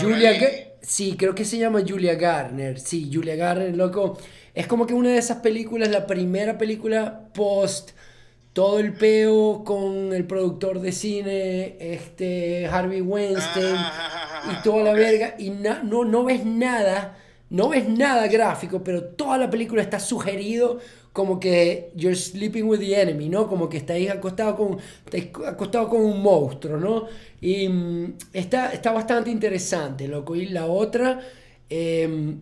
Julia... Sí, creo que se llama Julia Garner. Sí, Julia Garner, loco. Es como que una de esas películas, la primera película post todo el peo con el productor de cine, este Harvey Weinstein y toda la verga. Y na, no, no ves nada, no ves nada gráfico, pero toda la película está sugerido como que you're sleeping with the enemy, ¿no? Como que estáis acostado con, estáis acostado con un monstruo, ¿no? Y um, está, está bastante interesante, loco. Y la otra, eh,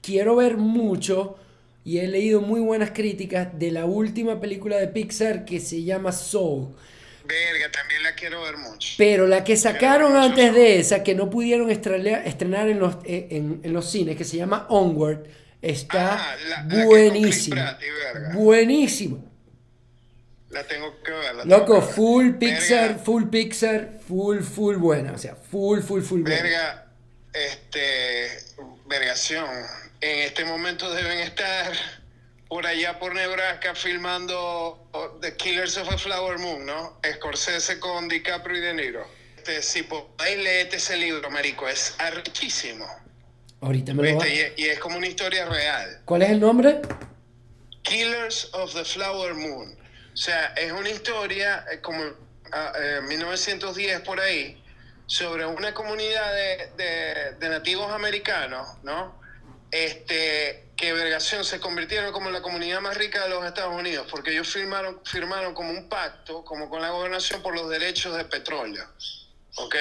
quiero ver mucho, y he leído muy buenas críticas de la última película de Pixar que se llama Soul. Verga, también la quiero ver mucho. Pero la que sacaron antes de esa, que no pudieron estrenar en los, eh, en, los cines, que se llama Onward, está ah, buenísima. Buenísima. La tengo que ver. Loco, full Pixar, full Pixar, full, full buena. O sea, full, full, full buena. Verga, este, vergación. En este momento deben estar por allá por Nebraska filmando The Killers of a Flower Moon, ¿no? Scorsese con DiCaprio y De Niro. Este, si podéis leer ese libro, marico, es arrechísimo. Ahorita me lo y, y, es como una historia real. ¿Cuál es el nombre? Killers of the Flower Moon. O sea, es una historia eh, como ah, eh, 1910 por ahí sobre una comunidad de, de, de nativos americanos, ¿no? Este, que Vergación se convirtieron como la comunidad más rica de los Estados Unidos, porque ellos firmaron, firmaron como un pacto, como con la gobernación, por los derechos de petróleo. ¿Ok?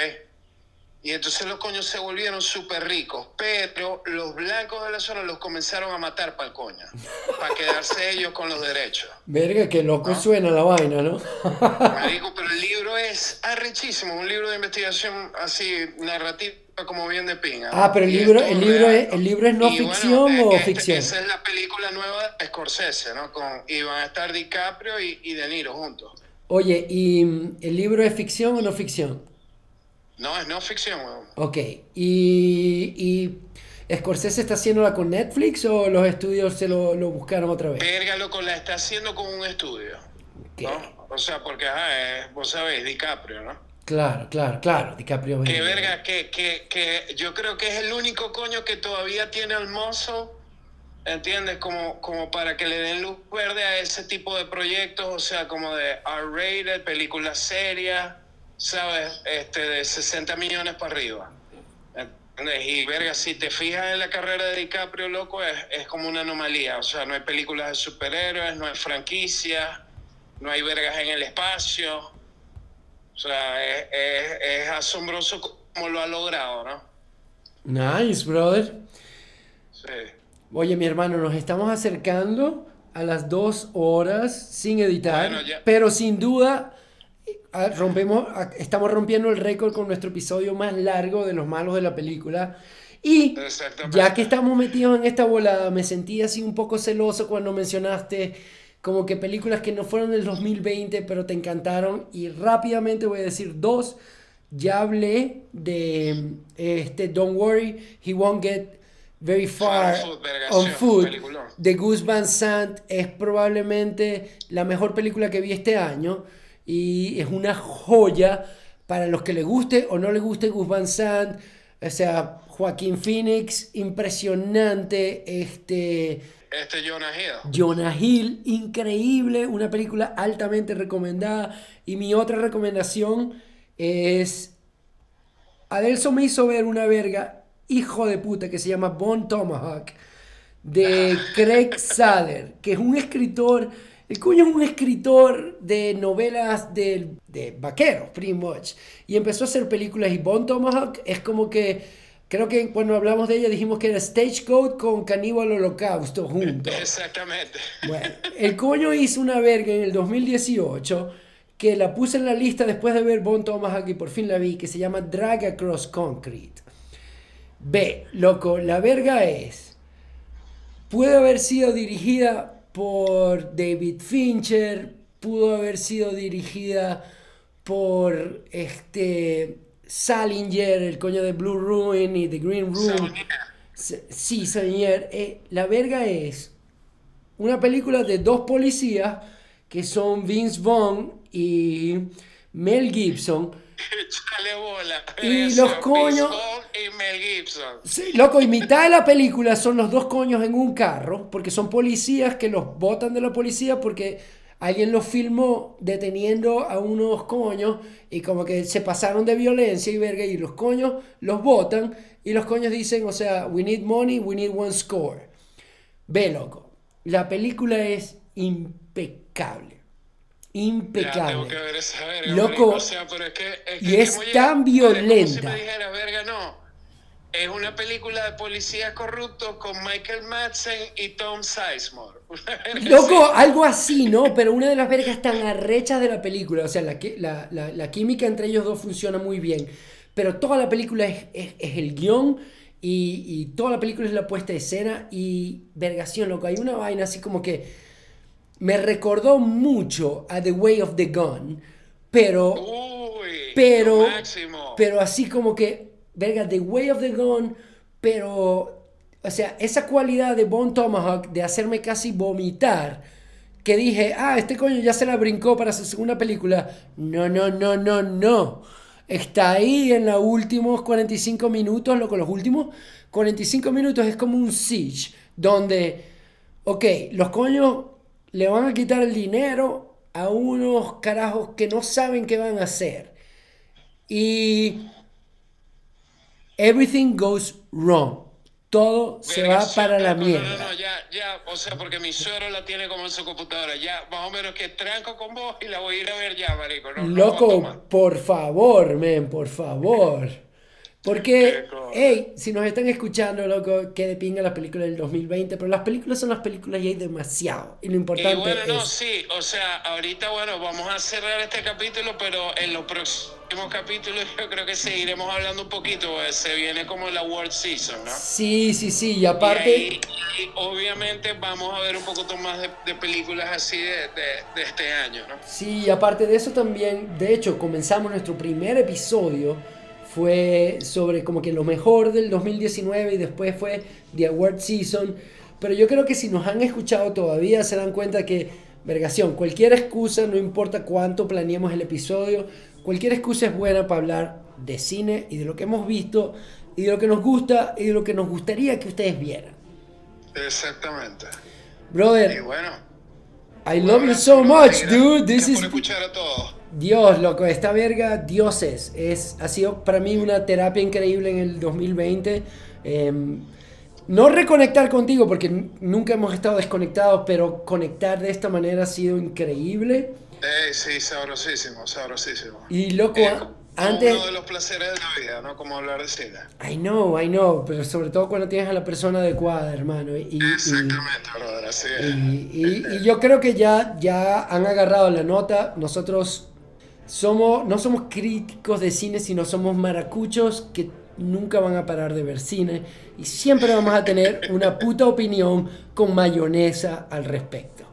Y entonces los coños se volvieron súper ricos, pero los blancos de la zona los comenzaron a matar para el coño, para quedarse ellos con los derechos. Verga, que loco suena la vaina, ¿no? Marico, pero el libro es arrechísimo, un libro de investigación así narrativa como bien de pinga. Ah, pero el libro, el libro, es, el libro es no ficción o ficción. Esa es la película nueva de Scorsese, ¿no? Con, y van a estar DiCaprio y, y De Niro juntos. Oye, ¿y mm, el libro es ficción o no ficción? No, es no ficción, weón. Ok, ¿y, y Scorsese está haciéndola con Netflix o los estudios se lo, lo buscaron otra vez? Verga, loco, la está haciendo con un estudio. ¿no? O sea, porque, ajá, vos sabés, DiCaprio, ¿no? Claro, claro, claro, DiCaprio. Qué verga, que, que, que yo creo que es el único coño que todavía tiene al mozo, ¿entiendes? Como, como para que le den luz verde a ese tipo de proyectos, o sea, como de R-rated, películas serias, ¿sabes? Este, de 60 millones para arriba. Y verga, si te fijas en la carrera de DiCaprio, loco, es, es como una anomalía. O sea, no hay películas de superhéroes, no hay franquicias, no hay vergas en el espacio. O sea, es, asombroso cómo lo ha logrado, ¿no? Nice, brother. Sí. Oye, mi hermano, nos estamos acercando a las dos horas sin editar, pero sin duda rompemos, estamos rompiendo el récord con nuestro episodio más largo de los malos de la película. Y ya que estamos metidos en esta volada, me sentí así un poco celoso cuando mencionaste como que películas que no fueron del 2020 pero te encantaron. Y rápidamente voy a decir dos. Ya hablé de este Don't Worry He Won't Get Very Far on Food de Gus Van Sant. Es probablemente la mejor película que vi este año. Y es una joya para los que le guste o no le guste Gus Van Sant. O sea Joaquín Phoenix impresionante este este Jonah Hill. Jonah Hill, increíble, una película altamente recomendada. Y mi otra recomendación es. Adelso me hizo ver una verga, hijo de puta, que se llama Bon Tomahawk, de <laughs> Craig Saller, que es un escritor. El coño es un escritor de novelas de, de vaqueros, pretty much. Y empezó a hacer películas. Y Bon Tomahawk es como que Creo que cuando hablamos de ella dijimos que era Stagecoach con Caníbal Holocausto juntos. Exactamente. Bueno, el coño hizo una verga en el 2018 que la puse en la lista después de ver Bon Thomas aquí, por fin la vi, que se llama Drag Across Concrete. Ve, loco, la verga es. Puede haber sido dirigida por David Fincher, pudo haber sido dirigida por este Salinger, el coño de Blue Ruin y The Green Room. Sí, Salinger. Eh, la verga es una película de dos policías que son Vince Vaughn y Mel Gibson. <laughs> bola. Y los coños. Y Mel Gibson. Sí, loco, y mitad de la película son los dos coños en un carro, porque son policías que los botan de la policía porque alguien los filmó deteniendo a unos coños y como que se pasaron de violencia y verga y los coños los votan y los coños dicen, o sea, we need money, we need one score. Ve, loco, la película es impecable. Impecable. tengo que ver esa verga, loco, o sea, pero es que, y es tan violenta. verga, no. Es una película de policías corruptos con Michael Madsen y Tom Sizemore. <laughs> Loco, algo así, ¿no? Pero una de las vergas tan arrechas de la película, o sea, la, la, la, la química entre ellos dos funciona muy bien, pero toda la película es, es, es el guion y, y, toda la película es la puesta de escena y vergación, loco, hay una vaina así como que me recordó mucho a The Way of the Gun, pero... Uy, pero, máximo. pero así como que, verga, The Way of the Gun, pero, o sea, esa cualidad de Bon Tomahawk de hacerme casi vomitar, que dije, ah, este coño ya se la brincó para su segunda película. No, no, no, no, no. Está ahí en los últimos 45 minutos, loco, los últimos 45 minutos es como un siege, donde, ok, los coños le van a quitar el dinero a unos carajos que no saben qué van a hacer. Y everything goes wrong. Todo se va para la mierda. No, no, no, ya, ya, o sea, porque mi suero la tiene como en su computadora. Ya, más o menos que tranco con vos y la voy a ir a ver ya, marico. No, Loco, por favor, men, por favor. Porque, hey, si nos están escuchando, loco, que de pinga las películas del 2020, pero las películas son las películas y hay demasiado. Y lo importante y bueno, es... no, sí, o sea, ahorita, bueno, vamos a cerrar este capítulo, pero en los próximos capítulos yo creo que seguiremos hablando un poquito, se viene como la World Season, ¿no? Sí, sí, sí, y aparte... Y, ahí, y obviamente vamos a ver un poquito más de, de películas así de, de, de este año, ¿no? Sí, y aparte de eso también, de hecho, comenzamos nuestro primer episodio fue sobre como que lo mejor del 2019 y después fue The Award Season. Pero yo creo que si nos han escuchado todavía se dan cuenta que, vergación, cualquier excusa, no importa cuánto planeemos el episodio, cualquier excusa es buena para hablar de cine y de lo que hemos visto y de lo que nos gusta y de lo que nos gustaría que ustedes vieran. Exactamente. Brother, y bueno, I love you so much, dude. This is... por escuchar a todos. Dios, loco, esta verga, dioses. Es, ha sido para mí una terapia increíble en el 2020. Eh, no reconectar contigo, porque nunca hemos estado desconectados, pero conectar de esta manera ha sido increíble. Eh, sí, sabrosísimo, sabrosísimo. Y loco, Eh, antes... Uno de los placeres de la vida, ¿no? Como hablar de cine. I know, I know, pero sobre todo cuando tienes a la persona adecuada, hermano. Y, y- Exactamente, brother, así es. Y, y- y yo creo que ya, ya han agarrado la nota. Nosotros somos, no somos críticos de cine, sino somos maracuchos que nunca van a parar de ver cine. Y siempre vamos a tener una puta opinión con mayonesa al respecto.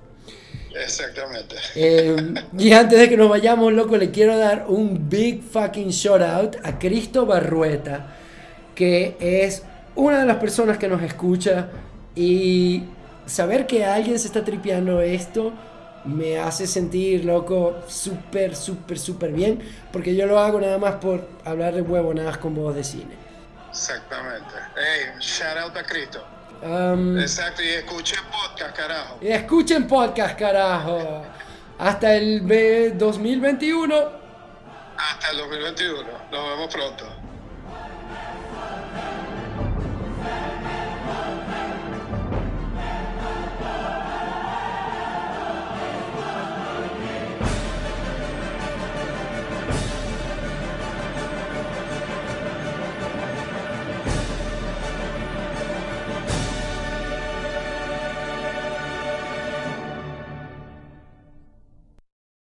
Exactamente. Eh, y antes de que nos vayamos, loco, le quiero dar un big fucking shout out a Cristo Barrueta, que es una de las personas que nos escucha. Y saber que alguien se está tripeando esto me hace sentir, loco, súper, súper, súper bien. Porque yo lo hago nada más por hablar de huevonadas con voz de cine. Exactamente. Hey, shout out a Cristo. Um, Exacto, y escuchen podcast, carajo. y escuchen podcast, carajo. Hasta el B- 2021. Hasta el 2021. Nos vemos pronto.